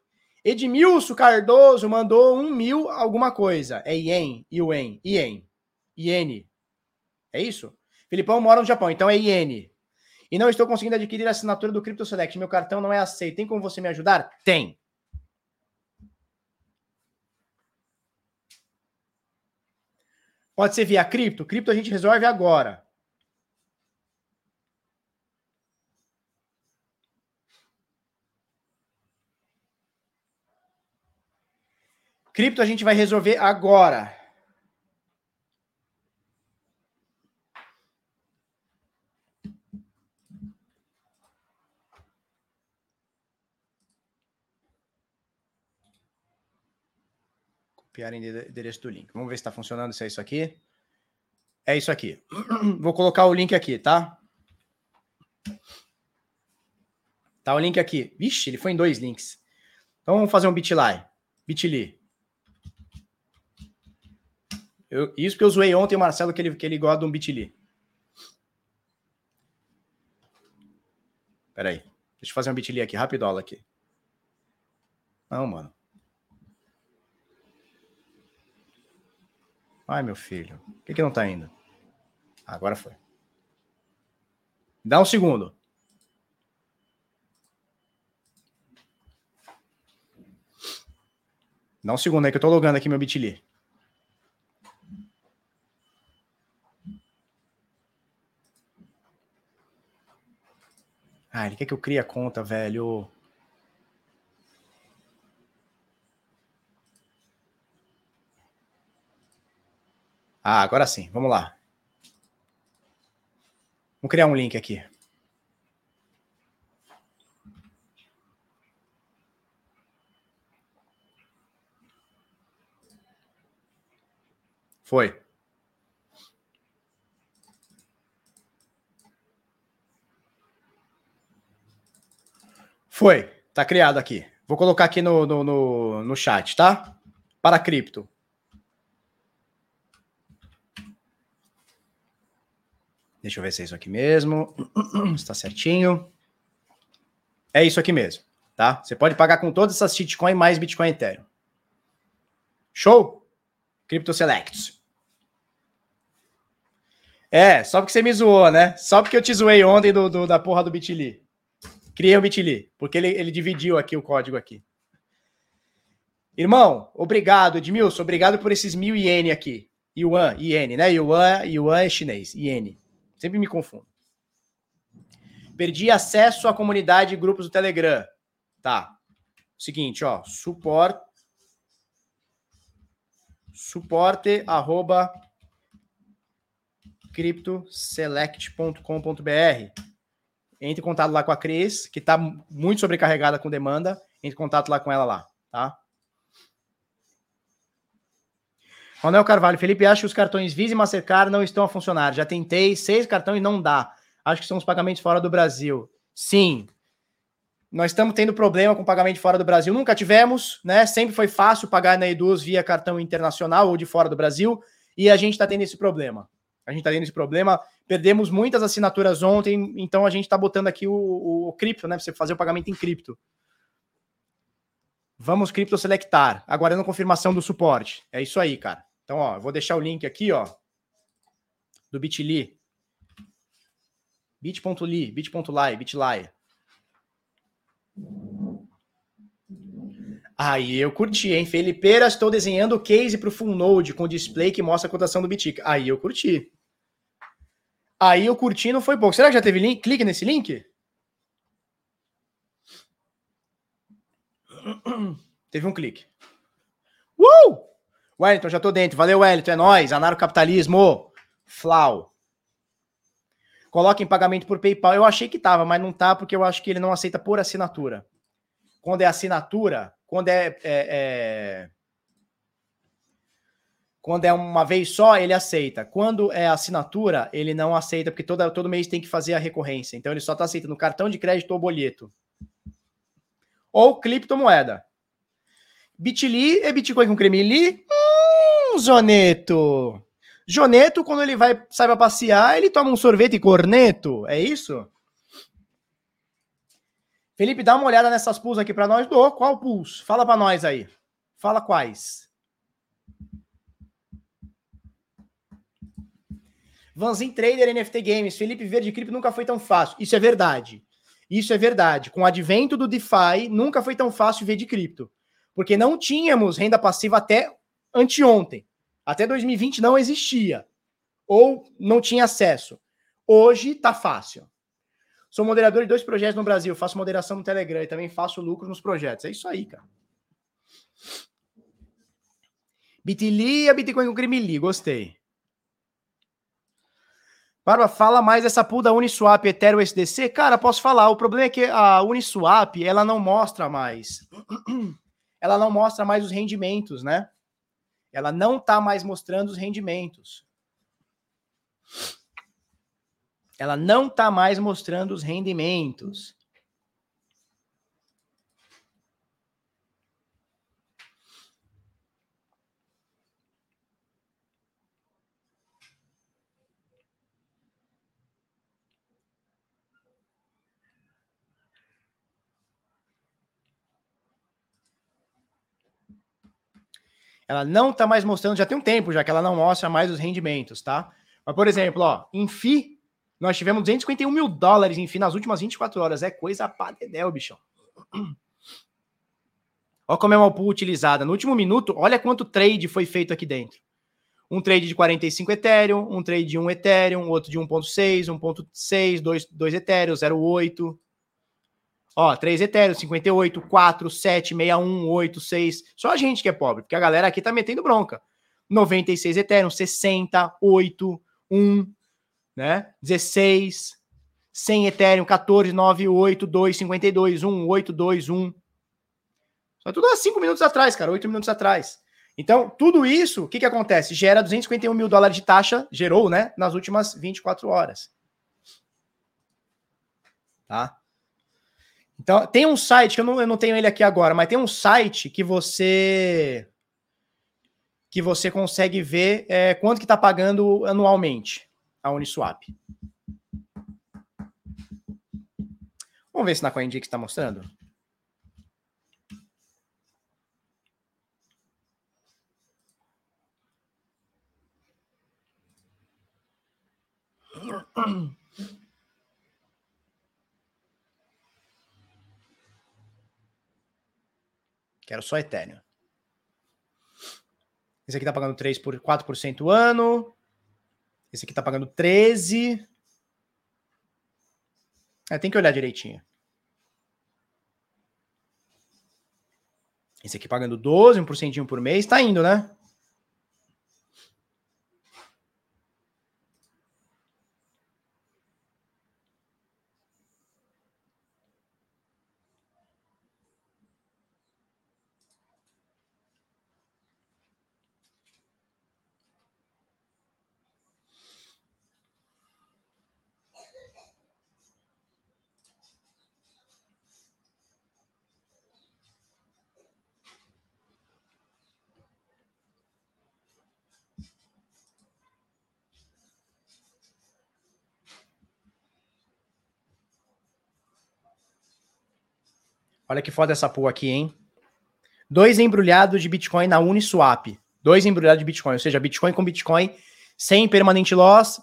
Edmilson Cardoso mandou um mil alguma coisa. É ien, ien, ien, iene. É isso? Filipão mora no Japão, então é iene. E não estou conseguindo adquirir a assinatura do Crypto Select. Meu cartão não é aceito. Tem como você me ajudar? Tem. Pode ser via cripto? Cripto a gente resolve agora. Cripto a gente vai resolver agora. Copiar endereço do link. Vamos ver se está funcionando se é isso aqui. É isso aqui. (clears throat) Vou colocar o link aqui, tá? Tá o link aqui. Vixe, ele foi em dois links. Então vamos fazer um bitly. Bitly. Eu, isso que eu zoei ontem o Marcelo que ele, que ele gosta de um Bitly. Pera aí. Deixa eu fazer um Bitly aqui, rapidola aqui. Não, mano. Ai, meu filho. Por que, que não tá indo? Ah, agora foi. Dá um segundo. Dá um segundo aí que eu tô logando aqui meu Bitly. Ah, ele quer que eu crie a conta, velho. Ah, agora sim. Vamos lá. Vamos criar um link aqui. Foi. Foi. Tá criado aqui. Vou colocar aqui no, no, no, no chat, tá? Para cripto. Deixa eu ver se é isso aqui mesmo. (clears throat) Está certinho. É isso aqui mesmo, tá? Você pode pagar com todas essas shitcoin mais Bitcoin Ethereum. Show? Crypto Selects. É, só porque você me zoou, né? Só porque eu te zoei ontem do, do da porra do Bitly. Criei o Bitly, porque ele, ele dividiu aqui o código aqui. Irmão, obrigado, Edmilson. Obrigado por esses mil iene aqui. Yuan, iene, né? Yuan, Yuan é chinês. Iene. Sempre me confundo. Perdi acesso à comunidade e grupos do Telegram. Tá. Seguinte, ó. Suporte. Suporte arroba criptoselect.com.br entre em contato lá com a Cris, que está muito sobrecarregada com demanda, entre em contato lá com ela lá, tá? Ronel Carvalho, Felipe, acho que os cartões Visa e Mastercard não estão a funcionar. Já tentei seis cartões não dá. Acho que são os pagamentos fora do Brasil. Sim. Nós estamos tendo problema com pagamento fora do Brasil. Nunca tivemos, né? Sempre foi fácil pagar na Eduz via cartão internacional ou de fora do Brasil. E a gente está tendo esse problema. A gente está tendo esse problema. Perdemos muitas assinaturas ontem, então a gente está botando aqui o, o, o cripto, né? Para você fazer o pagamento em cripto. Vamos cripto selectar, aguardando confirmação do suporte. É isso aí, cara. Então, ó, eu vou deixar o link aqui, ó. do Bitly. bit.ly, bit.ly, bitly. Aí eu curti, hein? Felipeira, estou desenhando o case para o Full Node com display que mostra a cotação do Bitic. Aí eu curti. Aí eu curti não foi pouco. Será que já teve link? Clique nesse link. (clears throat) Teve um clique. Uh! Wellington, já tô dentro. Valeu, Wellington. É nóis. Anarcapitalismo. Flau. Coloque em pagamento por PayPal. Eu achei que tava, mas não tá porque eu acho que ele não aceita por assinatura. Quando é assinatura, quando é, é, é, quando é uma vez só, ele aceita. Quando é assinatura, ele não aceita, porque toda, todo mês tem que fazer a recorrência. Então ele só está aceitando cartão de crédito ou boleto. Ou criptomoeda. Bitly é Bitcoin com creme Hum, Zoneto. Joneto, quando ele vai sai pra passear, ele toma um sorvete e corneto. É isso? Felipe, dá uma olhada nessas pools aqui para nós. Dou. Qual pools? Fala para nós aí. Fala quais. Vanzin Trader NFT Games. Felipe Verde Cripto nunca foi tão fácil. Isso é verdade. Isso é verdade. Com o advento do DeFi, nunca foi tão fácil ver de cripto. Porque não tínhamos renda passiva até anteontem. Até 2020 não existia. Ou não tinha acesso. Hoje tá fácil. Sou moderador de dois projetos no Brasil, faço moderação no Telegram e também faço lucro nos projetos. É isso aí, cara. Bitly a Bitcoin com Grimili, gostei. Barba, fala mais dessa pool da Uniswap Ethereum SDC. Cara, posso falar. O problema é que a Uniswap, ela não mostra mais. (clears throat) Ela não mostra mais os rendimentos, né? Ela não tá mais mostrando os rendimentos ela não está mais mostrando os rendimentos. Ela não está mais mostrando, já tem um tempo já que ela não mostra mais os rendimentos, tá? Mas, por exemplo, ó, em FI, nós tivemos 251 mil dólares, enfim, nas últimas 24 horas. É coisa pra dedéu, bichão. Olha como é uma pool utilizada. No último minuto, olha quanto trade foi feito aqui dentro. Um trade de 45 Ethereum, um trade de 1 Ethereum, outro de 1.6, 1.6, 2, 2 Ethereum, 0.8. Ó, 3 Ethereum, 58, 4, 7, 61, 8, 6. Só a gente que é pobre, porque a galera aqui tá metendo bronca. 96 Ethereum, 60, 8, 1, né? 16, 100 Ethereum, 14, 9, 8, 2, 52, 1, 8, 2, 1. Só tudo há 5 minutos atrás, cara, 8 minutos atrás. Então, tudo isso, o que, que acontece? Gera 251 mil dólares de taxa, gerou, né? Nas últimas 24 horas. Tá? Então, tem um site, que eu não, eu não tenho ele aqui agora, mas tem um site que você que você consegue ver é, quanto que está pagando anualmente a Uniswap. Vamos ver se na CoinDix está mostrando. (clears throat) Quero só Ethereum. Esse aqui tá pagando 3 por 4% ano. Esse aqui tá pagando 13. É, tem que olhar direitinho. Esse aqui pagando 12, 1% por mês, tá indo, né? Olha que foda essa pool aqui, hein? Dois embrulhados de Bitcoin na Uniswap. Dois embrulhados de Bitcoin, ou seja, Bitcoin com Bitcoin sem permanente loss,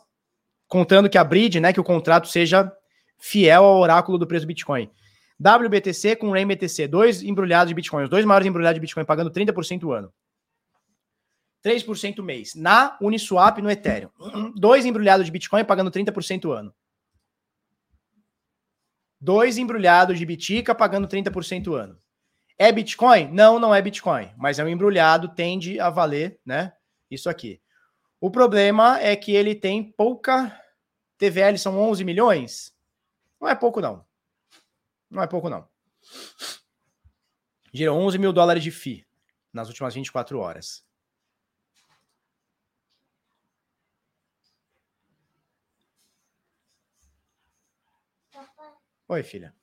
contando que a bridge, né, que o contrato seja fiel ao oráculo do preço do Bitcoin. WBTC com RainBTC, dois embrulhados de Bitcoin, os dois maiores embrulhados de Bitcoin pagando 30% o ano. 3% mês. Na Uniswap no Ethereum. (clears throat) Dois embrulhados de Bitcoin pagando 30% o ano. Dois embrulhados de Bitica pagando 30% o ano. É Bitcoin? Não, não é Bitcoin, mas é um embrulhado, tende a valer, né? Isso aqui. O problema é que ele tem pouca TVL, são 11 milhões. Não é pouco, não. Não é pouco, não. Girou 11 mil dólares de FI nas últimas 24 horas. Oi, filha.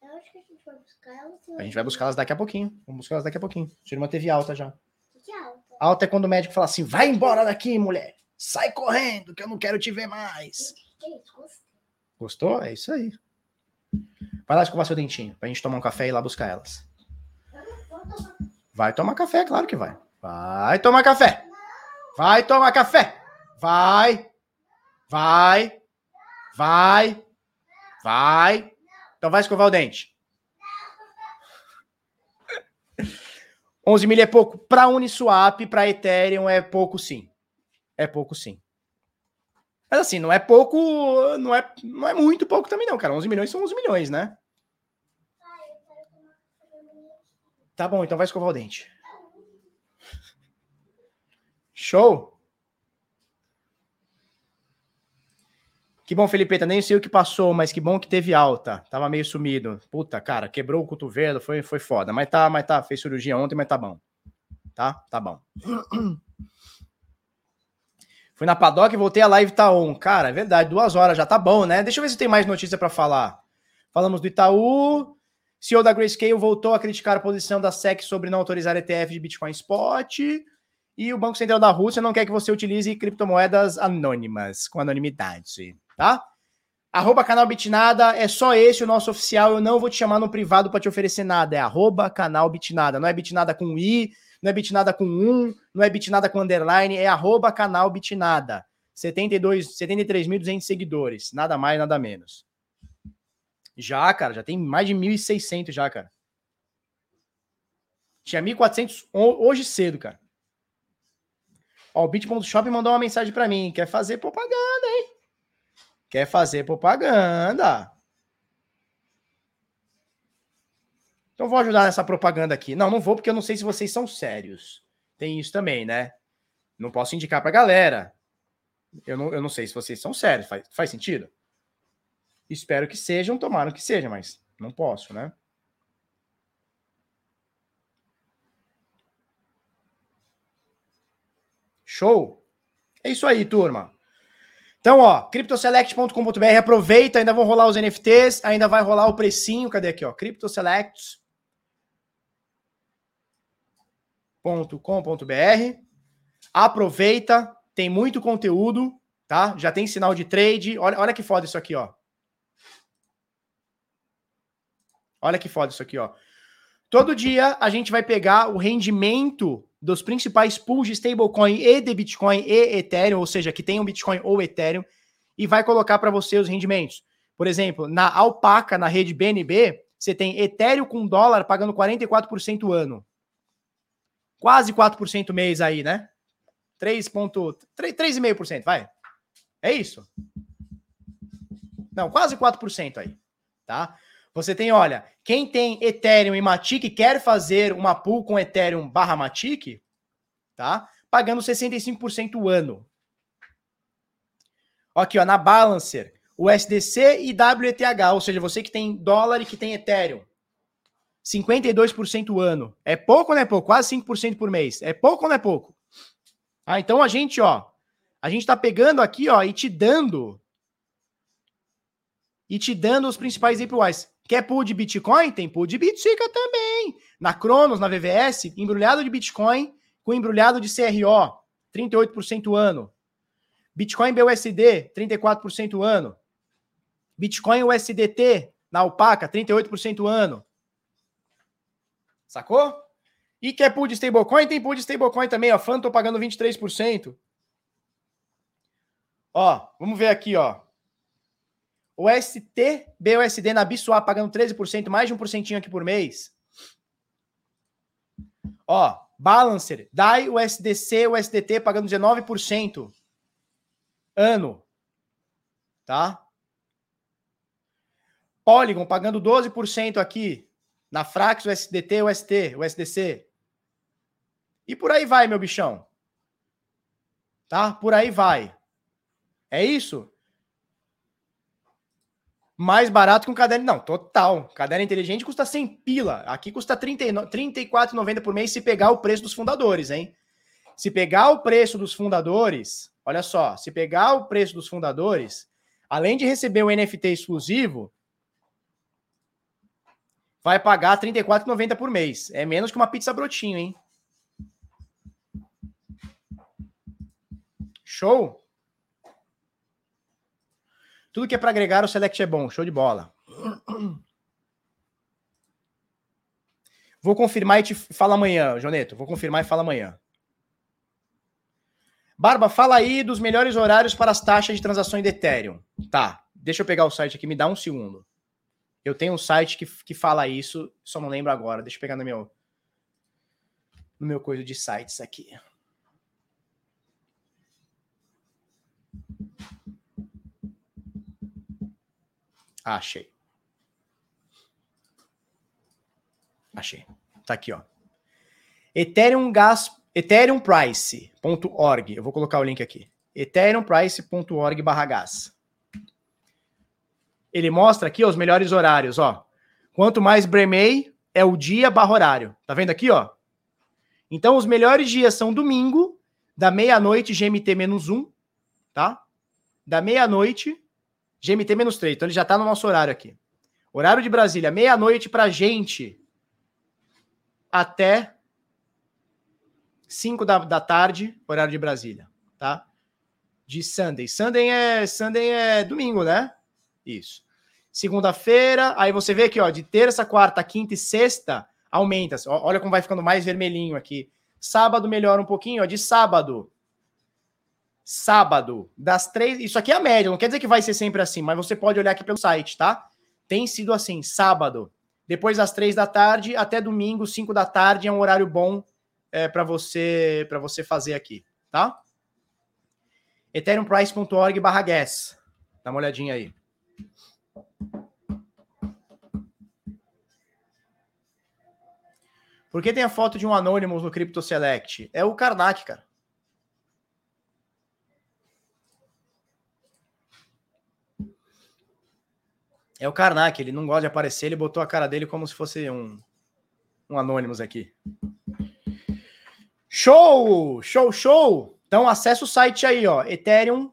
que a gente vai buscar elas. A gente vai buscar elas daqui a pouquinho. Vamos buscar elas daqui a pouquinho. Girma teve alta já. Que alta? Alta é quando o médico fala assim: vai embora daqui, mulher. Sai correndo, que eu não quero te ver mais. Gostou? É isso aí. Vai lá escovar seu dentinho, pra gente tomar um café e ir lá buscar elas. Vai tomar café, claro que vai. Vai tomar café. Vai tomar café. Vai. Vai. Vai. Vai. Então vai escovar o dente. 11 mil é pouco. Para Uniswap, para Ethereum é pouco sim. É pouco sim. Mas assim, não é pouco, não é, não é muito pouco também não, cara. 11 milhões são 11 milhões, né? Tá bom, então vai escovar o dente. Show? Que bom, Felipeta, nem sei o que passou, mas que bom que teve alta. Tava meio sumido. Puta, cara, quebrou o cotovelo, foi, foi foda. Mas tá, mas tá, fez cirurgia ontem, mas tá bom. Tá? Tá bom. (clears throat) Fui na paddock e voltei a live tá on. Cara, é verdade, duas horas já tá bom, né? Deixa eu ver se tem mais notícia para falar. Falamos do Itaú. CEO da Grayscale voltou a criticar a posição da SEC sobre não autorizar ETF de Bitcoin Spot. E o Banco Central da Rússia não quer que você utilize criptomoedas anônimas, com anonimidade, tá? Arroba canal Bitnada, é só esse o nosso oficial. Eu não vou te chamar no privado para te oferecer nada. É arroba canal Bitnada. Não é Bitnada com I, não é bitnada com 1, não é bitnada com underline, é arroba canal bitnada. 72, 73.200 seguidores, nada mais, nada menos. Já, cara, já tem mais de 1.600 já, cara. Tinha 1.400 hoje cedo, cara. Ó, o Bit.shop mandou uma mensagem para mim, quer fazer propaganda, hein? Quer fazer propaganda. Então vou ajudar nessa propaganda aqui. Não, não vou porque eu não sei se vocês são sérios. Tem isso também, né? Não posso indicar pra galera. Eu não, eu não sei se vocês são sérios. Faz, faz sentido? Espero que sejam, tomaram que seja, mas não posso, né? Show? É isso aí, turma. Então, ó, cryptoselect.com.br, aproveita, ainda vão rolar os NFTs, ainda vai rolar o precinho, cadê aqui, ó? Cryptoselect com.br Aproveita, tem muito conteúdo, tá? Já tem sinal de trade. Olha, olha que foda isso aqui, ó. Olha que foda isso aqui, ó. Todo dia a gente vai pegar o rendimento dos principais pools de stablecoin e de Bitcoin e Ethereum, ou seja, que tem um Bitcoin ou Ethereum, e vai colocar para você os rendimentos. Por exemplo, na Alpaca, na rede BNB, você tem Ethereum com dólar pagando 44% ano quase 4% mês aí, né? 3,5%, vai. É isso. Não, quase 4% aí, tá? Você tem, olha, quem tem Ethereum e Matic quer fazer uma pool com Ethereum barra Matic, tá? Pagando 65% o ano. Aqui, ó, na Balancer, o SDC e WETH, ou seja, você que tem dólar e que tem Ethereum. 52% ano. É pouco ou não é pouco? Quase 5% por mês. É pouco ou não é pouco? Ah, então a gente, ó, a gente tá pegando aqui, ó, e te dando e te dando os principais APYs. Quer pool de Bitcoin? Tem pool de Bitsica também. Na Cronos, na VVS, embrulhado de Bitcoin com embrulhado de CRO, 38% ano. Bitcoin BUSD, 34% ano. Bitcoin USDT na Alpaca, 38% ano. Sacou? E quer pool de stablecoin? Tem pool de stablecoin também, ó. Phantom pagando 23%. Ó, Ó, vamos ver aqui, ó. O ST, BUSD na Biswap pagando 13%, mais de 1% aqui por mês. Ó, Balancer, DAI, o SDC, o SDT pagando 19% ano. Tá? Polygon pagando 12% aqui. Na Frax, o SDT, o ST, o SDC. E por aí vai, meu bichão. Tá? Por aí vai. É isso? Mais barato que um caderno. Não, total. Caderno inteligente custa 100 pila. Aqui custa R$ 34,90 por mês se pegar o preço dos fundadores, hein? Se pegar o preço dos fundadores, olha só, se pegar o preço dos fundadores, além de receber o NFT exclusivo, vai pagar R$ 34,90 por mês. É menos que uma pizza brotinho, hein? Show? Tudo que é para agregar, o Select é bom. Show de bola. Vou confirmar e te fala amanhã, Joneto. Vou confirmar e fala amanhã. Barba, fala aí dos melhores horários para as taxas de transações de Ethereum. Tá, deixa eu pegar o site aqui, me dá um segundo. Eu tenho um site que, que fala isso, só não lembro agora. Deixa eu pegar no meu no meu coisa de sites aqui. Ah, achei. Achei. Tá aqui, ó. Ethereum Gas, ethereumprice.org. Eu vou colocar o link aqui. ethereumprice.org barra gas. Ele mostra aqui ó, os melhores horários, ó. Quanto mais Bremei é o dia barra horário. Tá vendo aqui, ó? Então, os melhores dias são domingo, da meia-noite, GMT-1, tá? Da meia-noite GMT menos 3. Então ele já está no nosso horário aqui. Horário de Brasília, meia-noite para gente até 5 da, da tarde, horário de Brasília, tá? De Sunday. Sunday é, Sunday é domingo, né? Isso. Segunda-feira, aí você vê aqui, ó, de terça, quarta, quinta e sexta, aumenta. Olha como vai ficando mais vermelhinho aqui. Sábado melhora um pouquinho, ó, de sábado sábado, das três. Isso aqui é a média, não quer dizer que vai ser sempre assim, mas você pode olhar aqui pelo site, tá? Tem sido assim, sábado, depois das três da tarde até domingo, cinco da tarde, é um horário bom é, para você para você fazer aqui, tá? ethereumprice.org barra gas. Dá uma olhadinha aí. Por que tem a foto de um Anonymous no Crypto Select? É o Karnak, cara. É o Karnak, ele não gosta de aparecer, ele botou a cara dele como se fosse um, um Anonymous aqui. Show! Show, show! Então acessa o site aí, ó, Ethereum.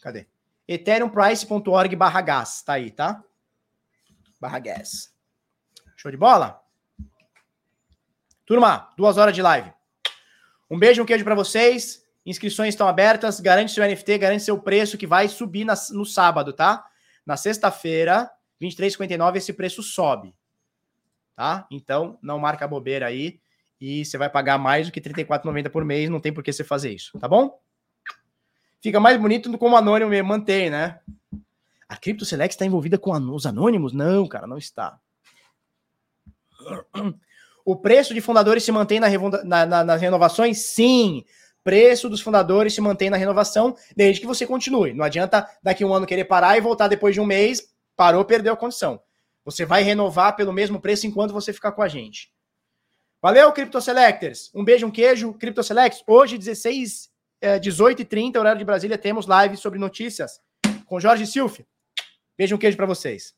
Cadê? ethereumprice.org barra gas, tá aí, tá? Barra gas. Show de bola? Turma, duas horas de live. Um beijo, um queijo para vocês. Inscrições estão abertas. Garante seu NFT, garante seu preço que vai subir na, no sábado, tá? Na sexta-feira, 23,59, esse preço sobe. Tá? Então, não marca bobeira aí. E você vai pagar mais do que R$ 34,90 por mês. Não tem por que você fazer isso, tá bom? Fica mais bonito do como anônimo mantém, né? A Crypto Select está envolvida com os anônimos? Não, cara, não está. O preço de fundadores se mantém na, na, na, nas renovações? Sim preço dos fundadores se mantém na renovação, desde que você continue. Não adianta daqui um ano querer parar e voltar depois de um mês, parou, perdeu a condição. Você vai renovar pelo mesmo preço enquanto você ficar com a gente. Valeu, Crypto Selectors. Um beijo, um queijo. Crypto Selects, hoje, 16, é, 18 e 30, horário de Brasília, temos live sobre notícias com Jorge Silf. Beijo, um queijo para vocês.